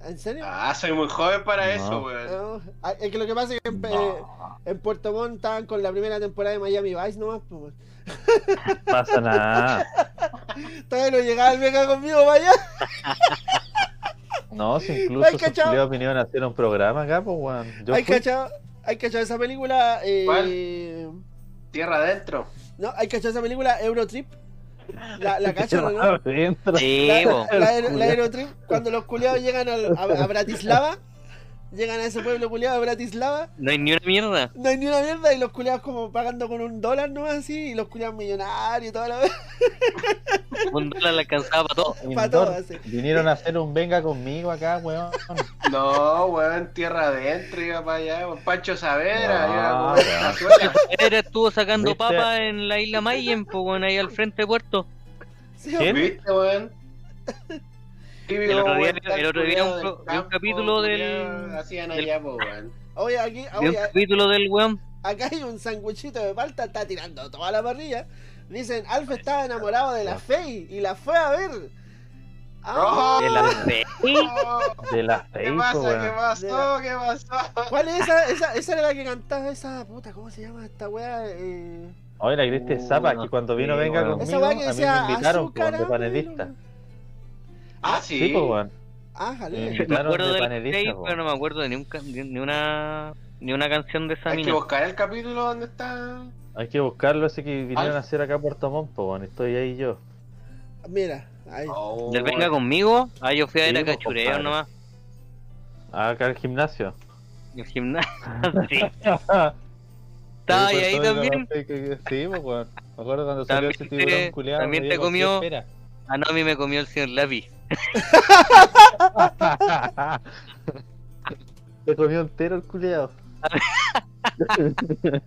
¿En serio? Ah, soy muy joven para No. eso, weón. No. Ah, Es que lo que pasa es que en, No, en Puerto Montt estaban con la primera temporada de Miami Vice nomás. Pues, weón. pasa nada. Todavía no llegaba el Venga conmigo allá. No, si incluso sus cachao. culiados vinieron a hacer un programa acá, pues, weón. Yo Hay fui. cachado, hay cachado esa película. Eh, ¿Cuál? Tierra adentro. No, hay cachado esa película Eurotrip. La, la cacho, ¿no? Adentro. Sí, La, Eurotrip, cuando los culiados llegan al- a, a Bratislava, llegan a ese pueblo culiado de Bratislava, No hay ni una mierda. no hay ni una mierda y los culiados como pagando con un dólar nomás así, y los culiados millonarios y toda la vez. Un dólar le alcanzaba para todo. Pa' todo, así. Vinieron a hacer un venga conmigo acá, weón. No, weón, tierra adentro iba para allá. weón. Pancho Saavedra, No, iba como weón. una cazuela. Era estuvo sacando ¿Viste? papas en la isla Mayen, po, weón, ahí al frente de Puerto. Sí, ¿Quién? ¿Viste, weón? Típico, El otro día- el otro día un capítulo del- Hacían allá. Oye, aquí, un capítulo del weón. acá hay un sanguchito de palta, está tirando toda la parrilla. Dicen, Alf estaba enamorado de la Fey y la fue a ver. Ah, De la fe. Oh, De la ¿Qué Facebook, pasa? ¿Qué pasó? ¿Qué pasó? ¿Cuál es esa? esa? Esa era la que cantaba esa puta, ¿cómo se llama esta wea? Eh... Oye, la Cristi Uh, Zapa, no que cuando vino Venga weón. conmigo, Esa que a mí me invitaron azúcar, como de panelista. Ah, Sí, sí. pues, weón. Ah, jale. Eh, Me acuerdo de pero no me acuerdo de ni, un, ni una ni una canción de esa Hay que mina. buscar el capítulo donde está. Hay que buscarlo, ese que vinieron Alf. a hacer acá a Puerto Montt, pues, weón. Estoy ahí yo. Mira, ahí. Oh, Del venga conmigo, ah, yo fui a Sí, ir a pues, cachureo compadre. nomás. Ah, acá al gimnasio. El gimnasio. sí. Estaba ahí, ahí también. Sí, pues, weón. Me acuerdo cuando salió ese También te- tiburón culiado. también te comió-. Ah, no, a mí me comió el señor Lápiz. Se comió entero el culiado.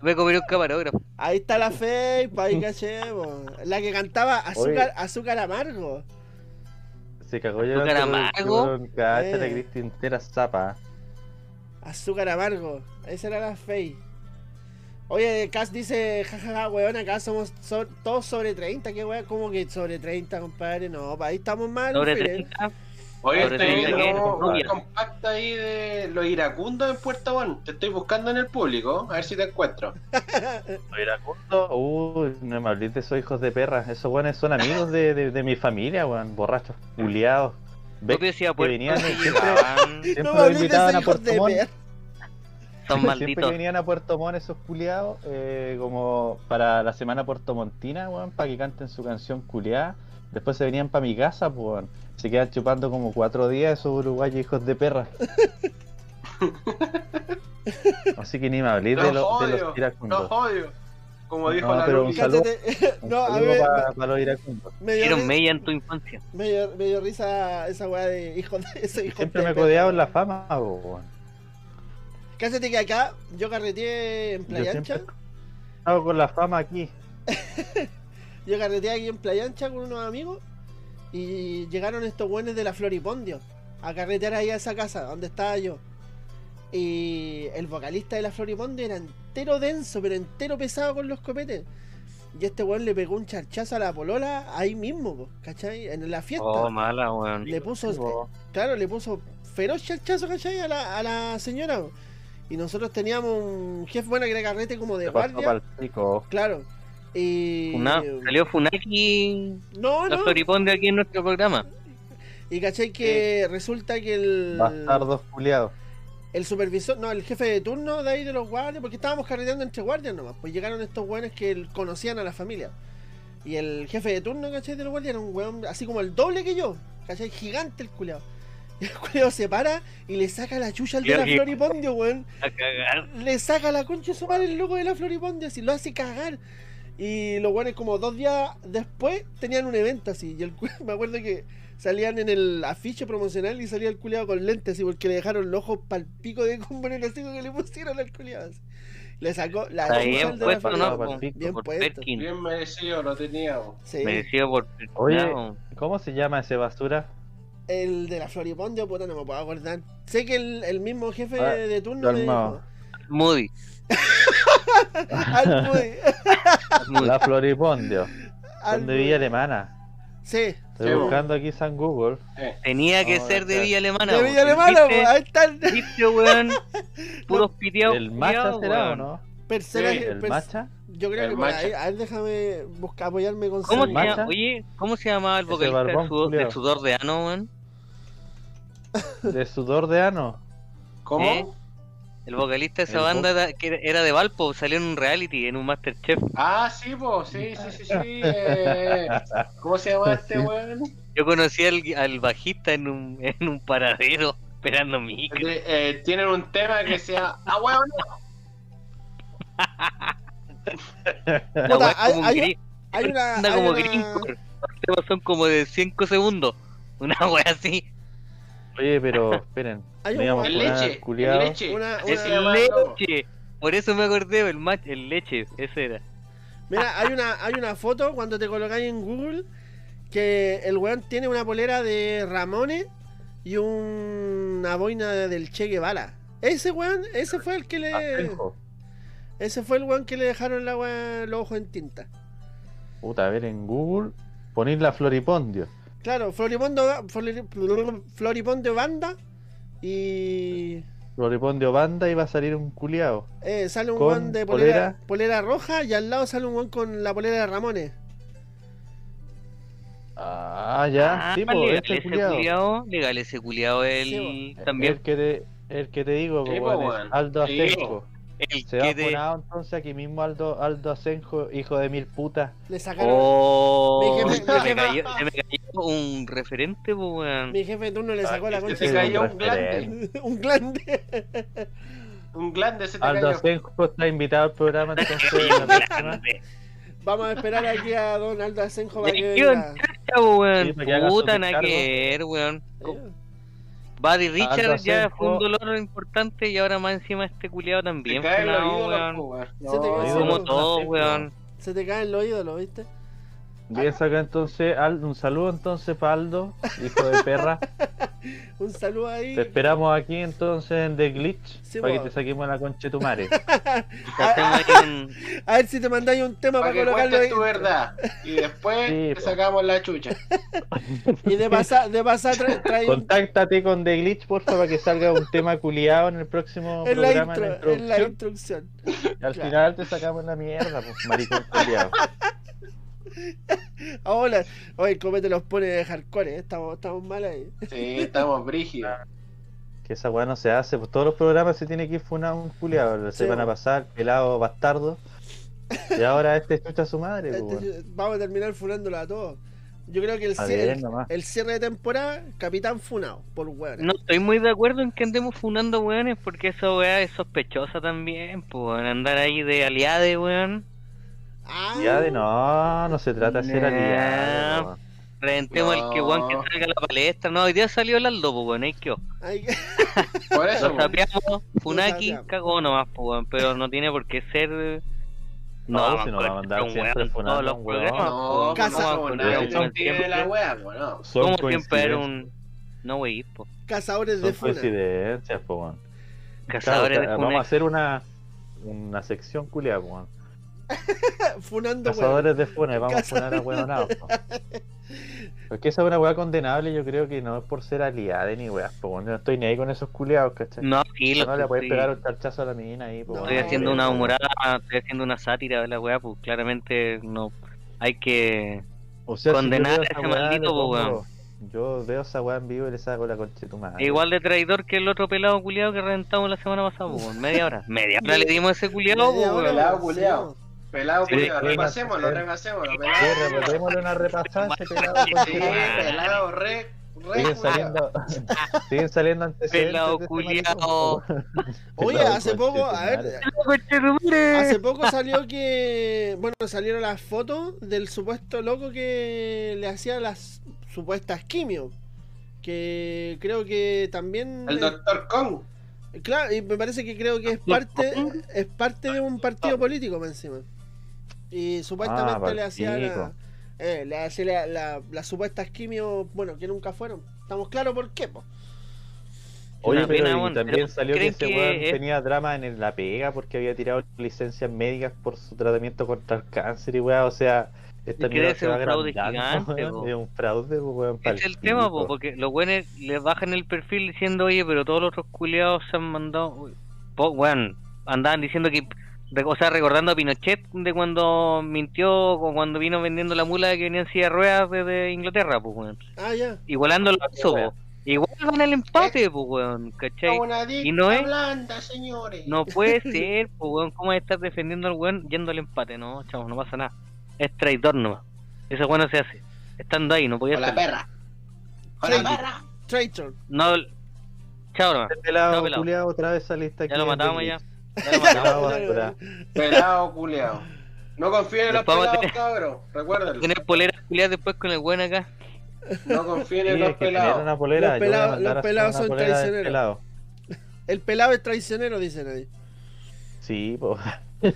Me comí un camarógrafo. Ahí está la fe, pa' ahí caché, po. La que cantaba azúcar, azúcar amargo. Se cagó ya. ¿Azúcar amargo? Eh. Cristi entera zapa. Azúcar amargo. Esa era la fe. Oye, Cas dice, jajaja, weón, acá somos so- todos sobre 30. ¿Qué weón? ¿Cómo que sobre 30, compadre? No, pa' ahí estamos mal. Sobre Fire. 30. Oye, Sobre estoy viendo un compacto ahí de los iracundos en Puerto Montt. Te estoy buscando en el público, a ver si te encuentro. Los iracundos, uy, no me hables de esos hijos de perra. Esos weones son amigos de, de, de mi familia, weón. Borrachos, culiados. Ve que Puerto venían siempre, siempre No me hables de esos hijos Puerto de Montt. Perra. son Siempre malditos. que venían a Puerto Montt esos culiados, eh, como para la semana puertomontina, weón, para que canten su canción culiada. Después se venían para mi casa, pues, weón. Se quedan chupando como cuatro días esos uruguayos hijos de perra. Así que ni me hablé de, Los lo- de odio, los iracundos. los odio. Como dijo No, la pero un saludo. Un No, a saludo ver, para, para los iracundos. me dio, Hicieron mella en tu infancia. me dio- me dio risa esa weá de hijos de esos hijos Siempre de me he perra. codeado en la fama, weón. Cállate que acá yo carreteé en Playa Ancha. estado con la fama aquí. Yo carreteé aquí en Playa Ancha con unos amigos y llegaron estos buenos de la Floripondio a carretear ahí a esa casa donde estaba yo. Y el vocalista de la Floripondio era entero denso, pero entero pesado con los copetes. Y este weón le pegó un charchazo a la polola ahí mismo, po, ¿cachai? En la fiesta. Oh, mala, weón. le puso, claro, le puso feroz charchazo, ¿cachai? A la, a la señora. po. Y nosotros teníamos un jefe bueno que era carrete como de Se guardia. Claro. Y. Funa- salió Funaki No, no. Floriponde aquí en nuestro programa. Y cachai que resulta que el. Bastardos culiados. El supervisor, no, el jefe de turno de ahí de los guardias, porque estábamos carreteando entre guardias nomás. Pues llegaron estos weones que conocían a la familia. Y el jefe de turno, ¿cachai? De los guardias era un weón así como el doble que yo. ¿cachai? Gigante el culeado. Y el culeado se para y le saca la chucha al de la. Floripondio, weón. A cagar. Le saca la concha su madre el loco de la Floripondia, así lo hace cagar. Y los buenos como dos días después tenían un evento así. Y el cu- me acuerdo que salían en el afiche promocional y salía el culiado con lentes así porque le dejaron los ojos pal pico de componer así que le pusieron al culiado. así. Le sacó la chucha bien al de la puesto, Floripondia. ¿no? Floripondio, Por- bien por puesto. Perkin. Bien merecido lo teníamos. Sí, Merecido por Oye. ¿Cómo se llama ese basura? El de la Floripondia, puta, no me puedo acordar. Sé que el, el mismo jefe Ah, de turno me dijo. Moody. Al Moody. La Floripondio. al Donde. Villa Alemana. Sí, Estoy Sí, buscando aquí San Google. Eh, Tenía que ser de. Villa Alemana. de. Villa Alemana, ¿Viste? pues, ahí están. ¿Viste, weón? Puros piteados. ¿El Macha será o no? Personaje, ¿El pers- Macha? Yo creo El que por ahí, a ver, déjame buscar, apoyarme con ¿Cómo se llama? Oye, ¿cómo se llamaba el vocalista de barbón sudor, de sudor de ano, weón? ¿De sudor de ano? ¿Cómo? ¿Eh? El vocalista de esa banda era, que era- de Valpo, salió en un reality, en un Masterchef. Ah, sí, pues, sí, sí, sí, sí. eh, ¿Cómo se llama este weón? Yo conocí al, al bajista en un, en un paradero, esperando micro. De- eh, tienen un tema que se llama Ah, weón, La Puta, hay- como un hay- una. hay como una- gringo. Los temas son como de 5 segundos. Una wea así. Oye, pero esperen. Hay un- el leche, el culiao. leche. Una- Ese una- llama- leche. Por eso me acordé, el match, el leche, ese era. Mira, hay una, hay una foto cuando te colocáis en Google que el weón tiene una polera de Ramones y una boina del Che Guevara. Ese weón, ese fue el que le. Asenjo. Ese fue el weón que le dejaron la weá, los ojos en tinta. Puta, a ver en Google. Poner la Floripondio. Claro, Floripondo, Flori- Floripondio Banda y. Floripondio banda y va a salir un culiao. Eh, sale un Con weón de polera, polera. polera roja y al lado sale un weón con la polera de Ramones. Ah, ya. Ah, sí, pues, legal este ese culiao. culiao, legal ese culiao, él Sí, también. El que te, el que te digo, Sí, weón. Aldo Sí. El Se va te... funado entonces aquí mismo Aldo, Aldo Asenjo, hijo de mil putas. Le sacaron. Oh, Mi jefe- se, mi me cayó, se me cayó un referente, pues, weón. Mi jefe de turno le sacó Ah, la que concha. se de cayó un glande. un glande. Un glande se te Aldo cayó. Asenjo está invitado al programa, entonces. Vamos a esperar aquí a Don Aldo Asenjo para que venga. Puta, nada que ver, weón. Buddy Richard ya fue un dolor importante y ahora más encima este culiado también. Se te No, cae weón. Se te caen los ídolos, ¿viste? Bien saca entonces, Aldo, un saludo entonces para Aldo, hijo de perra. Un saludo ahí. Te esperamos aquí entonces en The Glitch Sí, para que te saquemos la concha de tu madre. A ver si te mandáis un tema Para para, que colocarlo ahí. tu verdad. Y después Sí, te sacamos la chucha. Y de pasar, de pasar tra- trae Contáctate con The Glitch, porfa, para que salga un tema culiado en el próximo en la, programa, en la intro, en la introducción. introducción. Y al claro. final te sacamos la mierda, pues, maricón culiado. Ahora, oye, cómo te los pone de hardcore, ¿eh? estamos, estamos mal ahí. Sí, estamos brígidos. Que esa weá no se hace, pues todos los programas se tiene que ir funar un culiado. La Sí, pasada, el pelado bastardo. Y ahora este chucha a su madre, pues, weón. Este- vamos a terminar funándolo a todos. Yo creo que el A cierre, el cierre de temporada, Capitán Funado, por hueón. No estoy muy de acuerdo en que andemos funando weones porque esa weá es sospechosa también, pues weón. Andar ahí de aliade, weón. Ah, Ya de no, no se trata de ser Nah. aliado. Reventemos el que weón que No. salga a la palestra. No, hoy día salió el Aldo, pues weón. Hay que- Por eso, Lo po. sapeamos, Funaki, cagó nomás, pues. Pero no tiene por qué ser. No, vamos si no va a mandar un siempre weón. programas, No, pues, Casa- no, no, un no po, no. Como siempre era un. No, wey, po. cazadores de Son funa. coincidencias, pues. Cazadores de Vamos a hacer una, una sección culiada, pues, weón. Funando. Cazadores de funa, y vamos a Cazadores poner a hueonados. po. Porque esa es una weá condenable, yo creo que no es por ser aliada ni weá, pues no estoy ni ahí con esos culiados, ¿cachai? No, sí, lo no le puedes sí. pegar un charchazo a la mina ahí, pues No, Estoy haciendo una humorada, estoy haciendo una sátira de la weá, pues claramente no. Hay que. o sea, condenar a ese maldito, le po, Yo veo esa weá en vivo y le saco la concha de tu madre. Igual de traidor que el otro pelado culiado que reventamos la semana pasada, pues, media hora. Media hora le dimos a ese culiado, pues, hora, weón. Pelado, sí. Pelado, sí, repasémoslo, repasémoslo, pelado. una repasada pelado. Sí, pelado, re, re, Siguen saliendo, siguen saliendo antecedentes. Pelado este culiao. Oye, hace poco, a ver, hace poco salió que, bueno, salieron las fotos del supuesto loco que le hacía las supuestas quimio. Que creo que también... El doctor Kong. Claro, y me parece que creo que es parte es parte de un partido político más encima. Y supuestamente Ah, le hacía la, partido. eh, le hacía la- la- las supuestas quimios, bueno, que nunca fueron. Estamos claros por qué, po. Oye, pero pena, y weón, también pero salió que ¿creen ese que weón es- tenía drama en la pega porque había tirado licencias médicas por su tratamiento contra el cáncer y weón, o sea, esta Es que debe mierda va un fraude gigante, es un fraude, weón, Es el tema, po, porque los buenos les bajan el perfil diciendo, oye, pero todos los otros culiados se han mandado. Po, weón, andaban diciendo que. O sea, recordando a Pinochet de cuando mintió o cuando vino vendiendo la mula que venía en silla de ruedas desde Inglaterra, pues, weón. Ah, ya. Igualándolo a eso, po. Igual van al empate, pues, weón, ¿cachai? Una Y no es- blanda, señores. No puede ser, pues, weón, ¿cómo estar defendiendo al weón yendo al empate? No, chavos, no pasa nada. Es traidor nomás. Eso weón no se hace. Estando ahí, no podía Con la perra. Con la Sí. perra. Traitor. No, chao nomás. Pelado, pelado. otra vez saliste aquí Ya lo matamos ya. Pelado. Pelado, culiao. No confíen en los Después pelados, cabros. Recuérdenlo. Tener poleras culiadas después con el weón acá. No confíen en Sí, los tener pelados. una polera, Los mandar los pelados son traicioneros. pelado. El pelado es traicionero, dicen ahí. Sí, po.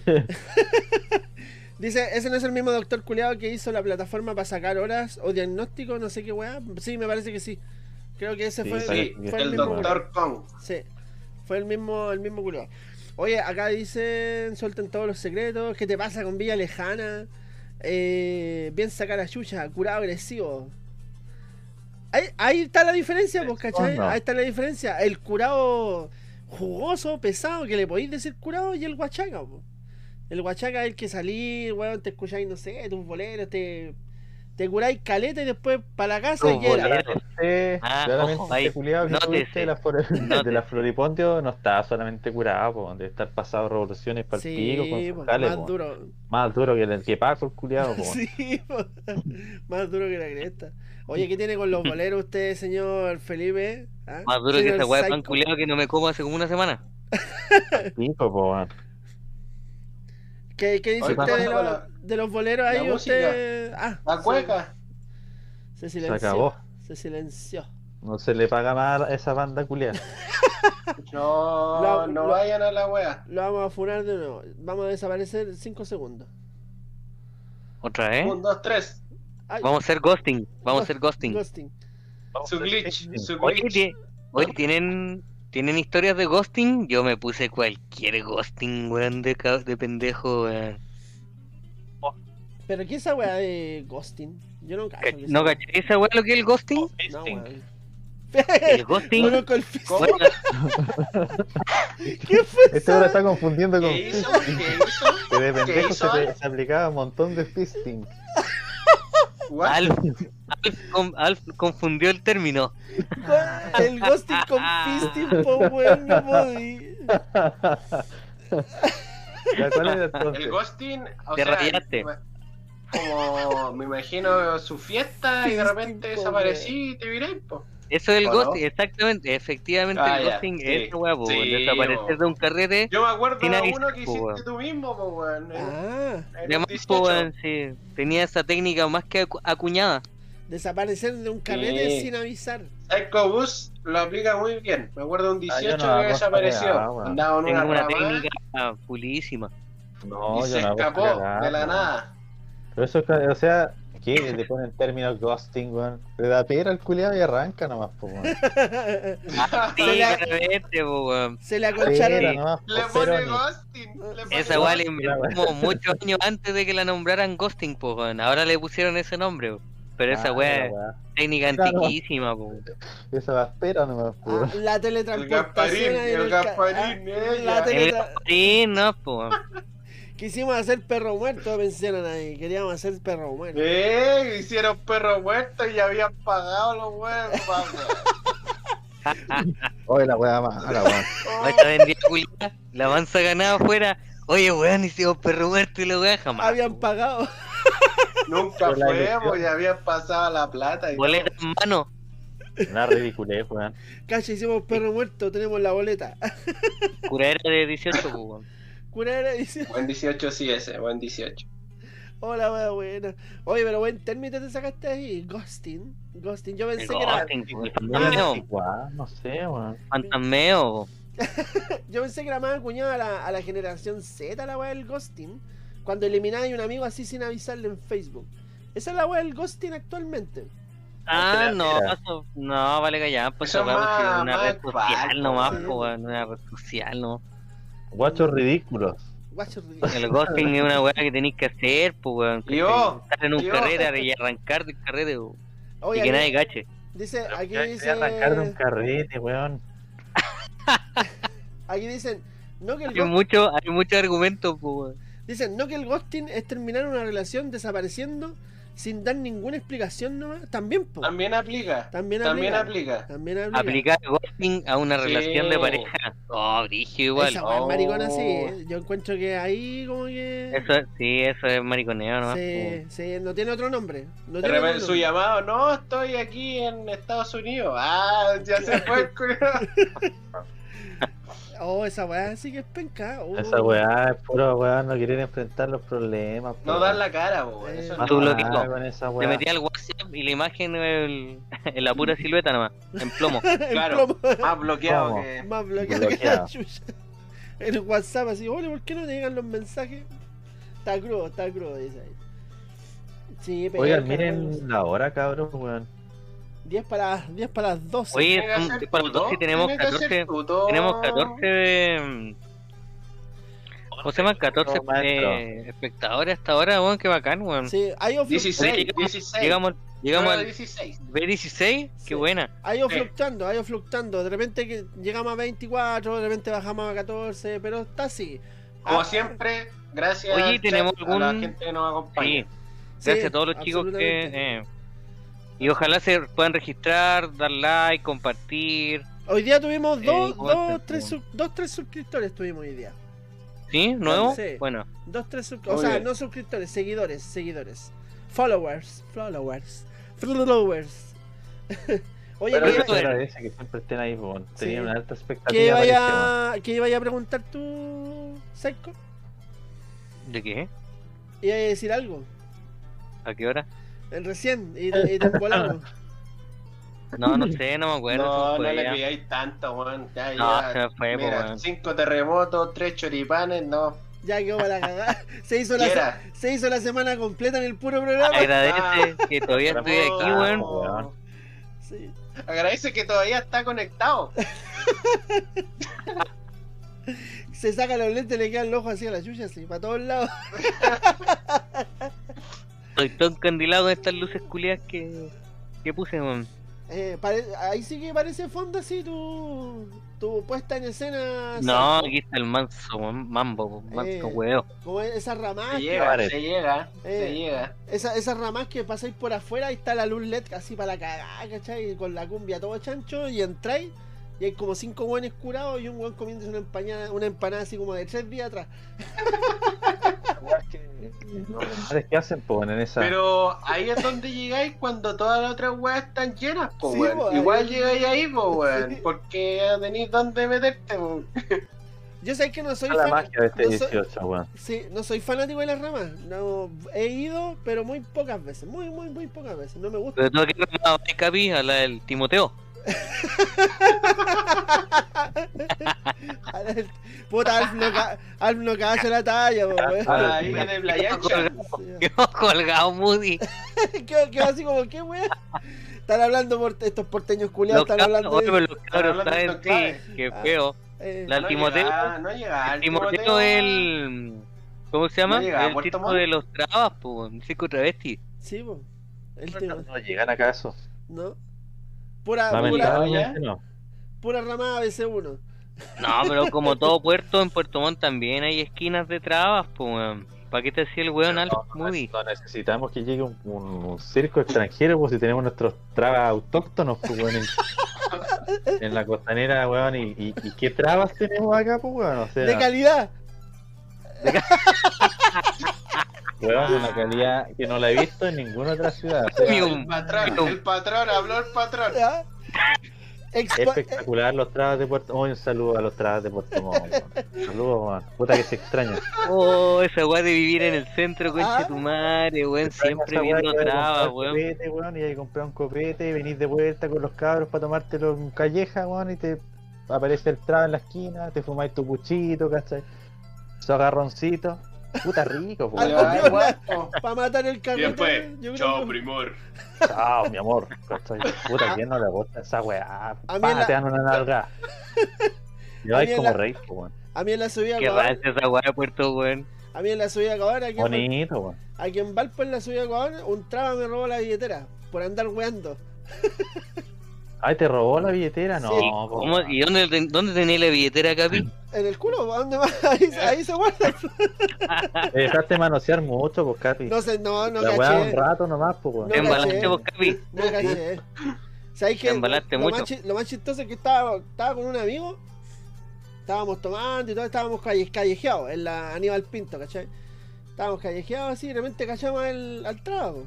Dice, ese no es el mismo doctor culiado que hizo la plataforma para sacar horas o diagnóstico, no sé qué weá. Sí, me parece que sí. Creo que ese Sí, fue, parece fue el, sí. El mismo doctor Kong. Sí, fue el mismo, el mismo culiao. Oye, acá dicen, suelten todos los secretos. ¿Qué te pasa con Villa Lejana? Eh, bien sacar a Chucha, curado agresivo. Ahí, ahí está la diferencia, pues, ¿cachai? Ahí está la diferencia. El curado jugoso, pesado, que le podéis decir curado, y el guachaca, po. El guachaca es el que salí, weón, te escucháis, no sé, tus boleros, te, te curáis caleta y después para la casa y era. Ah, claramente este que Nótese. tuviste de la, flor- de Nótese. la Floripondio no está solamente curado, po, de estar pasado revoluciones para el Sí, pico con más po. duro. Más duro que el que Paco, el culiado, po. Sí, po. más duro que la cresta. Oye, ¿qué tiene con los boleros usted, señor Felipe? ¿Ah? Más duro que esa weá de pan culiado que no me como hace como una semana. Pico, po, weón. ¿Qué, qué dice Oye, usted de, la- de los boleros la ahí? música. Usted. Ah, La se- cueca. Se, Se silenció. acabó. Se silenció. No se le paga más a esa banda culiada. No, Lo- no lo- vayan a la wea. Lo vamos a funar de nuevo. Vamos a desaparecer 5 segundos. Otra vez. Un, dos, tres. Ay, Vamos a hacer ghosting. Vamos a hacer ghosting. ghosting. Su glitch. Su glitch. oye, ¿tienen, ¿tienen historias de ghosting? Yo me puse cualquier ghosting, weón, de, de pendejo, weón. Pero ¿qué es esa weá de ghosting? Yo no cacho. ¿No caché esa weá lo que es el ghosting? No, weón. El ghosting. Bueno, ¿Qué fue Este esa? ahora está confundiendo con ¿Qué hizo? fisting. ¿Qué hizo? Que de pendejo se, se aplicaba un montón de fisting. Alf, Alf, con- Alf confundió el término. El ghosting con fisting, po weón, no. El ghosting, o Te sea, rayaste. como me imagino su fiesta y de repente desaparecí y te viré, po. Eso es el ¿O ghosting, no? exactamente, efectivamente Ah, el ghosting sí, es weá, sí, weón, desaparecer de un carrete. Yo me acuerdo de uno que hiciste tú mismo, po, weón. Ah, en De un más, 18. po, weón, sí, tenía esa técnica más que acu- acuñada. desaparecer de un carrete Sí. sin avisar. Psycho Bus lo aplica muy bien. Me acuerdo de un Ah, yo 18 no que desapareció. Andaba en una, una técnica pulísima. No, y yo se no escapó de la nada. Pero eso o sea, ¿qué? Le ponen términos ghosting, weón. Le da pera al culiado y arranca nomás, po, weón. Ah, sí, Se le- claramente, po, weón. Se le nomás, po, Le pone ghosting. le pone Esa weá la ghosting. inventamos muchos años antes de que la nombraran ghosting, po, weón. Ahora le pusieron ese nombre, po. Pero esa Ah, weá la es técnica antiquísima, po. Esa va espera nomás, po, Ah, weón. la El teletransportación Gasparín, ahí en el ca- Gasparín, ah, ella. la El teletra- Sí, no, po. Quisimos hacer perro muerto, mencionan ahí. Queríamos hacer perro muerto. Eh, hicieron perro muerto y ya habían pagado los huevos. Oye, la weá mala, weón. Va esta vendida culiada, la mansa ganada afuera. Oye, weón, hicimos perro muerto y la weá jamás. Habían pagado. Nunca la pues ya habían pasado la plata. Y Boleta en mano. Una ridiculez, weón. Cacha, hicimos perro muerto, tenemos la boleta. Curadera de 18, po, weón. Dice. Buen 18 sí ese, buen 18. hola, wea buena. Oye, pero buen término te sacaste ahí. Ghosting. Ghosting. Yo pensé que era. Ah, fantasmeo. no sé, weón. Fantasmeo. Yo pensé que era más acuñada a la, a la generación Z la wea del ghosting. Cuando elimináis a un amigo así sin avisarle en Facebook. Esa es la wea del ghosting actualmente. Ah, no, eso- no, vale callar, pues Eso weá pues, es una más red social nomás, sí. po, weón, una red social, no. Guachos ridículos. El ghosting es una weá que tenéis que hacer, pues weón. Y vos, Estar en un y vos. carrete y arrancar del carrete, po, Oye, y que aquí- nadie cache. dice, aquí Ya, dice. arrancar de un carrete, weón. Aquí dicen. No que el Hay ghosting, mucho, hay muchos argumentos, pues weón. dicen, no que el ghosting es terminar una relación desapareciendo sin dar ninguna explicación nomás. También, po. también aplica. También También aplica. aplica. También aplica. Aplicar ghosting a una Sí. relación de pareja. Oh, brígido igual. Esa Oh. maricona sí. ¿eh? Yo encuentro que ahí como que. Eso, sí, eso es mariconeo, ¿no? Sí, sí, no tiene otro nombre. No tiene otro su nombre. llamado, no, estoy aquí en Estados Unidos. Ah, ya se fue el. Oh, esa weá sí que es penca. oh. Esa weá es puro weón, no quieren enfrentar los problemas. No weón. la cara, po, Eh, no. tú lo Ah, que Te weá. metí al WhatsApp y la imagen el- en la pura silueta nomás, en plomo. Claro. plomo. Más bloqueado ¿Cómo? que. Más bloqueado que la chucha. En el WhatsApp así, oye, ¿por qué no te llegan los mensajes? Está crudo, está crudo, dice ahí. Sí, Oigan, miren la hora, cabrón, weón. 10 para, 10 para las 12. Oye, son- hacer para los tuto, dos sí tenemos tiene que hacer 14, tuto. tenemos 14, mm, ¿cómo se llaman? 14 Oh, maestro. eh, espectadores hasta ahora, weón, qué bacán, weón. Sí, hay o, fluc- 16, Oye, llegamos- 16. Llegamos, llegamos al 16. B16, Sí. qué buena. ha ido Sí. fluctuando, ha ido fluctuando. De repente que llegamos a 24, de repente bajamos a 14, pero está así. Como Ah, siempre, gracias Oye, ¿tenemos a la algún- gente que nos acompaña. Sí, sí, gracias a todos los chicos que... eh, y ojalá se puedan registrar, dar like, compartir. Hoy día tuvimos Eh, dos, ¿cómo dos, te- tres, sub- dos, tres suscriptores tuvimos hoy día. ¿Sí? ¿Nuevo? Sí. Bueno, Dos, tres O sea, bien. no suscriptores, seguidores, seguidores. Followers, followers, followers. Oye, Pero ¿qué, era. agradece que siempre estén ahí, weón. Tenía Sí. una alta qué expectativa. este, weón. vaya, ¿Qué iba a preguntar tú, Psycho? ¿De qué? Iba a decir algo. ¿A qué hora? En recién, y, y te volamos. No, no sé, no me acuerdo. No, no le ya. pidáis tanto, weón. Ya, No, ya. se me fue, po, Mira, weón. cinco terremotos, tres choripanes, no. Ya quedó para la cagada. Se hizo la, se hizo la semana completa en el puro programa. Agradece que todavía estoy aquí, weón. weón. Sí. Agradece que todavía está conectado. Se saca los lentes, le quedan los ojos así a la chucha, así, para todos lados. Estoy todo encandilado con estas luces culiadas que, que puse, weón. Eh, pare- ahí sí que parece fondo así tu, tu puesta en escena. No, aquí está el manso, mambo, weón, manso Eh. weón. Como esas ramas. Se que- llega, se llega, Eh. se llega. esa- esas ramas que pasáis por afuera, ahí está la luz LED así para la cagada, ¿cachai? Con la cumbia todo chancho y entráis y hay como cinco hueones curados y un hueón comiéndose una empanada, una empanada así como de tres días atrás. Que- que hacen, pues, en esa. Pero ahí es donde llegáis cuando todas las otras weas están llenas, po, Sí, weón. po, ahí- Igual llegáis ahí, po, weón. Sí. Porque tenéis dónde meterte, po. Yo sé que no soy la fan- magia de este no soy- 18, weón. Sí, no soy fanático de las ramas. No, he ido, pero muy pocas veces. Muy, muy, muy pocas veces. No me gusta. Pero no a la del Timoteo. Puta, Alf no, ca- Alf no cacha la talla, po, weón. Ah, Ahí sí. en el playa. Quedó colgado Moody. Quedó quedó así como, ¿qué weón? Están hablando por estos porteños culiados, están hablando oye, de. pero los cabros saben sí, qué Ah. feo. eh, La- No Timoteo- no llega. El Timoteo es el. ¿Cómo se llama? ¿No llega a el tipo de los trabas, pues, el circo travesti. Sí, po. El No, no llegan acaso. ¿no? Pura, pura, no. pura ramada BC1. No, pero como todo puerto, en Puerto Montt también hay esquinas de trabas, pues, weón. ¿Para qué te hacía el weón Alf No, no necesitamos que llegue un, un- un circo extranjero, pues si tenemos nuestros trabas autóctonos, pues weón, en, en la costanera, weón, y, y, y qué trabas tenemos acá, pues weón, o sea, De calidad. weón, una calidad que no la he visto en ninguna otra ciudad, o sea, Ni El un- patrón, ni un- el patrón, habló el patrón. espectacular los trabas de Puerto Montt, un saludo a los trabas de Puerto Montt, saludos, weón, puta que se extraña. Oh, esa weá de vivir en el centro, concha Ah. tu madre, weón. Siempre viendo trabas, weón. Copete, weón, y ahí comprar un copete, y venís de vuelta con los cabros para tomártelo en calleja, weón, y te aparece el traba en la esquina, te fumáis tu puchito, ¿cachai? Su agarroncito. Puta rico, pues. Para matar el Y carrete. después, yo creo chao, que- primor. Chao, mi amor. Puta, ¿quién no le gusta esa weá? A mí la- te dan una nalga. Mí en como la- rey, pues, weón. A mí en la subida a Qué raza esa weá de Puerto, weón. a mí en la subida a Ecuador, aquí, Bonito, weón. aquí en Valpo en la subida a Ecuador, un traba me robó la billetera por andar weando. Ay, ¿te robó la billetera? No, Sí. po, ¿Cómo- weón. ¿Y dónde, dónde tenía la billetera, Capi? En el culo, ¿a dónde va? Ahí, ahí se guarda. Te dejaste manosear mucho, pues, Capi. No sé, no, no la un rato nomás, pues. No Te embalaste vos, Capi. No caché. ¿Sabes Te qué? embalaste lo, mucho. Más, lo más chistoso es que estaba, estaba con un amigo. Estábamos tomando y todo, estábamos calle, callejeados en la Aníbal Pinto, ¿cachai? Estábamos callejeados así y de repente cachamos al, al trago.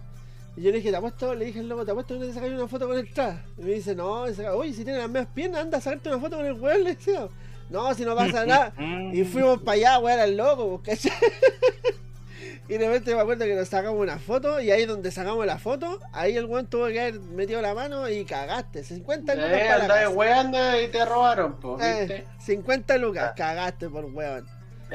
Y yo le dije, te apuesto, le dije al loco, te apuesto que te sacas una foto con el trago. Y me dice, no, oye, si tiene las mismas piernas, anda a sacarte una foto con el weón, le decía. No, si no pasa nada. Y fuimos para allá, weón, al loco, pues, ¿cachai? Y de repente me acuerdo que nos sacamos una foto y ahí donde sacamos la foto, ahí el weón tuvo que haber metido la mano y cagaste. 50 lucas Eh, para la casa. y te robaron, po, Eh, ¿viste? 50 lucas, cagaste por weón.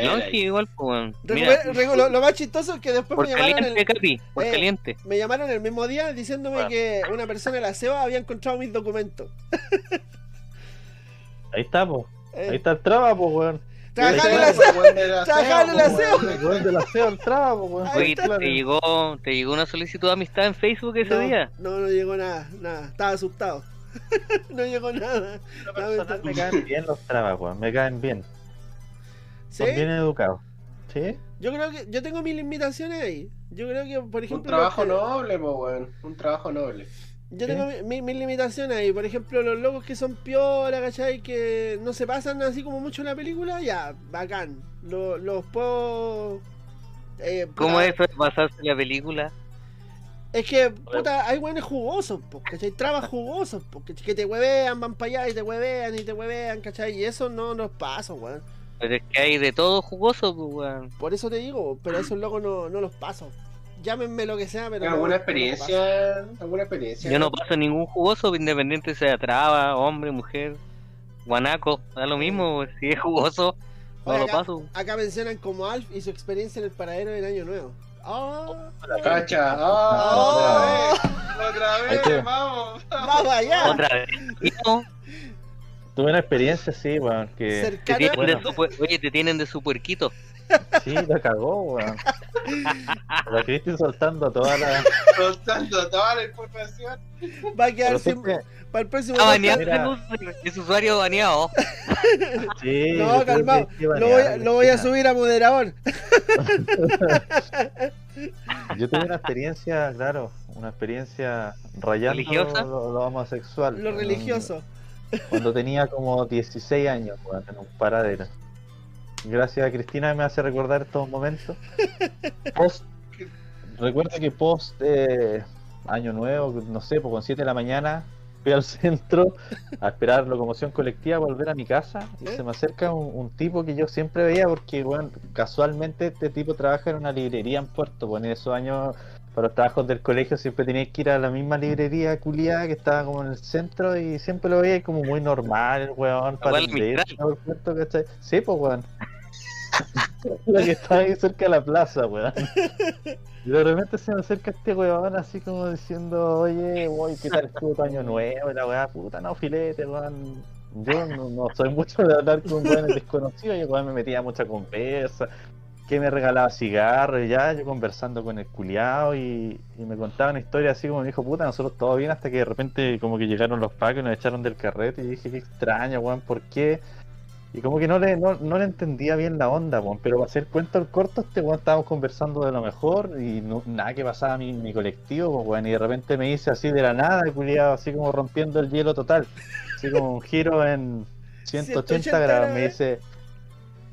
No, sí, igual, pues. Mira, lo, lo más chistoso es que después por me llamaron, caliente, el, Capi, por Eh. caliente. me llamaron el mismo día diciéndome Bueno. que una persona de la SEBA había encontrado mis documentos. Ahí está, pues. Eh, Ahí está el traba, pues, weón. Trabajar en la la Trabajar en SEO, la po, SEO. weón. El weón de la SEO, el traba, weón. Ahí Oye, está. ¿te llegó, ¿te llegó una solicitud de amistad en Facebook ese no, día? no, no llegó nada, nada. Estaba asustado. no llegó nada. Lo personal me caen bien los trabas, weón. Me caen bien. ¿Sí? Son bien educados. ¿Sí? Yo creo que yo tengo mis limitaciones ahí. Yo creo que, por ejemplo, Un trabajo los que- noble, po, weón. Un trabajo noble. Yo tengo mi- mi- mis limitaciones ahí. Por ejemplo, los locos que son piola, ¿cachai? Que no se pasan así como mucho en la película, ya, bacán. Lo- los puedo. eh, ¿Cómo es eso de pasarse la película? Es que, puta, hay buenos jugosos, po, ¿cachai? Trabas jugosos, po, que, que te huevean, van para allá y te huevean y te huevean, ¿cachai? Y eso no nos pasa, weón. Pero es que hay de todo jugoso, pues, weón. Por eso te digo, pero esos locos no, no los paso. Llámenme lo que sea, pero. no- ¿Alguna no experiencia? ¿Alguna experiencia? Yo no paso ningún jugoso, independiente sea traba, hombre, mujer, guanaco, da lo mismo, pues, si es jugoso, no Oye, lo acá- paso. paso. Acá mencionan como Alf y su experiencia en el paradero en Año Nuevo. Ah, Cacha. Oh. ¡Ah! Otra vez, te- vamos. vamos allá. Otra vez. Tuve una experiencia así, weón, que te tienen bueno. de su oye, te tienen de su puerquito. sí, la cagó, weón. La Cristi soltando toda la. Soltando toda la información. Va a quedar sin. siempre- Para el próximo. Baneado, Mira. es usuario baneado. Sí, No, calmado. Lo voy, a- banearla, lo voy a Cristina. subir a moderador. Yo tuve una experiencia, claro, una experiencia rayando ¿Religiosa? Lo, lo homosexual. Lo religioso. Cuando tenía como 16 años, en un paradero. Gracias a Cristina me hace recordar estos momentos. Post, recuerda que post eh, año nuevo, no sé, pues con 7 de la mañana fui al centro a esperar locomoción colectiva, volver a mi casa y se me acerca un, un tipo que yo siempre veía porque, bueno, casualmente este tipo trabaja en una librería en Puerto, pues en esos años para los trabajos del colegio siempre tenías que ir a la misma librería culiada que estaba como en el centro y siempre lo veía como muy normal el weón para leer ¿cachai? Sí, pues weón. la que está ahí cerca de la plaza, weón. Y de repente se me acerca este weón así como diciendo, oye, voy, ¿qué tal estuvo tu año nuevo? Y la weá, puta, no, filete, weón. Yo no, no soy mucho de hablar con weones desconocidos, yo weón me metía mucha conversa, que me regalaba cigarros y ya, yo conversando con el culiao y, y me contaba una historia así como me dijo, puta, nosotros todo bien hasta que de repente como que llegaron los pacos y nos echaron del carrete y dije, qué extraño, weón, ¿por qué? Y como que no le, no, no le entendía bien la onda, weón, pero para hacer cuento el corto, este weón estábamos conversando de lo mejor y no, nada que pasaba a mi, mi colectivo, pues, weón, y de repente me dice así de la nada, culiado, así como rompiendo el hielo total, así como un giro en 180 180 grados, me grados. dice,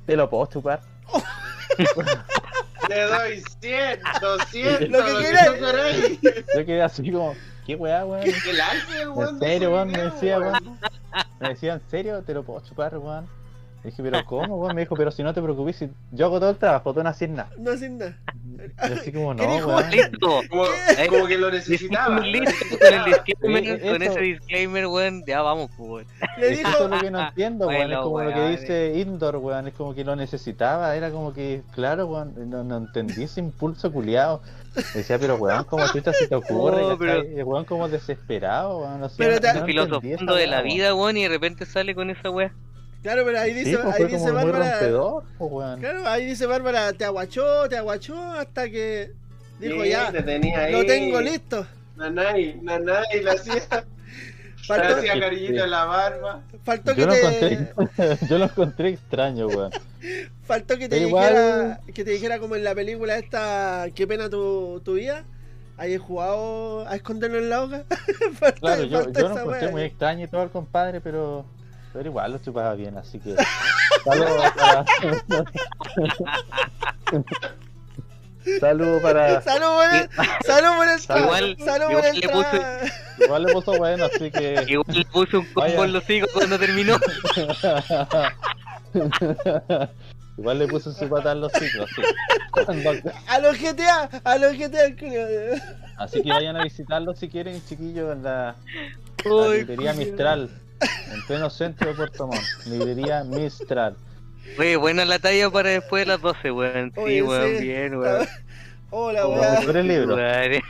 ¿te lo puedo chupar? Le doy 100, 200, Lo que quieras. Yo quedé así como, ¿qué weá, weón? El alce, weón. ¿En serio, weón? Me decía, weón. Me decía, ¿en serio? ¿Te lo puedo chupar, weón? Le dije, ¿pero cómo, weón? Me dijo, pero si no te preocupes, si yo hago todo el trabajo, tú no haces nada. No hacen nada. Y así como, no, ¿Querés weón. Listo. Como, como que lo necesitaba. Listo, con el disclaimer, Eh, con ese disclaimer, weón, ya vamos, pues, weón. Le dijo, eso es lo que no entiendo, weón. Es como lo que weón. dice Indoor, weón. Es como que lo necesitaba. Era como que, claro, weón. No, no entendí ese impulso culiado. Decía, pero weón, como chucha se te ocurre, No, pero- weón como desesperado, weón. O sea, Pero te- no Filosofando de la vida, weón, y de repente sale con esa weá. Claro, pero ahí dice, Sí, pues ahí dice Bárbara. rompedor, pues, weón. Claro, ahí dice Bárbara, te aguachó, te aguachó hasta que dijo Sí, ya, te tenía ahí. lo tengo listo. Nanay, nanay, le hacía, Faltó, hacía que- cariñito en la barba. faltó que Yo lo, te, encontré, yo lo encontré extraño, weón. faltó que te dijera, que te dijera como en la película esta, qué pena tu, tu vida. ¿Hayas jugado a esconderlo en la hoja? Claro, yo, yo lo encontré wea. muy extraño y todo al compadre, pero, pero igual lo chupaba bien, así que. Saludos para. Saludos para. Salud por el, salud por el tra- Igual- salud por igual el le tra- Igual le puso bueno, así que. Igual le puse un combo en los higos cuando terminó. Igual le puse su patada en los ciclos, sí. A los GTA, a los GTA, el culo. Así que vayan a visitarlo si quieren, chiquillos, en la, la Uy, librería Mistral, en pleno centro de Puerto Montt. Librería Mistral. Oye, buena la talla para después de las 12, weón. Sí, Oye, weón, sí. bien, weón. Hola, Los weá. mejores libros. Madre.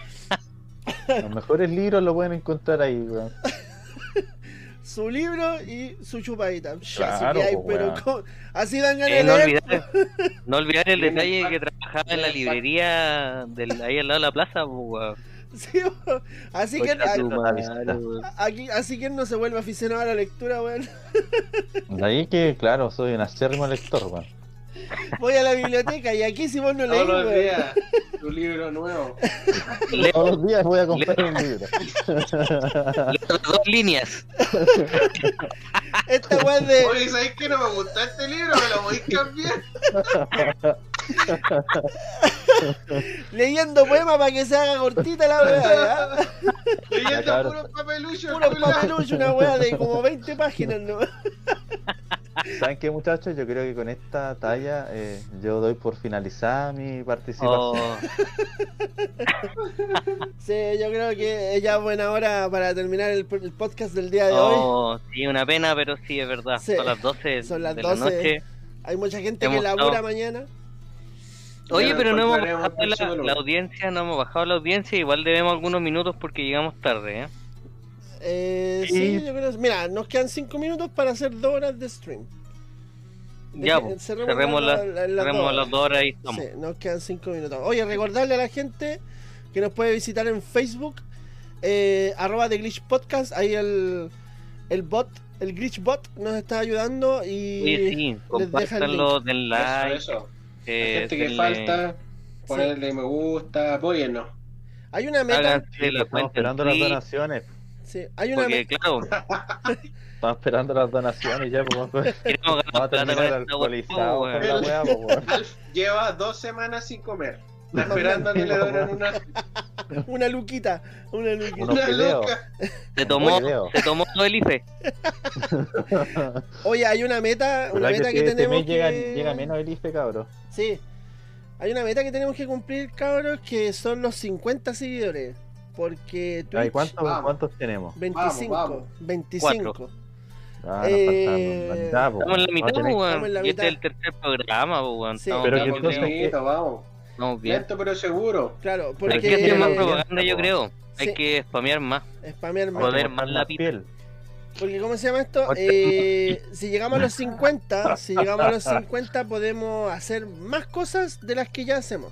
Los mejores libros lo pueden encontrar ahí, weón. Su libro y su chupadita. Así Claro, que hay, po, pero weón. así dan ganas Eh, de no, leer. olvidar, no olvidar el detalle que trabajaba en la librería del, ahí al lado de la plaza, pues, weón. Sí, así que weón. aquí, así que no se vuelve aficionado a la lectura, weón. De ahí que, claro, soy un acérrimo lector, weón. Voy a la biblioteca y aquí si vos no leís, Todos los weón. días, tu libro nuevo. Leo Todos los días voy a comprar un libro. las dos líneas. Esta es de. Oye, ¿sabes qué? No me gusta este libro, me lo voy a cambiar. Leyendo poemas para que se haga cortita la weá, Leyendo claro. puro papelucho, Puro culiao. papelucho, una weá de como 20 páginas, ¿no? ¿Saben qué, muchachos? Yo creo que con esta talla eh, yo doy por finalizada mi participación. Oh, Sí, yo creo que es ya buena hora para terminar el, el podcast del día de hoy. oh, sí, una pena, pero sí, es verdad. Sí. Son las 12 Son las de 12. la noche. Hay mucha gente que labura estado- mañana. Oye, pero no hemos bajado la, audiencia, no hemos bajado la audiencia, igual debemos algunos minutos porque llegamos tarde, ¿eh? Eh, sí. Sí. yo creo. Mira, nos quedan 5 minutos para hacer 2 horas de stream. Ya, pues, cerremos, la- la- la- las cerremos dos las dos horas y estamos. Sí, nos quedan 5 minutos. Oye, recordarle a la gente que nos puede visitar en Facebook, eh, arroba de Glitch Podcast. Ahí el, el bot, el Glitch Bot nos está ayudando y Oye, sí, deja el den like. Eso, eso. La eh, gente que denle- falta, ponerle me gusta, apóyennos. hay una meta. Háganse la Estamos esperando las donaciones. Sí, hay una Porque, meta. claro, Estamos esperando las donaciones ya, pues, Vamos a terminar con la weá, pues, lleva dos semanas sin comer. Está esperando a que le donen una, Una luquita. Una luquita. Una luca. Se tomó, se tomó todo el IFE. Oye, hay una meta, una ¿Verdad meta que, que, este tenemos llega, que... llega menos el IFE, cabrón? Sí. Hay una meta que tenemos que cumplir, cabros, que son los 50 seguidores. Porque Twitch... Ay, ¿cuántos, Vamos. ¿Cuántos tenemos? 25. Vamos, vamos. 25. Ah, Eh, faltan la mitad, Estamos en la mitad, Vamos weón. Este es el tercer programa, weón. Sí. Estamos, Pero que estamos entonces- bien, Bonito, vamos. bien. Lento pero seguro. Claro, Hay porque... que hacer más Eh, propaganda, yo creo. Hay que spamear más. Spamear más. A más la piel. Porque, ¿cómo se llama esto? Eh, si llegamos a los 50, si llegamos a los 50, podemos hacer más cosas de las que ya hacemos.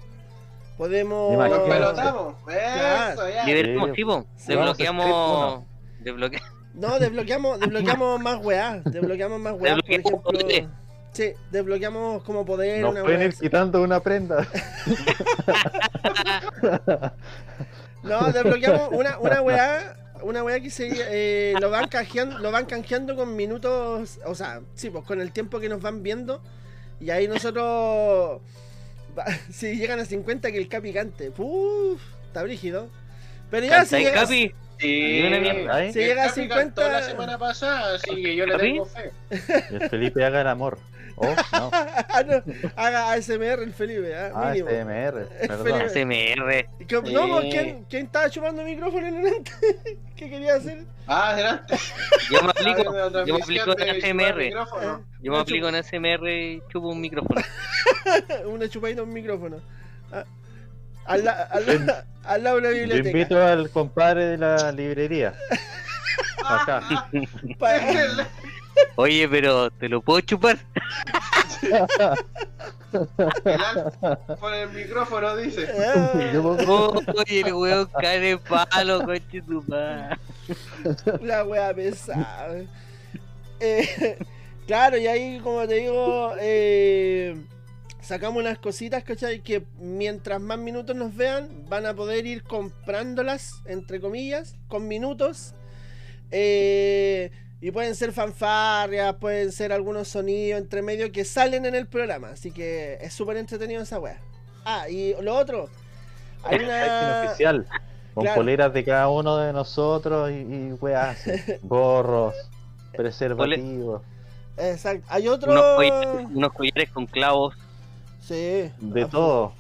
Podemos. Nos pelotamos. Eso, ya. Tipo. Desbloqueamos. Desbloque... No, desbloqueamos, desbloqueamos más weá. Desbloqueamos más weá. Por Desbloqueamos ejemplo. Sí, desbloqueamos como poder. Nos una pueden ir quitando una prenda. No, desbloqueamos una, una weá. Una weá que se eh, lo van canjeando, lo van canjeando con minutos, o sea, sí, pues con el tiempo que nos van viendo. Y ahí nosotros si llegan a 50 que el capi cante. Uf, está brígido. Pero ya si Si llega a Capi 50 cantó la semana pasada, así que yo le tengo fe. el Felipe haga el amor. Oh, no. Ah, no, haga ASMR el Felipe, ¿ah? Ah, mínimo. SMR. Perdón. Que- No, ¿quién, ¿quién estaba chupando micrófono en el ante? ¿Qué quería hacer? Ah, adelante. Yo me aplico, la yo me aplico en ASMR. Yo me aplico en ASMR y chupo un micrófono. Una chupadita a un micrófono. Ah, Al, la- al, la- al lado de una Yo biblioteca. invito al compadre de la librería. Acá. Pa- Oye, pero ¿te lo puedo chupar? El por el micrófono dice. Oye, el weón cae de palo, coche tu madre. La wea pesada. Eh, claro, y ahí, como te digo, eh, sacamos unas cositas, ¿cachai? Que mientras más minutos nos vean, van a poder ir comprándolas, entre comillas, con minutos. Eh, y pueden ser fanfarrias, pueden ser algunos sonidos entre medio que salen en el programa. Así que es súper entretenido esa wea. Ah, y lo otro. Hay una. oficial. Con Claro. poleras de cada uno de nosotros y, y así. Gorros, preservativos. Exacto. Hay otro. Unos collares, unos collares con clavos. Sí. De todo.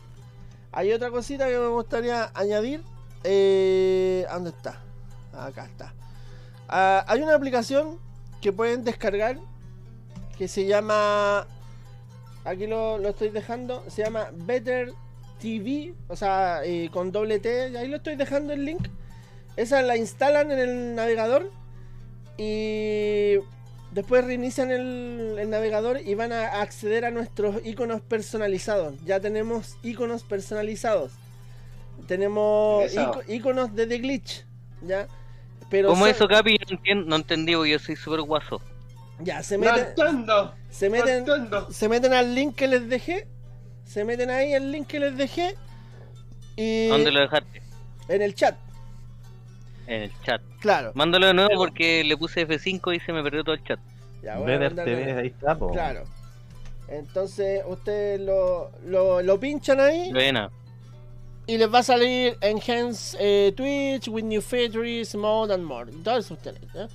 Hay otra cosita que me gustaría añadir. Eh, ¿Dónde está? Acá está. Ah, hay una aplicación que pueden descargar que se llama. Aquí lo, lo estoy dejando. Se llama Better TV. O sea, eh, con doble T. y Ahí lo estoy dejando el link. Esa la instalan en el navegador. Y después reinician el, el navegador y van a acceder a nuestros iconos personalizados. Ya tenemos iconos personalizados. Tenemos iconos de The Glitch. ¿Ya? Pero ¿Cómo son- eso, Capi? No, entiendo, no entendí, porque yo soy súper guaso. Ya, se No meten, entiendo. se No meten, se meten al link que les dejé. Se meten ahí el link que les dejé. Y ¿Dónde lo dejaste? en el chat, En el chat. claro. Mándalo de nuevo porque le puse F5 y se me perdió todo el chat. Ya, mandarlo. TV, ahí está, po. Claro. Entonces ustedes lo, lo, lo pinchan ahí Buena. Y les va a salir Enhance eh, Twitch with new features, mode and more. y Todo eso ustedes. ¿eh?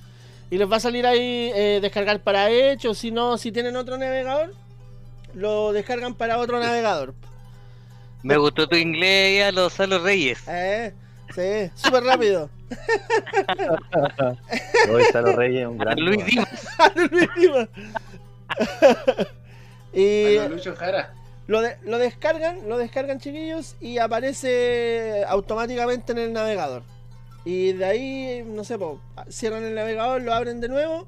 Y les va a salir ahí eh, descargar para Edge o si no, si tienen otro navegador, lo descargan para otro navegador. Me gustó tu inglés ya, los Salos Reyes. Eh, sí, súper rápido. Hoy Salo Reyes es un gran. Luis. Dimas. Luis Dimas. y Bueno, Lucho Jara. Lo, de- lo descargan, lo descargan chiquillos y aparece automáticamente en el navegador. Y de ahí, no sé, po, cierran el navegador, lo abren de nuevo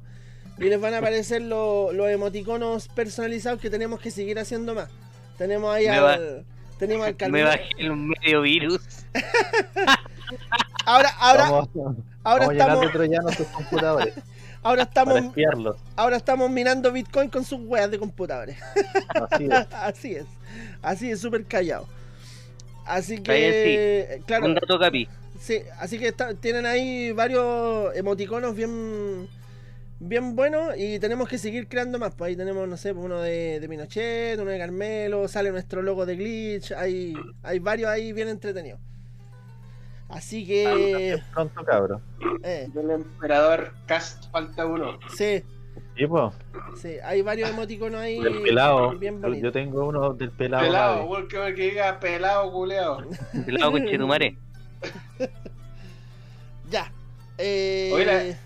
y les van a aparecer lo- los emoticonos personalizados que tenemos que seguir haciendo más. Tenemos ahí Me al, va- tenemos al Me bajé el medio virus. Ahora, ahora, Vamos, ahora vamos estamos, sus computadores ahora estamos, ahora estamos minando Bitcoin con sus weas de computadores. Así es. Así es. Así es, súper callado. Así que, claro, Un dato capi. sí, así que está- tienen ahí varios emoticonos bien bien buenos y tenemos que seguir creando más. Pues ahí tenemos, no sé, uno de, de Pinochet, uno de Carmelo, sale nuestro logo de Glitch, hay, hay varios ahí bien entretenidos. Así que, Pronto, cabro. eh, Del emperador Cast falta uno. sí, Y pues, sí, hay varios emoticonos ahí del pelado. bien Yo tengo uno del pelado. Pelado, weón, que, que diga pelado, culeado. Del lado con Chetumare. Ya. Eh, Oye,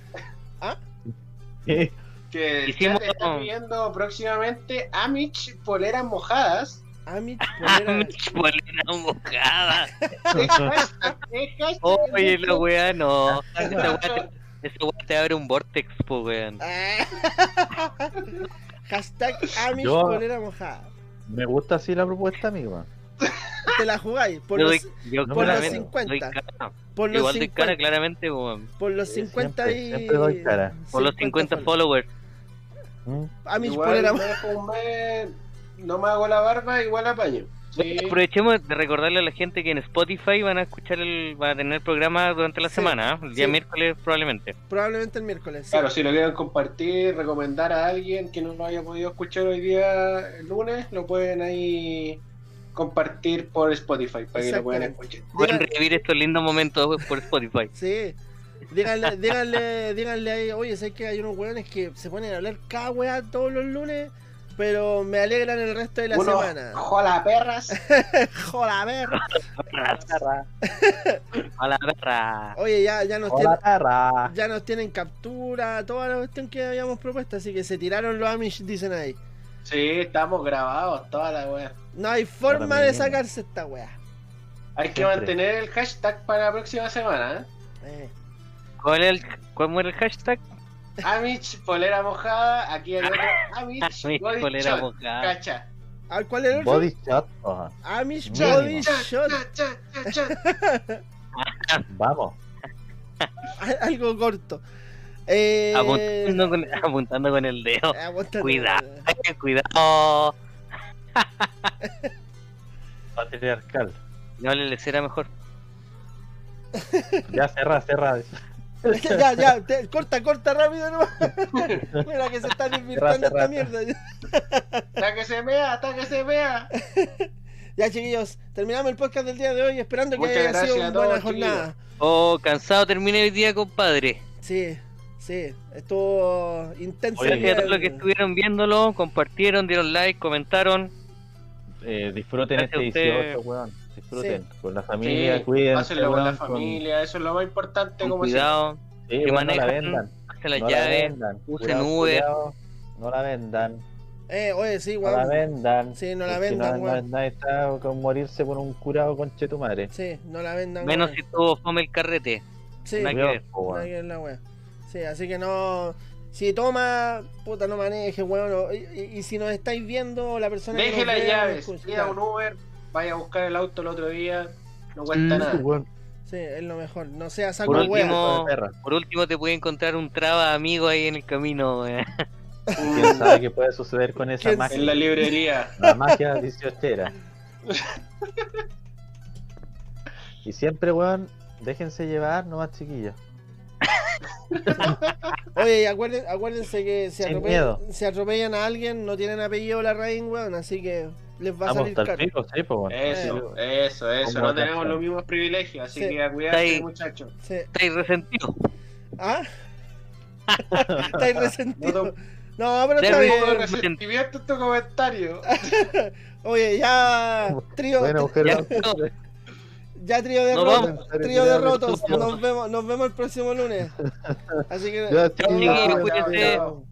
Sí. Que el Hicimos- chat está pidiendo próximamente Amich poleras mojadas. Amich Polera. Polera mojada. Oye, la weá, no. Esa weá te, abre un vortex, po, weón. Ah. Hashtag Amish Yo- polera mojada. Me gusta así la propuesta, amigo. Te la jugáis por Yo los, doy, yo no por los claramente 50. doy cara. por los Igual doy 50, cara, claramente, weón. por los Sí, 50 siempre, y siempre doy cara. Por los 50 followers. followers. ¿Mm? Amish Igual polera mojada. No me hago la barba, igual apaño. Sí. Aprovechemos de recordarle a la gente que en Spotify van a escuchar el, van a tener programa durante la Sí, semana, ¿eh? el día sí. miércoles probablemente. Probablemente el miércoles. sí. Claro, si lo quieren compartir, recomendar a alguien que no lo haya podido escuchar hoy día, el lunes, lo pueden ahí compartir por Spotify para que lo puedan escuchar. Pueden revivir estos lindos momentos por Spotify. Sí. Díganle, díganle, díganle ahí, oye, sé que hay unos weones que se ponen a hablar cada weá todos los lunes, pero me alegran el resto de la Uno, semana. jola perras. Joder, a ver. A la perra. Oye, ya, ya nos tienen, Hola, perra. ya nos tienen captura, toda la cuestión que habíamos propuesto, así que se tiraron los Amish, dicen ahí. Sí, estamos grabados, toda la wea. No hay forma de sacarse esta weá. Hay que Siempre. mantener el hashtag para la próxima semana, ¿eh? Eh, ¿Cuál es el, cuál era el hashtag? Amich, polera mojada, aquí hay otro Amich, Mi body polera shot, mojada. cacha. ¿ah, ¿Cuál era el otro? Body shot. Ajá. Amish Mínimo. Body Cha, Shot. cha, cha, cha, cha. Vamos. Algo corto. Eh, Apuntando, con, apuntando con el dedo. eh, aguanta- Cuidado. Cuidado. Patriarcal. No le le será mejor. Ya cerra, cerra. Ya, ya, te- corta, corta rápido nomás. Mira que se está desvirtuando Cerra, esta mierda. Hasta que se vea, hasta que se vea. Ya, chiquillos, terminamos el podcast del día de hoy, esperando que haya sido una todos, buena jornada. Oh, cansado terminé hoy día, compadre. Sí, sí, estuvo intenso. El Gracias a todos los que estuvieron viéndolo, compartieron, dieron like, comentaron. Eh, disfruten Gracias este usted. 18, weón. Disfruten. Con la familia, Sí, cuídense. Pásenlo con la weón, familia, eso es lo más importante. Con como cuidado, Sí, que weón, no la manejan, vendan. hacen las no la llaves. vendan. usen Cuidado, Uber. cuidado, No la vendan. Eh, oye, sí, No la weón. vendan. Sí, no la vendan, no- weón. Nadie está con morirse por un curado con tu madre. Sí, no la vendan. Menos weón. si tuvo fome el carrete. Sí, nada que Cuidado, ver. weón. nada que ver la wea. Sí, así que no. Si toma, puta, no maneje, weón. Y, y- y si nos estáis viendo, la persona que Deje las ve, llaves, pida un. Uber, vaya a buscar el auto el otro día, no cuesta Mm, nada. Sí, es lo mejor. No sea saco Por wea. último-. Por último, te puede encontrar un traba amigo ahí en el camino. weón. ¿Quién sabe qué puede suceder con esa ¿Quién magia? En la librería. La magia 18 Y siempre, weón, déjense llevar nomás, chiquillos. Oye, acuérdense que si Sin atropellan, si atropellan a alguien, no tienen apellido la raíz, weón. Así que les va a Vamos salir hasta el caro. pico, sí, pues. Eso, eso, eso. No tenemos los mismos privilegios, así Sí. que a cuidarse, muchachos. Sí. Estáis resentidos. ¿Ah? Estáis resentido. No, No, pero está Derby- Un poco de bien. resentimiento en tu comentario. Oye, ya trío, Bueno, Ya, ya trío de rotos, vamos. trío de rotos. Nos vemos, nos vemos el próximo lunes. Así que Ya, Chao, chao, chiquillos, chao, cuídense. chao.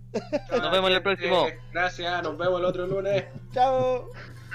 Nos vemos en el próximo. Gracias, nos vemos el otro lunes. chao.